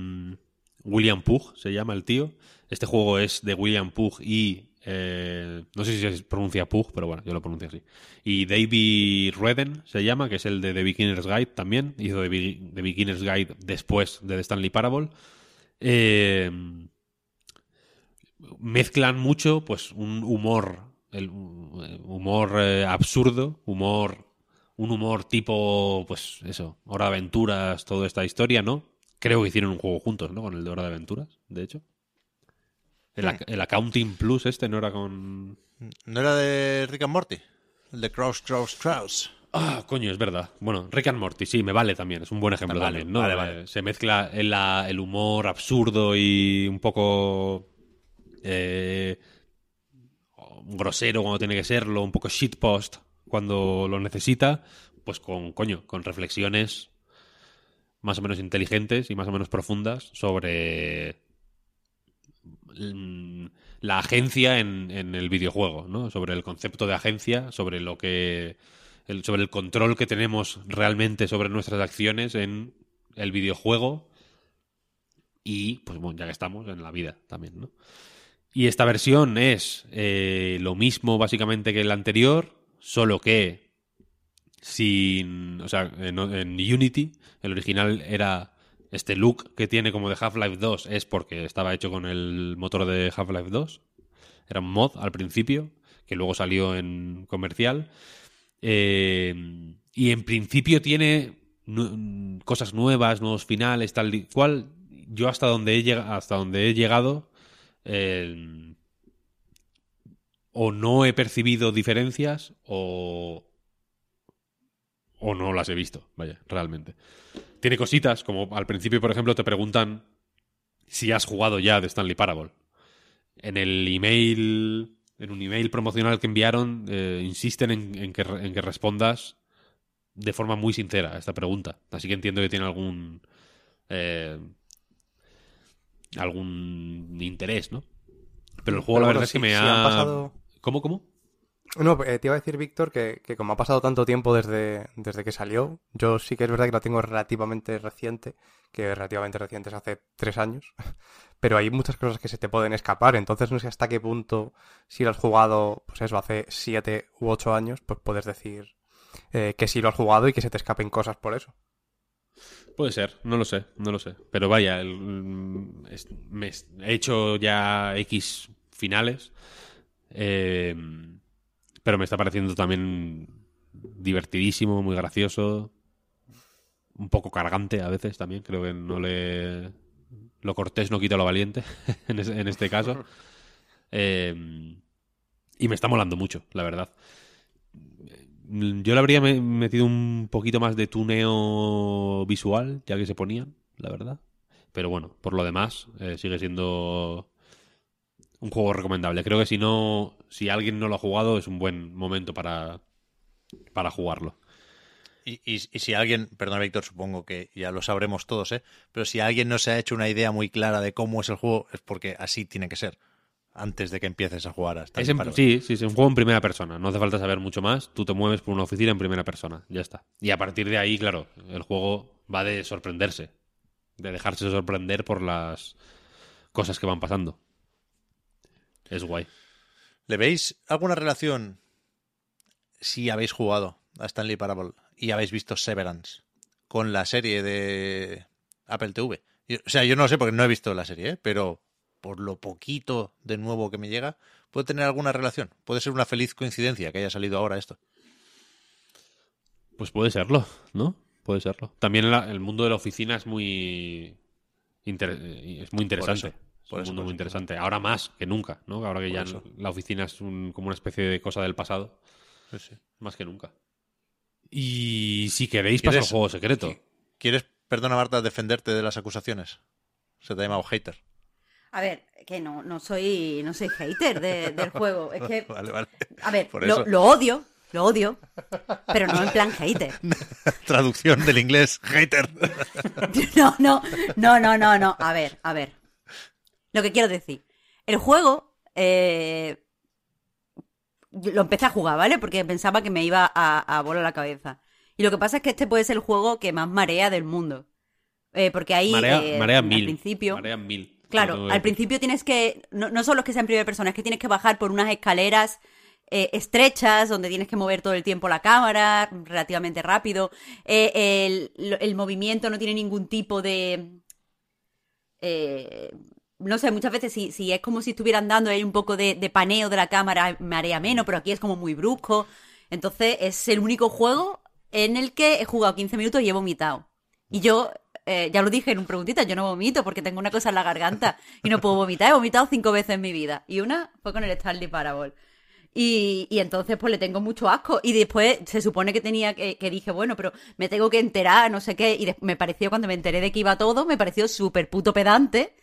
Speaker 3: William Pugh, se llama el tío, este juego es de William Pugh y, eh, no sé si se pronuncia Pugh, pero bueno, yo lo pronuncio así. Y David Redden se llama, que es el de The Beginner's Guide también, hizo The, Be- The Beginner's Guide después de The Stanley Parable. Eh, mezclan mucho pues un humor el humor eh, absurdo humor un humor tipo pues eso hora de aventuras toda esta historia no creo que hicieron un juego juntos no con el de hora de aventuras de hecho el, el accounting plus este no era con
Speaker 1: ¿No era de Rick and Morty? El de Kraus, Kraus, Kraus.
Speaker 3: Ah, coño, es verdad. Bueno, Rick and Morty, sí, me vale también. Es un buen ejemplo
Speaker 1: Vale,
Speaker 3: también, ¿no?
Speaker 1: vale,
Speaker 3: Eh,
Speaker 1: vale.
Speaker 3: Se mezcla el, la- el humor absurdo y un poco eh, grosero cuando tiene que serlo, un poco shitpost cuando lo necesita, pues con, coño, con reflexiones más o menos inteligentes y más o menos profundas sobre mm, la agencia en, en el videojuego, ¿no? Sobre el concepto de agencia, sobre lo que. el- sobre el control que tenemos realmente sobre nuestras acciones en el videojuego. Y, pues bueno, ya que estamos, en la vida también, ¿no? Y esta versión es eh, lo mismo básicamente que la anterior, solo que sin. O sea, en, Unity, el original era este look que tiene como de Half-Life 2 es porque estaba hecho con el motor de Half-Life 2. Era un mod al principio, que luego salió en comercial. Eh, y en principio tiene cosas nuevas, nuevos finales, tal y cual. Yo hasta donde he, llega- hasta donde he llegado eh, o no he percibido diferencias o, o no las he visto, vaya, realmente. Tiene cositas, como al principio, por ejemplo, te preguntan si has jugado ya de Stanley Parable. En el email, en un email promocional que enviaron, eh, insisten en, que, en que respondas de forma muy sincera a esta pregunta. Así que entiendo que tiene algún eh, algún interés, ¿no? Pero el juego,
Speaker 4: Pero
Speaker 3: la
Speaker 4: bueno,
Speaker 3: verdad es
Speaker 4: si-
Speaker 3: que me
Speaker 4: si
Speaker 3: ha.
Speaker 4: han pasado-
Speaker 3: ¿Cómo, cómo?
Speaker 4: No, eh, te iba a decir, Víctor, que, que como ha pasado tanto tiempo desde, desde que salió, yo sí que es verdad que la tengo relativamente reciente, que relativamente reciente es hace tres años, pero hay muchas cosas que se te pueden escapar, entonces no sé hasta qué punto, si lo has jugado, pues eso, hace siete u ocho años, pues puedes decir eh, que sí lo has jugado y que se te escapen cosas por eso.
Speaker 3: Puede ser, no lo sé, no lo sé. Pero vaya, el- mm, es- me he hecho ya X finales, eh, pero me está pareciendo también divertidísimo, muy gracioso, un poco cargante a veces también. Creo que no le lo cortés no quita lo valiente en este caso. Eh, y me está molando mucho, la verdad. Yo le habría me- metido un poquito más de tuneo visual, ya que se ponían, la verdad. Pero bueno, por lo demás, eh, sigue siendo un juego recomendable. Creo que si no, si alguien no lo ha jugado, es un buen momento para, para jugarlo.
Speaker 1: Y, y- y si alguien, perdona Víctor, supongo que ya lo sabremos todos, ¿eh? Pero si alguien no se ha hecho una idea muy clara de cómo es el juego, es porque así tiene que ser. Antes de que empieces a jugar hasta
Speaker 3: Es en- sí, sí, es un juego en primera persona. No hace falta saber mucho más. Tú te mueves por una oficina en primera persona. Ya está. Y a partir de ahí, claro, el juego va de sorprenderse. De dejarse sorprender por las cosas que van pasando. Es guay.
Speaker 1: ¿Le veis alguna relación si habéis jugado a Stanley Parable y habéis visto Severance con la serie de Apple TV? Yo- o sea, yo no lo sé porque no he visto la serie, ¿eh? pero por lo poquito de nuevo que me llega, puede tener alguna relación. Puede ser una feliz coincidencia que haya salido ahora esto.
Speaker 3: Pues puede serlo, ¿no? Puede serlo. También la- el mundo de la oficina es muy inter- eh, es muy interesante.
Speaker 1: eso,
Speaker 3: es un mundo muy interesante. Ahora más que nunca, ¿no? Ahora que ya
Speaker 1: eso.
Speaker 3: la oficina es un- como una especie de cosa del pasado, más que nunca. Y si queréis pasar al
Speaker 1: ¿Quieres-
Speaker 3: juego secreto.
Speaker 1: ¿Quieres, perdona Marta, defenderte de las acusaciones? Se te ha llamado hater.
Speaker 2: A ver, que no, no soy no soy hater de- del juego. Es que,
Speaker 1: Vale, vale.
Speaker 2: a ver,
Speaker 1: Por
Speaker 2: lo, odio, lo odio, pero no en plan hater.
Speaker 1: Traducción del inglés, hater.
Speaker 2: No, no, no, no, no, no. A ver, a ver. Lo que quiero decir. El juego eh, lo empecé a jugar, ¿vale? Porque pensaba que me iba a, a volar la cabeza. Y lo que pasa es que este puede ser el juego que más marea del mundo. Eh, porque ahí,
Speaker 3: Marea,
Speaker 2: eh,
Speaker 3: marea
Speaker 2: al
Speaker 3: mil.
Speaker 2: principio...
Speaker 3: Marea mil.
Speaker 2: Claro, al principio tienes que. No, no solo es que sea en primera persona, es que tienes que bajar por unas escaleras eh, estrechas donde tienes que mover todo el tiempo la cámara relativamente rápido. Eh, el, movimiento no tiene ningún tipo de. eh, no sé, muchas veces si, si es como si estuvieran dando ahí un poco de, de paneo de la cámara, marea menos, pero aquí es como muy brusco. Entonces es el único juego en el que he jugado 15 minutos y he vomitado. Y yo, eh, ya lo dije en un preguntita, yo no vomito porque tengo una cosa en la garganta y no puedo vomitar. He vomitado cinco veces en mi vida. Y una fue con el Stanley Parable. Y, y entonces pues le tengo mucho asco. Y después se supone que tenía que, que dije, bueno, pero me tengo que enterar, no sé qué. Y me pareció, cuando me enteré de que iba todo, me pareció súper puto pedante.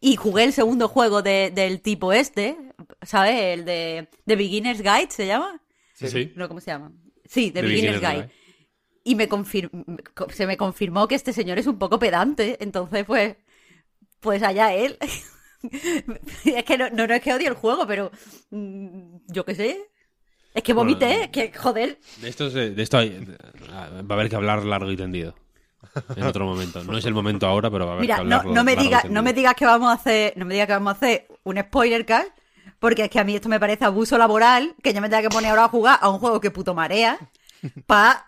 Speaker 2: Y jugué el segundo juego de- del tipo este, ¿sabes? El de, de Beginner's Guide, ¿se llama?
Speaker 3: Sí, sí.
Speaker 2: No, ¿cómo se llama? Sí, de Beginner's Guide. Y me confir- se me confirmó que este señor es un poco pedante. Entonces, pues, pues allá él. es que no, no, no es que odie el juego, pero mm, yo qué sé. Es que vomité,
Speaker 3: Bueno,
Speaker 2: es que joder.
Speaker 3: De esto, se- de esto hay- va a haber que hablar largo y tendido. En otro momento. No es el momento ahora, pero va a haber que
Speaker 2: Mira, no, no me digas, no me digas que vamos a hacer, no me digas que vamos a hacer un spoiler cast, porque es que a mí esto me parece abuso laboral, que yo me tenga que poner ahora a jugar a un juego que puto marea para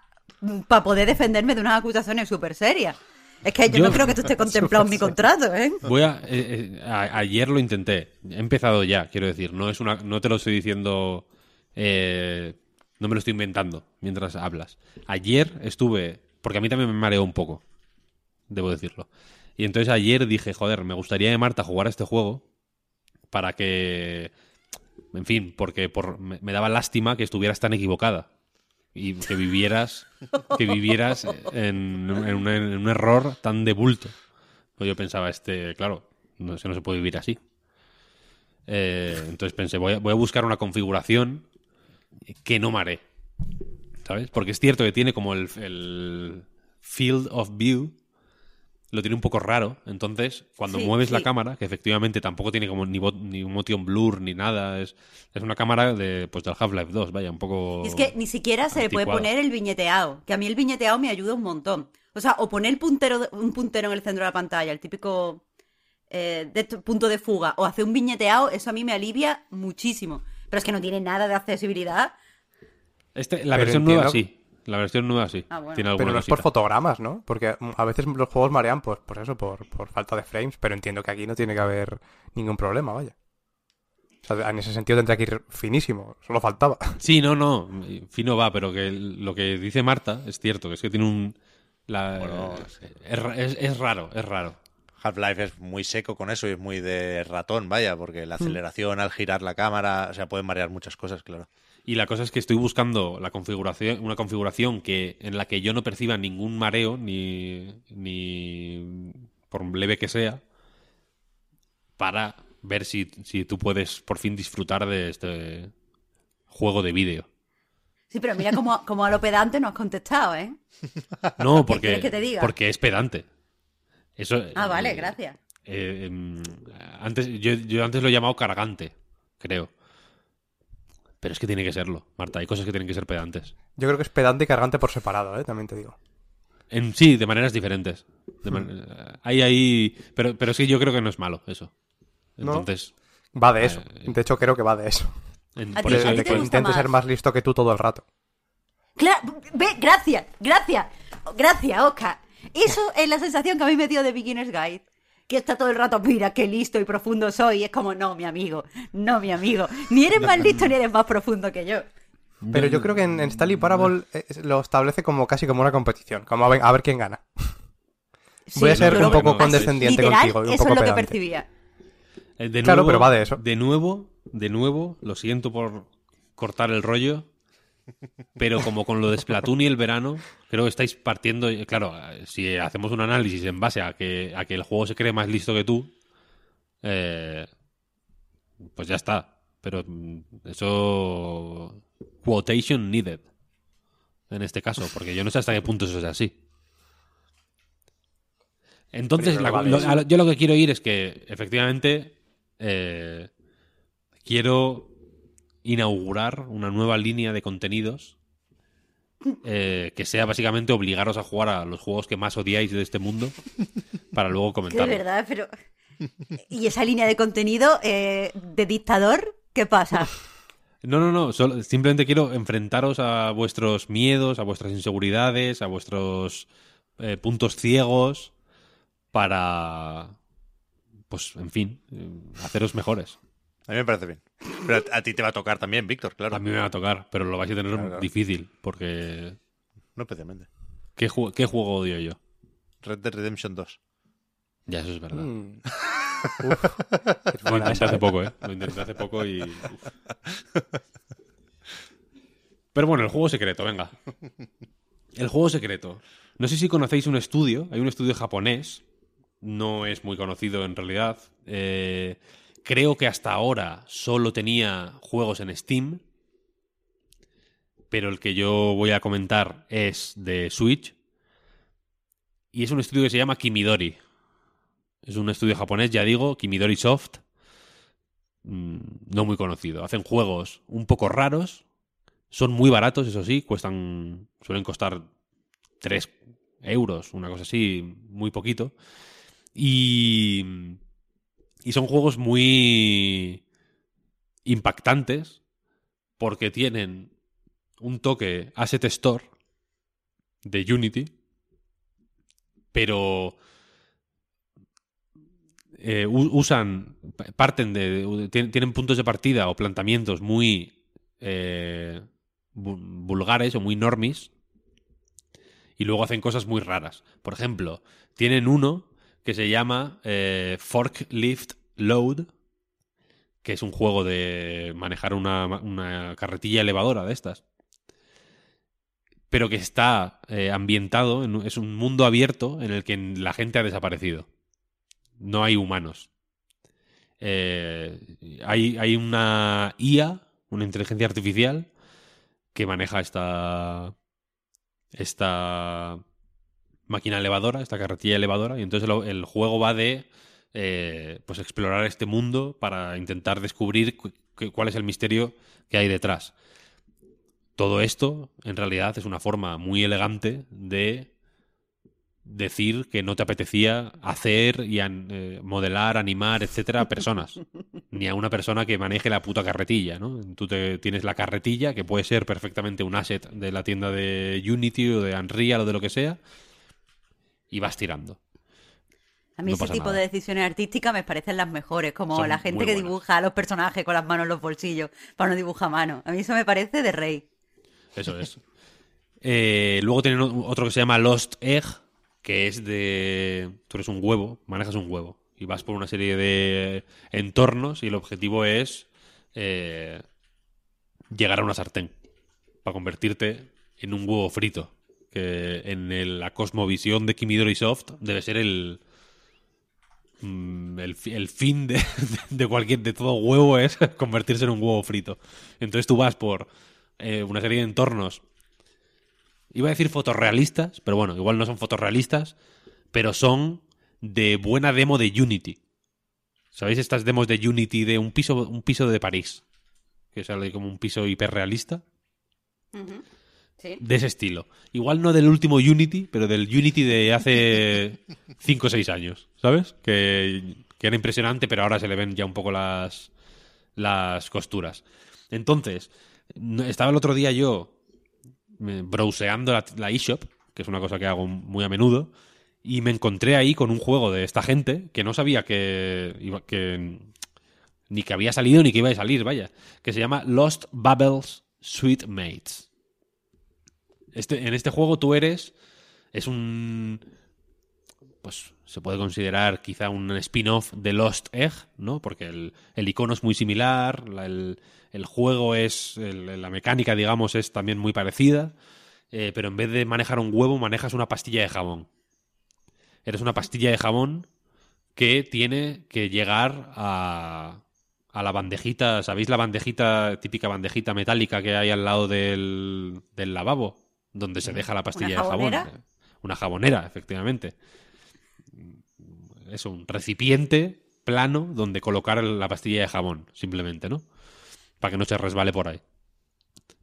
Speaker 2: poder defenderme de unas acusaciones súper serias. Es que yo,
Speaker 3: Yo-
Speaker 2: no creo que esto esté contemplado en mi contrato, ¿eh?
Speaker 3: Voy a, eh, eh, a- ayer lo intenté. He empezado ya, quiero decir. No es una, no te lo estoy diciendo. eh, no me lo estoy inventando mientras hablas. Ayer estuve, porque a mí también me mareó un poco, debo decirlo. Y entonces ayer dije, joder, me gustaría de Marta jugar a este juego para que, en fin, porque por, me, me daba lástima que estuvieras tan equivocada y que vivieras, que vivieras en, en un, error tan de bulto. Pues yo pensaba, este, claro, no, se- no se puede vivir así. Eh, entonces pensé, voy a, buscar una configuración que no mare. ¿Sabes? Porque es cierto que tiene como el field of view, lo tiene un poco raro. Entonces, cuando
Speaker 2: Sí,
Speaker 3: mueves la cámara, que efectivamente tampoco tiene como ni, bot- ni un motion blur ni nada, es, es una cámara de, pues, del Half-Life 2, vaya, un poco.
Speaker 2: Y es que ni siquiera se le puede poner el viñeteado, que a mí el viñeteado me ayuda un montón. O sea, o poner el puntero, de- un puntero en el centro de la pantalla, el típico eh, de punto de fuga, o hacer un viñeteado, eso a mí me alivia muchísimo. Pero es que no tiene nada de accesibilidad.
Speaker 3: Este- la
Speaker 4: Pero
Speaker 3: versión nueva sí. La versión nueva sí.
Speaker 2: Ah, bueno.
Speaker 3: Tiene
Speaker 4: Pero no es por fotogramas, ¿no? Porque a veces los juegos marean pues, por eso, por, por falta de frames, pero entiendo que aquí no tiene que haber ningún problema, vaya. O sea, en ese sentido tendría que ir finísimo, solo faltaba.
Speaker 3: Sí, no, no, fino va, pero que lo que dice Marta es cierto, que es que tiene un... la-
Speaker 1: Bueno,
Speaker 3: es, es- es raro, es raro.
Speaker 1: Half-Life es muy seco con eso y es muy de ratón, vaya, porque la aceleración al girar la cámara, o sea, pueden marear muchas cosas, claro.
Speaker 3: Y la cosa es que estoy buscando la configuración, una configuración que en la que yo no perciba ningún mareo, ni, ni por leve que sea, para ver si, si tú puedes por fin disfrutar de este juego de vídeo.
Speaker 2: Sí, pero mira como, como a lo pedante no has contestado, ¿eh?
Speaker 3: No,
Speaker 2: ¿Qué
Speaker 3: porque,
Speaker 2: que te diga?
Speaker 3: porque es pedante. Eso,
Speaker 2: Ah, vale,
Speaker 3: eh,
Speaker 2: gracias.
Speaker 3: Eh, em, antes, yo, yo antes lo he llamado cargante, creo. Pero es que tiene que serlo, Marta. Hay cosas que tienen que ser pedantes.
Speaker 4: Yo creo que es pedante y cargante por separado, ¿eh? También te digo.
Speaker 3: En, sí, de maneras diferentes. De man- hay ahí. Pero, pero es que yo creo que no es malo eso.
Speaker 4: No.
Speaker 3: Entonces.
Speaker 4: Va de eso.
Speaker 3: Eh,
Speaker 4: De hecho, creo que va de eso.
Speaker 3: en-
Speaker 2: ¿A
Speaker 3: por eso hay
Speaker 2: te
Speaker 3: que-
Speaker 2: gusta
Speaker 4: Intente ser
Speaker 2: más?
Speaker 4: más listo que tú todo el rato.
Speaker 2: Claro, ve, gracias, gracias, gracias, Oscar. Eso es la sensación que a mí me dio de Beginner's Guide. Que está todo el rato, mira qué listo y profundo soy. Y es como, no, mi amigo, no, mi amigo. Ni eres más listo ni eres más profundo que yo.
Speaker 4: Pero yo creo que en, en Stanley Parable eh, lo establece como casi como una competición. Como a ver, a ver quién gana. Voy a ser un poco
Speaker 3: no,
Speaker 4: condescendiente
Speaker 2: Literal,
Speaker 4: contigo y un
Speaker 2: eso
Speaker 4: poco
Speaker 2: es lo que percibía.
Speaker 3: Eh, De
Speaker 4: Claro, pero va de eso.
Speaker 3: De nuevo, de nuevo, lo siento por cortar el rollo, pero como con lo de Splatoon y el verano, creo que estáis partiendo. eh, Claro, eh, si hacemos un análisis en base a que, a que el juego se cree más listo que tú, eh, pues ya está. Pero mm, eso. Quotation needed. En este caso, porque yo no sé hasta qué punto eso es así. Entonces, la-
Speaker 4: vale,
Speaker 3: lo- yo lo que quiero ir es que, efectivamente, eh, quiero inaugurar una nueva línea de contenidos eh, que sea básicamente obligaros a jugar a los juegos que más odiáis de este mundo para luego comentar.
Speaker 2: verdad, pero. ¿Y esa línea de contenido eh, de dictador? ¿Qué pasa?
Speaker 3: No, no, no. solo- simplemente quiero enfrentaros a vuestros miedos, a vuestras inseguridades, a vuestros eh, puntos ciegos para, pues, en fin, eh, haceros mejores.
Speaker 1: A mí me parece bien. Pero a, a ti te va a tocar también, Víctor, claro.
Speaker 3: A mí me va a tocar, pero lo vais a tener
Speaker 1: Claro, claro.
Speaker 3: difícil porque
Speaker 1: No especialmente.
Speaker 3: ¿qué, ju- qué juego odio yo?
Speaker 1: Red Dead Redemption 2.
Speaker 3: Ya, eso es verdad.
Speaker 4: Mm. Uf. Es
Speaker 3: Lo intenté hace poco, ¿eh? Lo intenté hace poco y... uf. Pero bueno, el juego secreto, venga. El juego secreto. No sé si conocéis un estudio, hay un estudio japonés, no es muy conocido en realidad. Eh, creo que hasta ahora solo tenía juegos en Steam, pero el que yo voy a comentar es de Switch. Y es un estudio que se llama Kimidori. Es un estudio japonés, ya digo, Kimidori Soft. Mm, No muy conocido. Hacen juegos un poco raros. Son muy baratos, eso sí. Cuestan. Suelen costar 3 euros, una cosa así, muy poquito. Y. Y son juegos muy impactantes. Porque tienen un toque Asset Store de Unity pero eh, usan, parten de, tienen puntos de partida o planteamientos muy eh, vu- vulgares o muy normis y luego hacen cosas muy raras. Por ejemplo, tienen uno que se llama eh, Forklift Load, que es un juego de manejar una, una carretilla elevadora de estas. Pero que está eh, ambientado, en, es un mundo abierto en el que la gente ha desaparecido. No hay humanos. Eh, hay, hay una IA, una inteligencia artificial, que maneja esta, esta máquina elevadora, esta carretilla elevadora, y entonces el juego va de eh, pues explorar este mundo para intentar descubrir cu- cu- cuál es el misterio que hay detrás. Todo esto, en realidad, es una forma muy elegante de decir que no te apetecía hacer y an- eh, modelar, animar, etcétera, a personas. Ni a una persona que maneje la puta carretilla, ¿no? Tú te, tienes la carretilla, que puede ser perfectamente un asset de la tienda de Unity o de Unreal o de lo que sea, y vas tirando.
Speaker 2: A mí
Speaker 3: No
Speaker 2: ese tipo
Speaker 3: nada.
Speaker 2: de decisiones artísticas me parecen las mejores, como
Speaker 3: Son
Speaker 2: la gente que dibuja a los personajes con las manos en los bolsillos para no dibujar a mano. A mí eso me parece de rey.
Speaker 3: Eso es. Eh, luego tienen otro que se llama Lost Egg, que es de... Tú eres un huevo, manejas un huevo y vas por una serie de entornos y el objetivo es eh, llegar a una sartén para convertirte en un huevo frito. Que en la cosmovisión de Kimidori Soft debe ser el, mm, el, fi- el fin de, de cualquier de todo huevo es convertirse en un huevo frito. Entonces tú vas por eh, una serie de entornos. Iba a decir fotorrealistas, pero bueno, igual no son fotorrealistas, pero son de buena demo de Unity. ¿Sabéis estas demos de Unity de un piso, un piso de París? Que sale como un piso hiperrealista.
Speaker 2: Sí.
Speaker 3: De ese estilo. Igual no del último Unity, pero del Unity de hace 5 o 6 años, ¿sabes? Que, que era impresionante, pero ahora se le ven ya un poco las, las costuras. Entonces, estaba el otro día yo browseando la, la eShop, que es una cosa que hago muy a menudo, y me encontré ahí con un juego de esta gente que no sabía que, iba- que ni que había salido ni que iba a salir, vaya, que se llama Lost Bubbles Sweet Mates. Este, en este juego tú eres. Es un. Pues se puede considerar quizá un spin-off de Lost Egg, ¿no? Porque el, el icono es muy similar, la- el, el juego es. la mecánica, digamos, es también muy parecida. eh, pero en vez de manejar un huevo, manejas una pastilla de jabón. Eres una pastilla de jabón que tiene que llegar a, a la bandejita, ¿sabéis la bandejita, típica bandejita metálica que hay al lado del, del lavabo? Donde se deja la pastilla de jabón.
Speaker 2: jabonera?
Speaker 3: Una jabonera, efectivamente. Es un recipiente plano donde colocar la pastilla de jabón, simplemente, ¿no? Para que no se resbale por ahí.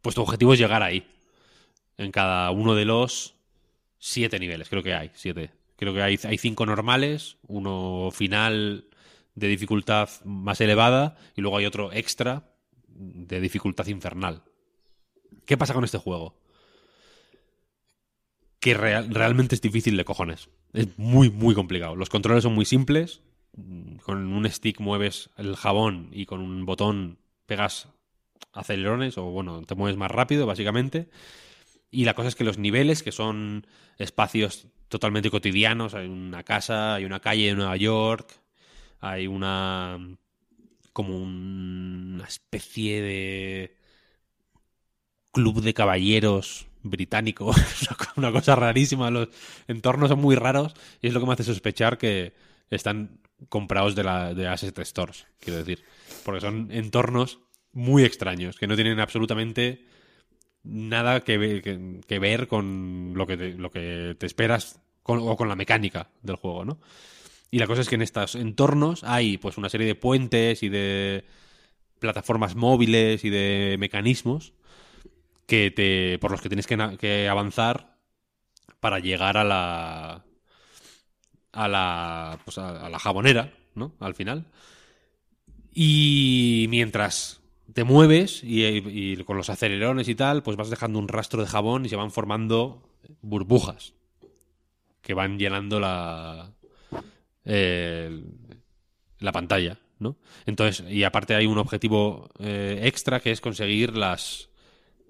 Speaker 3: Pues tu objetivo es llegar ahí. En cada uno de los siete niveles, creo que hay, siete. Creo que hay, hay cinco normales, uno final de dificultad más elevada y luego hay otro extra de dificultad infernal. ¿Qué pasa con este juego? Que real- realmente es difícil de cojones. Es muy, muy complicado. Los controles son muy simples. Con un stick mueves el jabón y con un botón pegas acelerones o bueno, te mueves más rápido, básicamente. Y la cosa es que los niveles, que son espacios totalmente cotidianos, hay una casa, hay una calle de Nueva York, hay una como un- una especie de club de caballeros británico, una co- una cosa rarísima, los entornos son muy raros y es lo que me hace sospechar que están comprados de la de Asset Stores, quiero decir, porque son entornos muy extraños que no tienen absolutamente nada que, ve- que- que ver con lo que te, lo que te esperas con- o con la mecánica del juego, ¿no? Y la cosa es que en estos entornos hay pues una serie de puentes y de plataformas móviles y de mecanismos que te por los que tienes que, que avanzar para llegar a la a la pues a, la jabonera, ¿no? Al final. Y mientras te mueves y, con los acelerones y tal, pues vas dejando un rastro de jabón y se van formando burbujas. que van llenando la, la pantalla, ¿no? Entonces, y aparte hay un objetivo eh, extra que es conseguir las,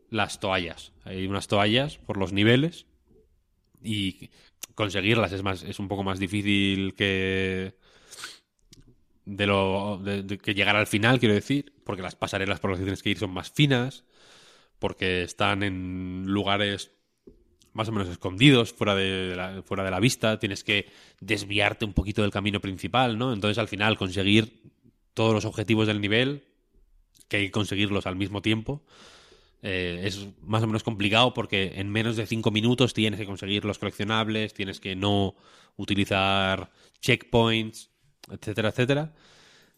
Speaker 3: las toallas. Hay unas toallas por los niveles y conseguirlas es más es un poco más difícil que de lo de- que llegar al final quiero decir porque las pasarelas por las que tienes que ir son más finas porque están en lugares más o menos escondidos fuera de la, fuera de la vista tienes que desviarte un poquito del camino principal no entonces al final conseguir todos los objetivos del nivel que hay que conseguirlos al mismo tiempo eh, es más o menos complicado porque en menos de cinco minutos tienes que conseguir los coleccionables, tienes que no utilizar checkpoints, etcétera, etcétera.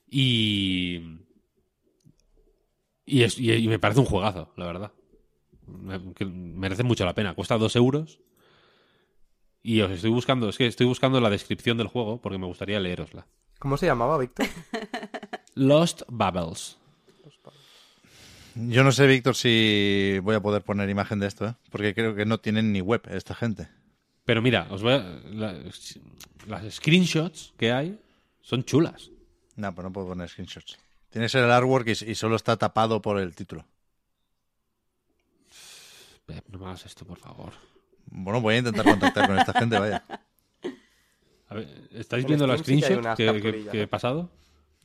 Speaker 3: Y, y, es- y- y me parece un juegazo, la verdad. Me- que merece mucho la pena. Cuesta dos euros. Y os estoy buscando, es que estoy buscando la descripción del juego porque me gustaría leerosla.
Speaker 4: ¿Cómo se llamaba, Víctor?
Speaker 3: Lost Bubbles.
Speaker 1: Yo no sé, Víctor, si voy a poder poner imagen de esto, ¿eh? porque creo que no tienen ni web esta gente.
Speaker 3: Pero mira, os voy a- la- las screenshots que hay son chulas.
Speaker 1: No, pues no puedo poner screenshots. Tiene que ser el artwork y, y solo está tapado por el título.
Speaker 3: Pep, no me hagas esto, por favor.
Speaker 1: Bueno, voy a intentar contactar con esta gente, vaya.
Speaker 3: A ver, ¿Estáis
Speaker 4: En
Speaker 3: viendo la
Speaker 4: Steam sí que
Speaker 3: he pasado?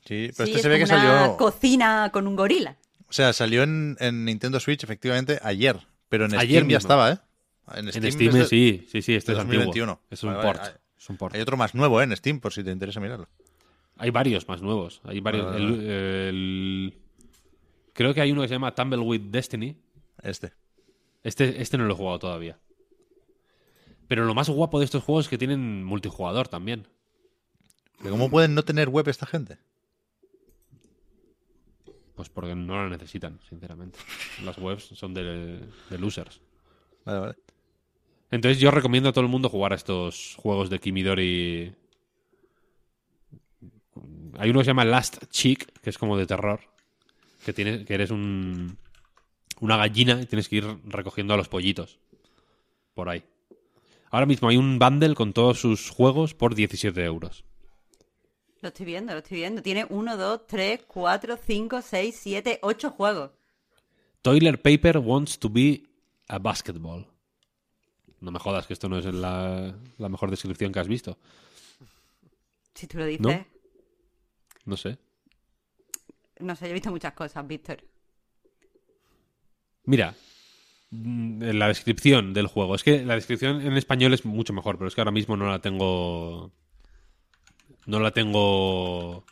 Speaker 1: Sí, pero
Speaker 2: Sí,
Speaker 1: este
Speaker 2: es
Speaker 1: se ve que
Speaker 2: como una
Speaker 1: salió...
Speaker 2: cocina con un gorila.
Speaker 1: O sea, salió en, en Nintendo Switch efectivamente ayer, pero en
Speaker 3: Ayer
Speaker 1: Steam ya estaba, ¿eh? En
Speaker 3: En
Speaker 1: Steam,
Speaker 3: sí, sí, sí, este es antiguo.
Speaker 1: 2021.
Speaker 3: Es un
Speaker 1: Vale,
Speaker 3: port.
Speaker 1: hay-
Speaker 3: es un port.
Speaker 1: Hay otro más nuevo, ¿eh? En Steam, por si te interesa mirarlo.
Speaker 3: Hay varios más nuevos. Hay varios.
Speaker 1: Vale,
Speaker 3: el- el- creo que hay uno que se llama Tumbleweed Destiny.
Speaker 1: Este.
Speaker 3: Este, este no lo he jugado todavía. Pero lo más guapo de estos juegos es que tienen multijugador también.
Speaker 1: ¿Pero ¿Cómo pueden no tener web esta gente?
Speaker 3: Pues porque no la necesitan, sinceramente. Las webs son de, de losers.
Speaker 1: Vale, vale.
Speaker 3: Entonces yo recomiendo a todo el mundo jugar a estos juegos de Kimidori. Hay uno que se llama Last Chick, que es como de terror. Que, tiene, que eres un, una gallina y tienes que ir recogiendo a los pollitos. Por ahí. Ahora mismo hay un bundle con todos sus juegos por 17 euros.
Speaker 2: Lo estoy viendo, lo estoy viendo. Tiene 1, 2, 3, 4, 5, 6, 7, 8 juegos.
Speaker 3: Toilet Paper wants to be a basketball. No me jodas que esto no es la, la mejor descripción que has visto.
Speaker 2: Si tú lo dices.
Speaker 3: ¿No? No sé.
Speaker 2: No sé, yo he visto muchas cosas, Víctor.
Speaker 3: Mira, mm, la descripción del juego. Es que la descripción en español es mucho mejor, pero es que ahora mismo no la tengo. No la tengo.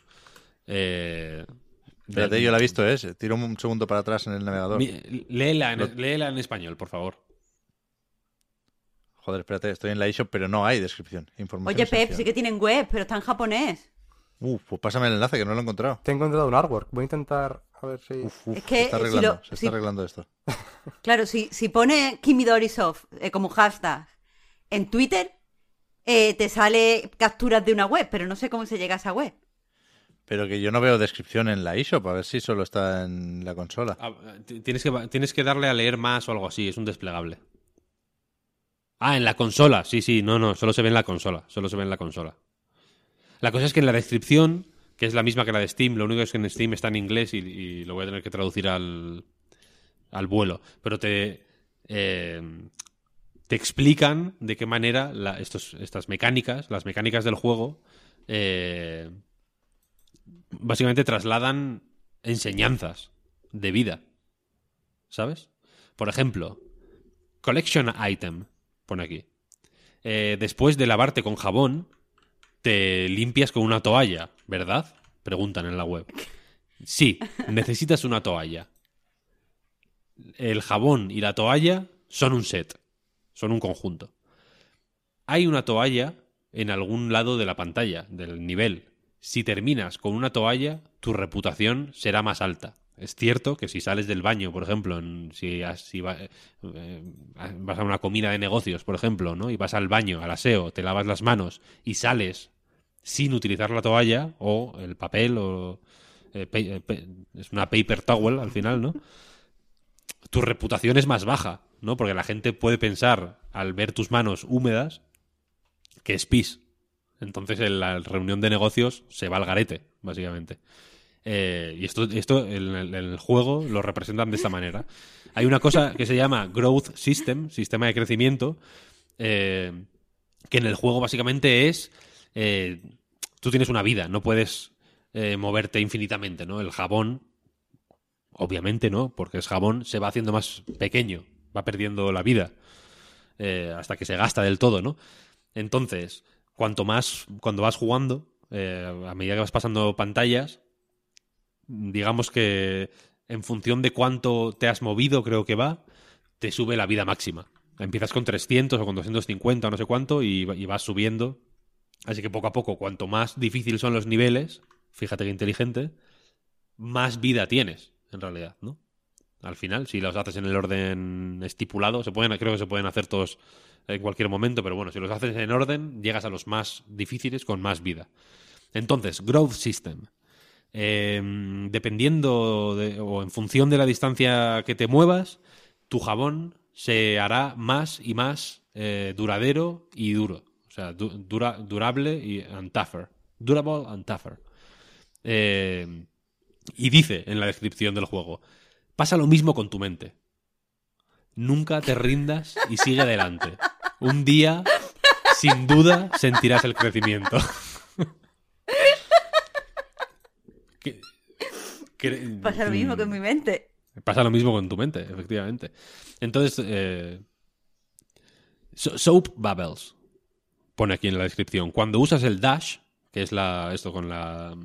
Speaker 3: Eh,
Speaker 1: Espérate,
Speaker 3: de-
Speaker 1: yo la he visto, ¿eh? Tiro un segundo para atrás en el navegador.
Speaker 3: Mi- léela, en,
Speaker 1: Lo-
Speaker 3: léela en español, por favor.
Speaker 1: Joder, espérate, estoy en la eShop, pero no hay descripción. Información
Speaker 2: Oye, Pep, sí que tienen web, pero está en japonés.
Speaker 1: Uf, pues pásame el enlace, que no lo he encontrado.
Speaker 4: Te he encontrado un artwork. Voy a intentar a ver si...
Speaker 1: Uf, uf,
Speaker 2: Es que,
Speaker 1: se está
Speaker 2: eh, si
Speaker 1: arreglando,
Speaker 2: lo-
Speaker 1: se
Speaker 2: si-
Speaker 1: está arreglando esto.
Speaker 2: Claro, si, si pone Kimidori Soft eh, como hashtag en Twitter, eh, te sale capturas de una web, pero no sé cómo se llega a esa web.
Speaker 1: Pero que yo no veo descripción en la eShop, a ver si solo está en la consola.
Speaker 3: Ah, Tienes que, tienes que darle a leer más o algo así, es un desplegable. Ah, en la consola, sí, sí, no, no, solo se ve en la consola, solo se ve en la consola. La cosa es que en la descripción, que es la misma que la de Steam, lo único es que en Steam está en inglés y, y lo voy a tener que traducir al, al vuelo, pero te, eh, te explican de qué manera estas mecánicas, las mecánicas del juego, eh, básicamente trasladan enseñanzas de vida. ¿Sabes? Por ejemplo, collection item, pone aquí. Eh, después de lavarte con jabón, te limpias con una toalla, ¿verdad? Preguntan en la web. Sí, necesitas una toalla. El jabón y la toalla son un set, son un conjunto. Hay una toalla en algún lado de la pantalla, del nivel. Si terminas con una toalla, tu reputación será más alta. Es cierto que si sales del baño, por ejemplo, en- si, va- eh, vas a una comida de negocios, por ejemplo, ¿no? y vas al baño, al aseo, te lavas las manos y sales sin utilizar la toalla o el papel o eh, eh, es una paper towel al final, ¿no? Tu reputación es más baja, ¿no? Porque la gente puede pensar al ver tus manos húmedas que es pis. Entonces en la reunión de negocios se va al garete, básicamente. Eh, y esto, esto en, el, juego lo representan de esta manera. Hay una cosa que se llama Growth System, sistema de crecimiento, eh, que en el juego básicamente es... eh, tú tienes una vida, no puedes moverte infinitamente, ¿no? El jabón, obviamente no, porque es jabón, se va haciendo más pequeño, va perdiendo la vida eh, hasta que se gasta del todo, ¿no? Entonces, cuanto más, cuando vas jugando, eh, a medida que vas pasando pantallas, digamos que en función de cuánto te has movido, creo que va, te sube la vida máxima. Empiezas con 300 o con 250 o no sé cuánto y, y vas subiendo. Así que poco a poco, cuanto más difíciles son los niveles, fíjate que inteligente, más vida tienes, en realidad, ¿no? Al final, si los haces en el orden estipulado, se pueden, creo que se pueden hacer todos en cualquier momento, pero bueno, si los haces en orden, llegas a los más difíciles con más vida. Entonces, Growth System. Eh, dependiendo de- o en función de la distancia que te muevas, tu jabón se hará más y más eh, duradero y duro. O sea, du- dura- durable y and tougher. Durable and tougher. Eh, y dice en la descripción del juego, pasa lo mismo con tu mente. Nunca te rindas y sigue adelante. Un día, sin duda, sentirás el crecimiento. Que- que-
Speaker 2: Pasa lo mismo en mi mente.
Speaker 3: Pasa lo mismo con tu mente, efectivamente. Entonces, eh, so- Soap Bubbles pone aquí en la descripción. Cuando usas el dash, que es la esto con la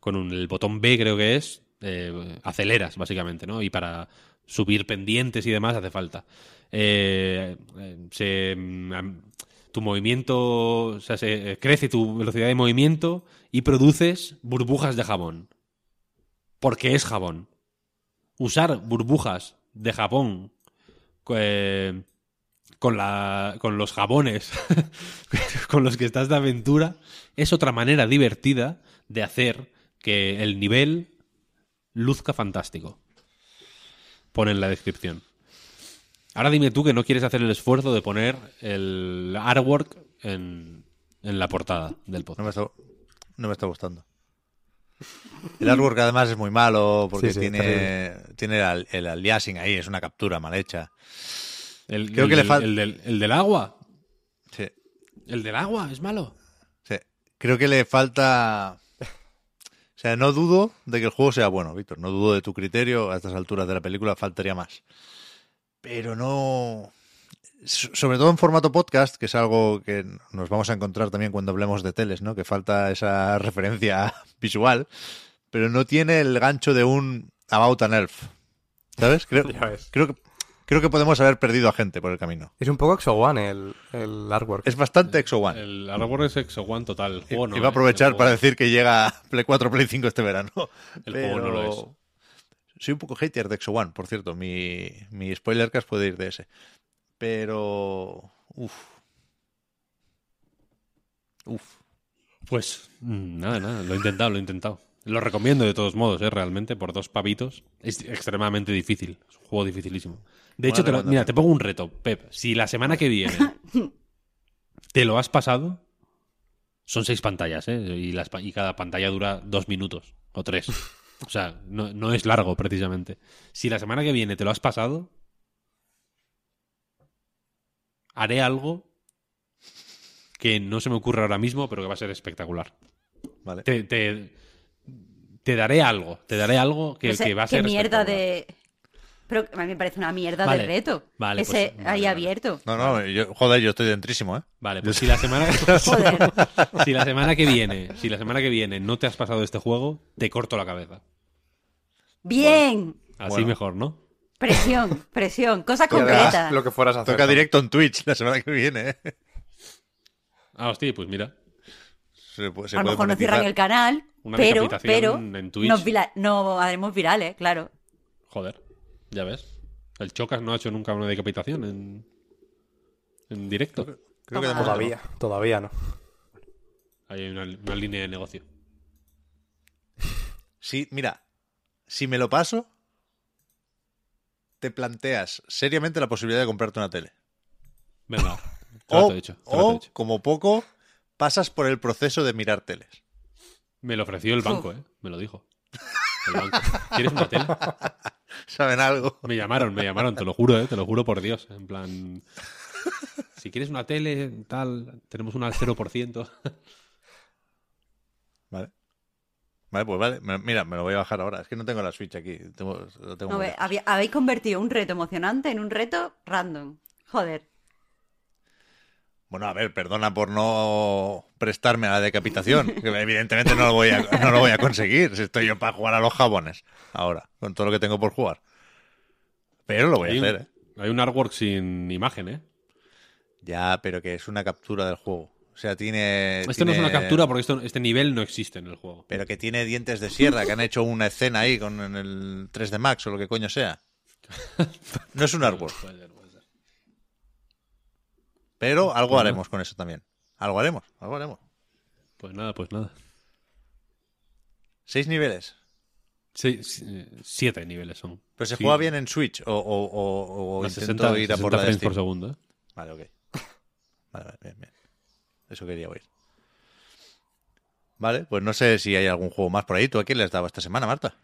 Speaker 3: con un- el botón B creo que es, eh, aceleras básicamente, ¿no? Y para subir pendientes y demás hace falta. Eh, eh, mm, tu movimiento, o sea, se, crece tu velocidad de movimiento y produces burbujas de jabón. Porque es jabón usar burbujas de jabón con, la, con los jabones con los que estás de aventura es otra manera divertida de hacer que el nivel luzca fantástico. Pone en la descripción. Ahora dime tú que no quieres hacer el esfuerzo de poner el artwork en, en la portada del
Speaker 1: No
Speaker 3: podcast.
Speaker 1: me está, no me está gustando. El artwork además es muy malo porque
Speaker 4: Sí, sí,
Speaker 1: tiene, tiene el, el aliasing ahí, es una captura mal hecha.
Speaker 3: El,
Speaker 1: Creo
Speaker 3: el
Speaker 1: que le
Speaker 3: del-
Speaker 1: fal-
Speaker 3: el del, el del agua.
Speaker 1: Sí,
Speaker 3: El del agua es malo.
Speaker 1: sí. Creo que le falta... O sea, no dudo de que el juego sea bueno, Víctor. No dudo de tu criterio. A estas alturas de la película faltaría más. Pero no... so- Sobre todo en formato podcast, que es algo que nos vamos a encontrar también cuando hablemos de teles, ¿no? Que falta esa referencia visual, pero no tiene el gancho de un About an Elf. ¿Sabes? Creo, creo, que, creo que podemos haber perdido a gente por el camino.
Speaker 4: Es un poco Exo One el, el artwork.
Speaker 1: Es bastante Exo One.
Speaker 3: El artwork es Exo One total. El juego no.
Speaker 1: Iba a aprovechar para decir que llega Play 4, Play 5 este verano.
Speaker 3: El
Speaker 1: pero...
Speaker 3: juego no lo es.
Speaker 1: Soy un poco hater de Exo One, por cierto. Mi, mi spoiler cast puede ir de ese. Pero... Uf. Uf.
Speaker 3: Pues mm, nada, nada. Lo he intentado, lo he intentado. Lo recomiendo de todos modos, ¿eh? Realmente, por dos pavitos. Es extremadamente difícil. Es un juego dificilísimo. De hecho, te lo-
Speaker 1: recomendación.
Speaker 3: mira, te pongo un reto, Pep. Si la semana que viene te lo has pasado, son seis pantallas, ¿eh? Y, las pa- y cada pantalla dura dos minutos o tres. O sea, no, no es largo, precisamente. Si la semana que viene te lo has pasado, haré algo que no se me ocurre ahora mismo, pero que va a ser espectacular.
Speaker 1: Vale.
Speaker 3: Te, te, te daré algo, te daré algo que,
Speaker 2: No sé,
Speaker 3: que va a
Speaker 2: qué
Speaker 3: ser
Speaker 2: mierda
Speaker 3: espectacular.
Speaker 2: de... Pero a mí me parece una mierda
Speaker 3: Vale,
Speaker 2: de reto.
Speaker 3: vale,
Speaker 2: Ese
Speaker 3: pues,
Speaker 2: ahí
Speaker 3: vale,
Speaker 2: abierto.
Speaker 1: No, no, yo, joder, yo estoy dentrísimo, ¿eh?
Speaker 3: Vale, pues si la semana
Speaker 2: Joder.
Speaker 3: si la semana que viene, si la semana que viene no te has pasado este juego, te corto la cabeza.
Speaker 2: Bien.
Speaker 3: Así
Speaker 1: Bueno.
Speaker 3: mejor, ¿no?
Speaker 2: Presión, presión. Cosa concreta.
Speaker 4: lo que fueras a hacer.
Speaker 1: Toca
Speaker 4: ¿no?
Speaker 1: directo en Twitch la semana que viene, ¿eh?
Speaker 3: Ah, hostia, pues mira.
Speaker 1: Se, puede- se
Speaker 2: a lo mejor nos
Speaker 1: monetizar.
Speaker 2: cierran el canal,
Speaker 3: Una
Speaker 2: pero, pero
Speaker 3: en Twitch.
Speaker 2: nos, vira- no haremos virales, claro.
Speaker 3: Joder, ya ves. El Chocas no ha hecho nunca una decapitación en, en directo.
Speaker 1: Creo que momento no.
Speaker 4: Todavía, todavía no.
Speaker 3: Hay una, una línea de negocio.
Speaker 1: Sí, mira, si me lo paso, te planteas seriamente la posibilidad de comprarte una tele.
Speaker 3: Venga,
Speaker 1: O,
Speaker 3: hecho,
Speaker 1: o,
Speaker 3: hecho.
Speaker 1: como poco, pasas por el proceso de mirar teles.
Speaker 3: Me lo ofreció el banco, ¿eh? Me lo dijo. El banco. ¿Quieres una tele?
Speaker 1: ¿Saben algo?
Speaker 3: Me llamaron, me llamaron, te lo juro, ¿eh? Te lo juro por Dios. En plan... Si quieres una tele, tal, tenemos una al 0%.
Speaker 1: Vale. Vale, pues vale. Mira, me lo voy a bajar ahora. Es que no tengo la Switch aquí. Tengo, lo tengo
Speaker 2: No, ve, habéis convertido un reto emocionante en un reto random. Joder.
Speaker 1: Bueno, a ver, perdona por no prestarme a la decapitación. que evidentemente no lo, voy a, no lo voy a conseguir. Si estoy yo para jugar a los jabones ahora, con todo lo que tengo por jugar. Pero lo voy a
Speaker 3: un,
Speaker 1: hacer, ¿eh?
Speaker 3: hay un artwork sin imagen, ¿eh?
Speaker 1: Ya, pero que es una captura del juego. O sea, tiene.
Speaker 3: Esto no es una captura porque esto, este nivel no existe en el juego.
Speaker 1: Pero que tiene dientes de sierra, que han hecho una escena ahí con el 3D Max o lo que coño sea. No es un artwork.
Speaker 3: Puede ser, puede ser.
Speaker 1: Pero algo
Speaker 3: Pues
Speaker 1: haremos con eso también. Algo haremos, algo haremos.
Speaker 3: Pues nada, pues nada.
Speaker 1: Seis niveles.
Speaker 3: Sí, siete niveles son.
Speaker 1: Pero se
Speaker 3: Sí,
Speaker 1: juega bien en Switch o, o, o, o
Speaker 3: a
Speaker 1: intento
Speaker 3: 60,
Speaker 1: ir a
Speaker 3: 60
Speaker 1: por la de Steam.
Speaker 3: por segundo, ¿eh?
Speaker 1: Vale, ok. Vale, vale, bien, bien. Eso quería oír. Vale, pues no sé si hay algún juego más por ahí. ¿Tú a quién le has dado esta semana, Marta?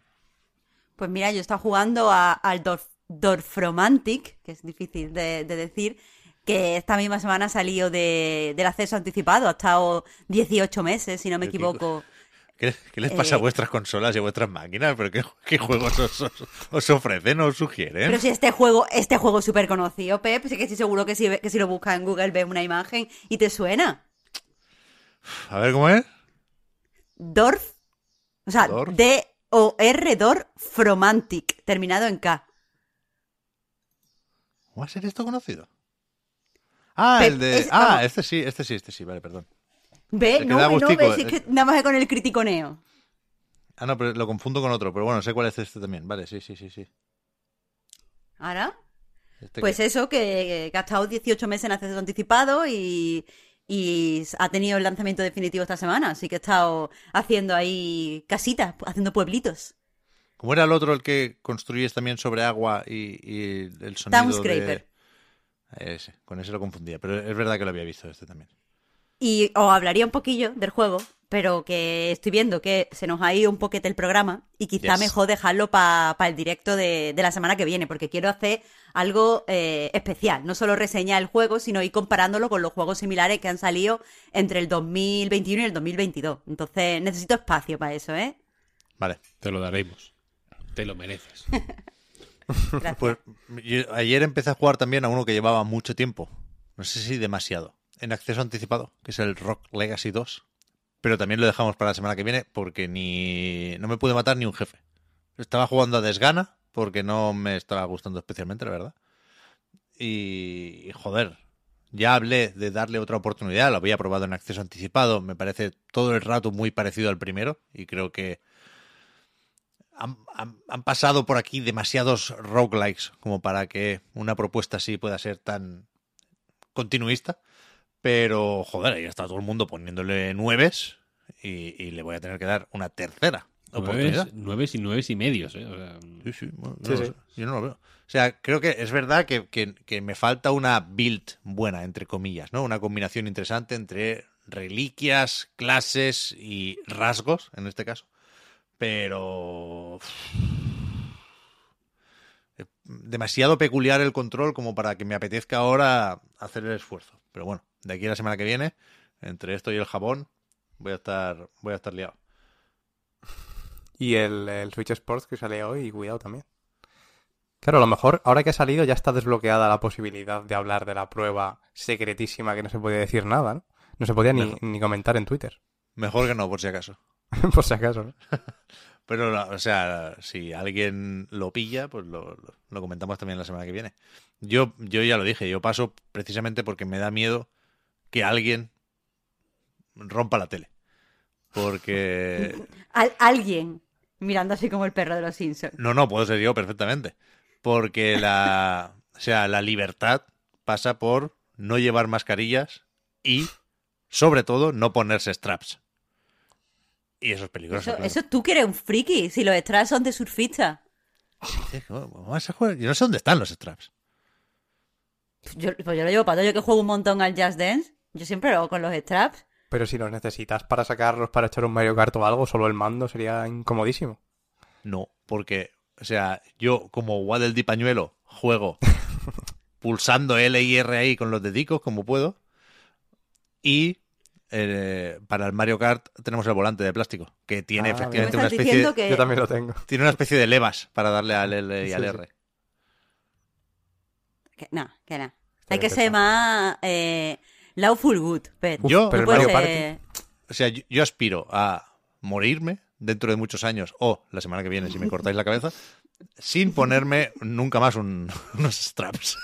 Speaker 2: Pues mira, yo estaba jugando a- al Dorf, Dorfromantic, que es difícil de, de decir, que esta misma semana salió de, del acceso anticipado. Ha estado 18 meses, si no me equivoco.
Speaker 1: ¿Qué, qué les pasa
Speaker 2: Eh.
Speaker 1: a vuestras consolas y a vuestras máquinas? ¿Pero qué, qué juegos os, os- os ofrecen o os sugieren?
Speaker 2: Pero si este juego, este juego es súper conocido, Pep, sí que estoy seguro que si, que si lo buscas en Google ves una imagen y te suena.
Speaker 1: A ver cómo es.
Speaker 2: Dorf, o sea,
Speaker 1: Dorf.
Speaker 2: D-O-R, Dorfromantic, terminado en K.
Speaker 1: ¿Cómo va a ser esto conocido? Ah,
Speaker 2: Pe-
Speaker 1: el de.
Speaker 2: es-
Speaker 1: ah, este sí, este sí, este sí, vale, perdón.
Speaker 2: Ve, no, no, ves, es
Speaker 1: eh.
Speaker 2: que nada más con el criticoneo.
Speaker 1: Ah, no, pero lo confundo con otro, pero bueno, sé cuál es este también. Vale, sí, sí, sí, sí.
Speaker 2: ¿Ahora?
Speaker 1: Este
Speaker 2: Pues
Speaker 1: que-
Speaker 2: eso, que, ha estado 18 meses en acceso anticipado y, y ha tenido el lanzamiento definitivo esta semana. Así que he estado haciendo ahí casitas, haciendo pueblitos.
Speaker 1: ¿Cómo era el otro el que construyes también sobre agua y, y el sonido
Speaker 2: Townscraper.
Speaker 1: de... Ese, con ese lo confundía, pero es verdad que lo había visto este también.
Speaker 2: Y os hablaría un poquillo del juego, pero que estoy viendo que se nos ha ido un poquete el programa y quizá
Speaker 1: Yes.
Speaker 2: mejor dejarlo para el directo de, de la semana que viene, porque quiero hacer algo eh, especial. No solo reseñar el juego, sino ir comparándolo con los juegos similares que han salido entre el 2021 y el 2022. Entonces necesito espacio para eso, ¿eh?
Speaker 1: Vale.
Speaker 3: Te lo daremos. Te lo mereces.
Speaker 2: Gracias.
Speaker 1: Pues ayer empecé a jugar también a uno que llevaba mucho tiempo. No sé si demasiado. En acceso anticipado, que es el Rock Legacy 2. Pero también lo dejamos para la semana que viene porque ni no me pude matar ni un jefe. Estaba jugando a desgana porque no me estaba gustando especialmente, la verdad. Y, y, joder, ya hablé de darle otra oportunidad, lo había probado en acceso anticipado, me parece todo el rato muy parecido al primero y creo que han, han- han pasado por aquí demasiados roguelikes como para que una propuesta así pueda ser tan continuista. Pero, joder, ahí está todo el mundo poniéndole nueves y, y le voy a tener que dar una tercera oportunidad.
Speaker 3: Nueves, nueves y nueves y medios, ¿eh? O sea,
Speaker 1: Sí, sí, bueno, yo
Speaker 4: Sí,
Speaker 1: no
Speaker 4: sí.
Speaker 1: lo sé. Yo no lo veo. O sea, creo que es verdad que, que- que me falta una build buena, entre comillas, ¿no? Una combinación interesante entre reliquias, clases y rasgos, en este caso. Pero... Demasiado peculiar el control como para que me apetezca ahora hacer el esfuerzo. Pero bueno, de aquí a la semana que viene, entre esto y el jabón, voy a estar, voy a estar liado.
Speaker 4: Y el, el Switch Sports que sale hoy, cuidado también. Claro, a lo mejor ahora que ha salido ya está desbloqueada la posibilidad de hablar de la prueba secretísima que no se podía decir nada, ¿no? No se podía ni, ni comentar en Twitter,
Speaker 1: Mejor que no, por si acaso.
Speaker 4: por si acaso, ¿no?
Speaker 1: Pero, la- o sea, si alguien lo pilla, pues lo, lo- lo comentamos también la semana que viene. Yo, yo ya lo dije, yo paso precisamente porque me da miedo que alguien rompa la tele. Porque...
Speaker 2: Al- alguien mirando así como el perro de los Simpsons.
Speaker 1: No, no, puedo ser yo perfectamente. Porque la... O sea, la libertad pasa por no llevar mascarillas y, sobre todo, no ponerse straps. Y eso es peligroso.
Speaker 2: Eso,
Speaker 1: claro.
Speaker 2: eso tú que eres un friki, si los straps son de surfista.
Speaker 1: ¿cómo vas a jugar? Yo no sé dónde están los straps.
Speaker 2: Yo, pues yo lo llevo para todo. Yo que juego un montón al Just Dance, yo siempre lo hago con los straps.
Speaker 4: Pero si los necesitas para sacarlos, para echar un Mario Kart o algo, solo el mando sería incomodísimo.
Speaker 1: No, porque, o sea, yo como Waddle di pañuelo juego pulsando L y R ahí con los dedicos como puedo. Y eh, para el Mario Kart tenemos el volante de plástico, que tiene
Speaker 4: Ah,
Speaker 1: efectivamente
Speaker 2: ¿Me
Speaker 1: una especie,
Speaker 2: que-
Speaker 4: Yo también lo tengo.
Speaker 1: tiene una especie de levas para darle al L y al
Speaker 4: Sí,
Speaker 1: R.
Speaker 2: Que, no, que no. Hay que ser más eh, lawful good, Pet.
Speaker 1: Yo-
Speaker 4: pero Mario
Speaker 2: ser-
Speaker 1: O sea, yo, yo aspiro a morirme dentro de muchos años o la semana que viene si me cortáis la cabeza sin ponerme nunca más un- unos straps.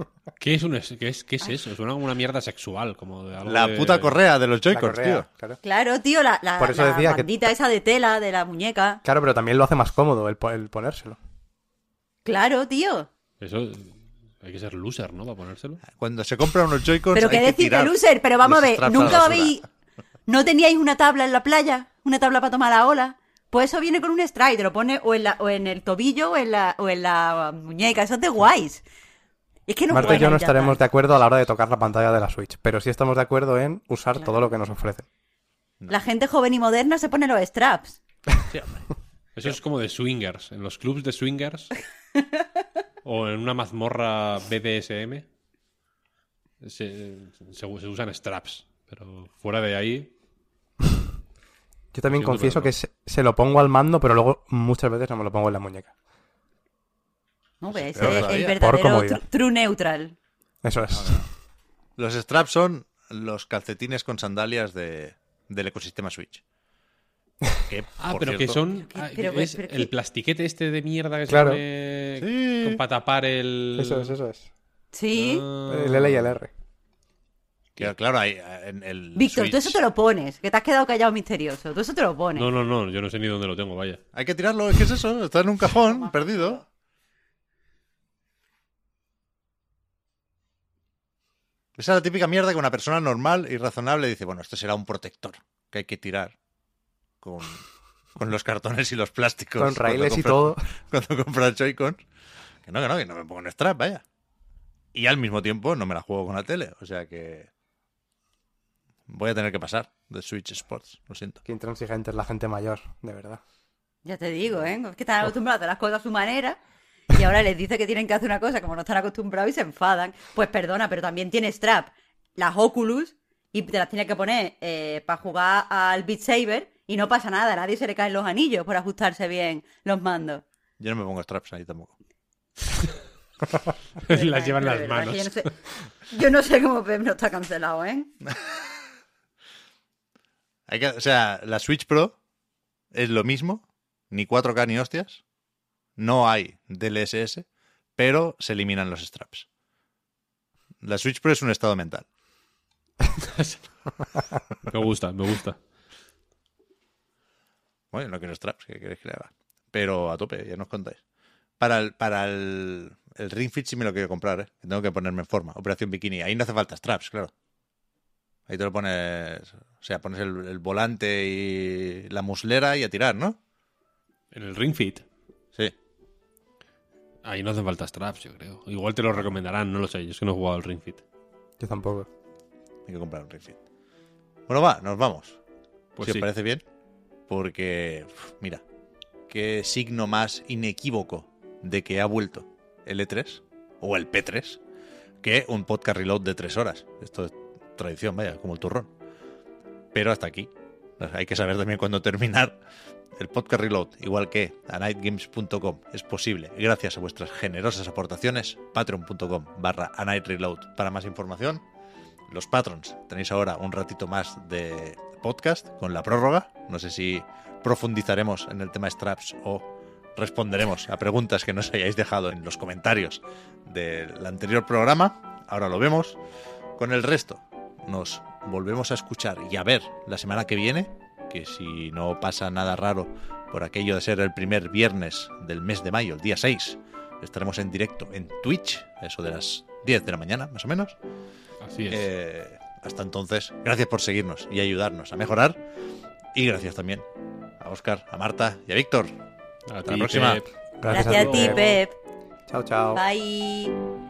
Speaker 3: ¿Qué es, un, es- qué, es, ¿Qué es eso? Suena como una mierda sexual, como de algo
Speaker 1: La
Speaker 3: de-
Speaker 1: puta correa de los Joy-Cons, tío.
Speaker 4: claro.
Speaker 2: Claro, tío, la, la,
Speaker 4: Por eso
Speaker 2: la
Speaker 4: decía que-
Speaker 2: bandita esa de tela de la muñeca.
Speaker 4: Claro, pero también lo hace más cómodo el, po- el ponérselo.
Speaker 2: Claro, tío.
Speaker 3: Eso hay que ser loser, ¿no? Para ponérselo.
Speaker 1: Cuando se compran unos Joy-Cons
Speaker 2: Pero
Speaker 1: hay
Speaker 2: qué
Speaker 1: que
Speaker 2: decir de loser, pero vamos a ver, nunca habéis... ¿No teníais una tabla en la playa? ¿Una tabla para tomar la ola? Pues eso viene con un strike, te lo pone o en, la, o en el tobillo o en la, o en la muñeca, eso es de guays. Es que no
Speaker 4: Marta y yo no estaremos de acuerdo a la hora de tocar la pantalla de la Switch, pero sí estamos de acuerdo en usar todo lo que nos ofrecen.
Speaker 2: La gente joven y moderna se pone los straps.
Speaker 3: Eso es como de swingers. En los clubs de swingers o en una mazmorra BDSM se, se- se usan straps. Pero fuera de ahí,
Speaker 4: Yo también confieso que se, se lo pongo al mando, pero luego muchas veces no me lo pongo en la muñeca.
Speaker 2: ¿No? Ves?
Speaker 1: peor
Speaker 2: Es el
Speaker 1: todavía.
Speaker 4: Por
Speaker 2: verdadero tru- true neutral.
Speaker 4: Eso es.
Speaker 1: Los straps son los calcetines con sandalias de, del ecosistema Switch. Que,
Speaker 3: Ah, pero que son.
Speaker 2: ¿Qué?
Speaker 3: ah,
Speaker 2: Pero-
Speaker 3: es
Speaker 2: pero qué-
Speaker 3: el plastiquete este de mierda que
Speaker 4: Claro.
Speaker 3: se pone
Speaker 1: Sí.
Speaker 3: con- para tapar el.
Speaker 4: Eso es, eso es.
Speaker 2: Sí.
Speaker 3: Ah.
Speaker 4: El L y el R.
Speaker 1: que, claro, hay en el
Speaker 2: Víctor, tú
Speaker 1: Switch.
Speaker 2: eso te lo pones, que te has quedado callado misterioso. Tú eso te lo pones.
Speaker 3: No, no, no, yo no sé ni dónde lo tengo, vaya.
Speaker 1: Hay que tirarlo, ¿qué es eso? Está en un cajón, perdido. Esa es la típica mierda que una persona normal y razonable dice, bueno, esto será un protector que hay que tirar con, con los cartones y los plásticos.
Speaker 4: Con raíles y todo.
Speaker 1: Cuando compras Joy-Con. Que no, que no, que no me pongo en strap, vaya. Y al mismo tiempo no me la juego con la tele, o sea que voy a tener que pasar de Switch Sports, lo siento.
Speaker 4: Qué intransigente es la gente mayor, de verdad.
Speaker 2: Ya te digo, ¿eh? Es que están acostumbrados a hacer las cosas a su manera y ahora les dice que tienen que hacer una cosa como no están acostumbrados y se enfadan. Pues perdona, pero también tiene strap las Oculus y te las tienes que poner para jugar al Beat Saber y no pasa nada, a nadie se le caen los anillos por ajustarse bien los mandos.
Speaker 1: Yo no me pongo straps ahí tampoco.
Speaker 3: Las llevan las manos.
Speaker 2: que Yo no, sé, yo no sé cómo Pep no está cancelado, ¿eh?
Speaker 1: Hay que, o sea, la Switch Pro es lo mismo, ni 4K ni hostias. No hay DLSS, pero se eliminan los straps. La Switch Pro es un estado mental.
Speaker 3: Me gusta, me gusta.
Speaker 1: Bueno, no quiero straps, ¿qué queréis que le haga? Pero a tope, ya nos contáis. Para el, para el, el Ring Fit sí me lo quiero comprar, ¿eh? Tengo que ponerme en forma. Operación Bikini. Ahí no hace falta straps, claro. Ahí te lo pones... O sea, pones el, el volante y la muslera y a tirar, ¿no?
Speaker 3: En el Ring Fit. Ahí no hacen falta straps, yo creo. Igual te lo recomendarán, no lo sé. Yo es que no he jugado al Ring Fit.
Speaker 4: Yo tampoco.
Speaker 1: Hay que comprar un Ring Fit. Bueno, va, nos vamos.
Speaker 3: Pues
Speaker 1: si
Speaker 3: sí.
Speaker 1: os parece bien. Porque, mira, qué signo más inequívoco de que ha vuelto el E3 o el P3 que un podcast reload de tres horas. Esto es tradición, vaya, como el turrón. Pero hasta aquí. Hay que saber también cuándo terminar el podcast reload, igual que a nightgames.com. Es posible gracias a vuestras generosas aportaciones. Patreon.com barra a night reload para más información. Los patrons, tenéis ahora un ratito más de podcast con la prórroga. No sé si profundizaremos en el tema straps o responderemos a preguntas que nos hayáis dejado en los comentarios del anterior programa. Ahora lo vemos. Con el resto, nos volvemos a escuchar y a ver la semana que viene, que si no pasa nada raro por aquello de ser el primer viernes del mes de mayo, el día 6, estaremos en directo en Twitch, a eso de las 10 de la mañana, más o menos.
Speaker 3: Así es.
Speaker 1: Eh, hasta entonces, gracias por seguirnos y ayudarnos a mejorar. Y gracias también a Oscar, a Marta y a Víctor.
Speaker 3: A
Speaker 1: hasta
Speaker 3: ti,
Speaker 1: la próxima.
Speaker 3: Pep.
Speaker 2: Gracias a ti, Pep.
Speaker 4: Chao, chao.
Speaker 2: Bye.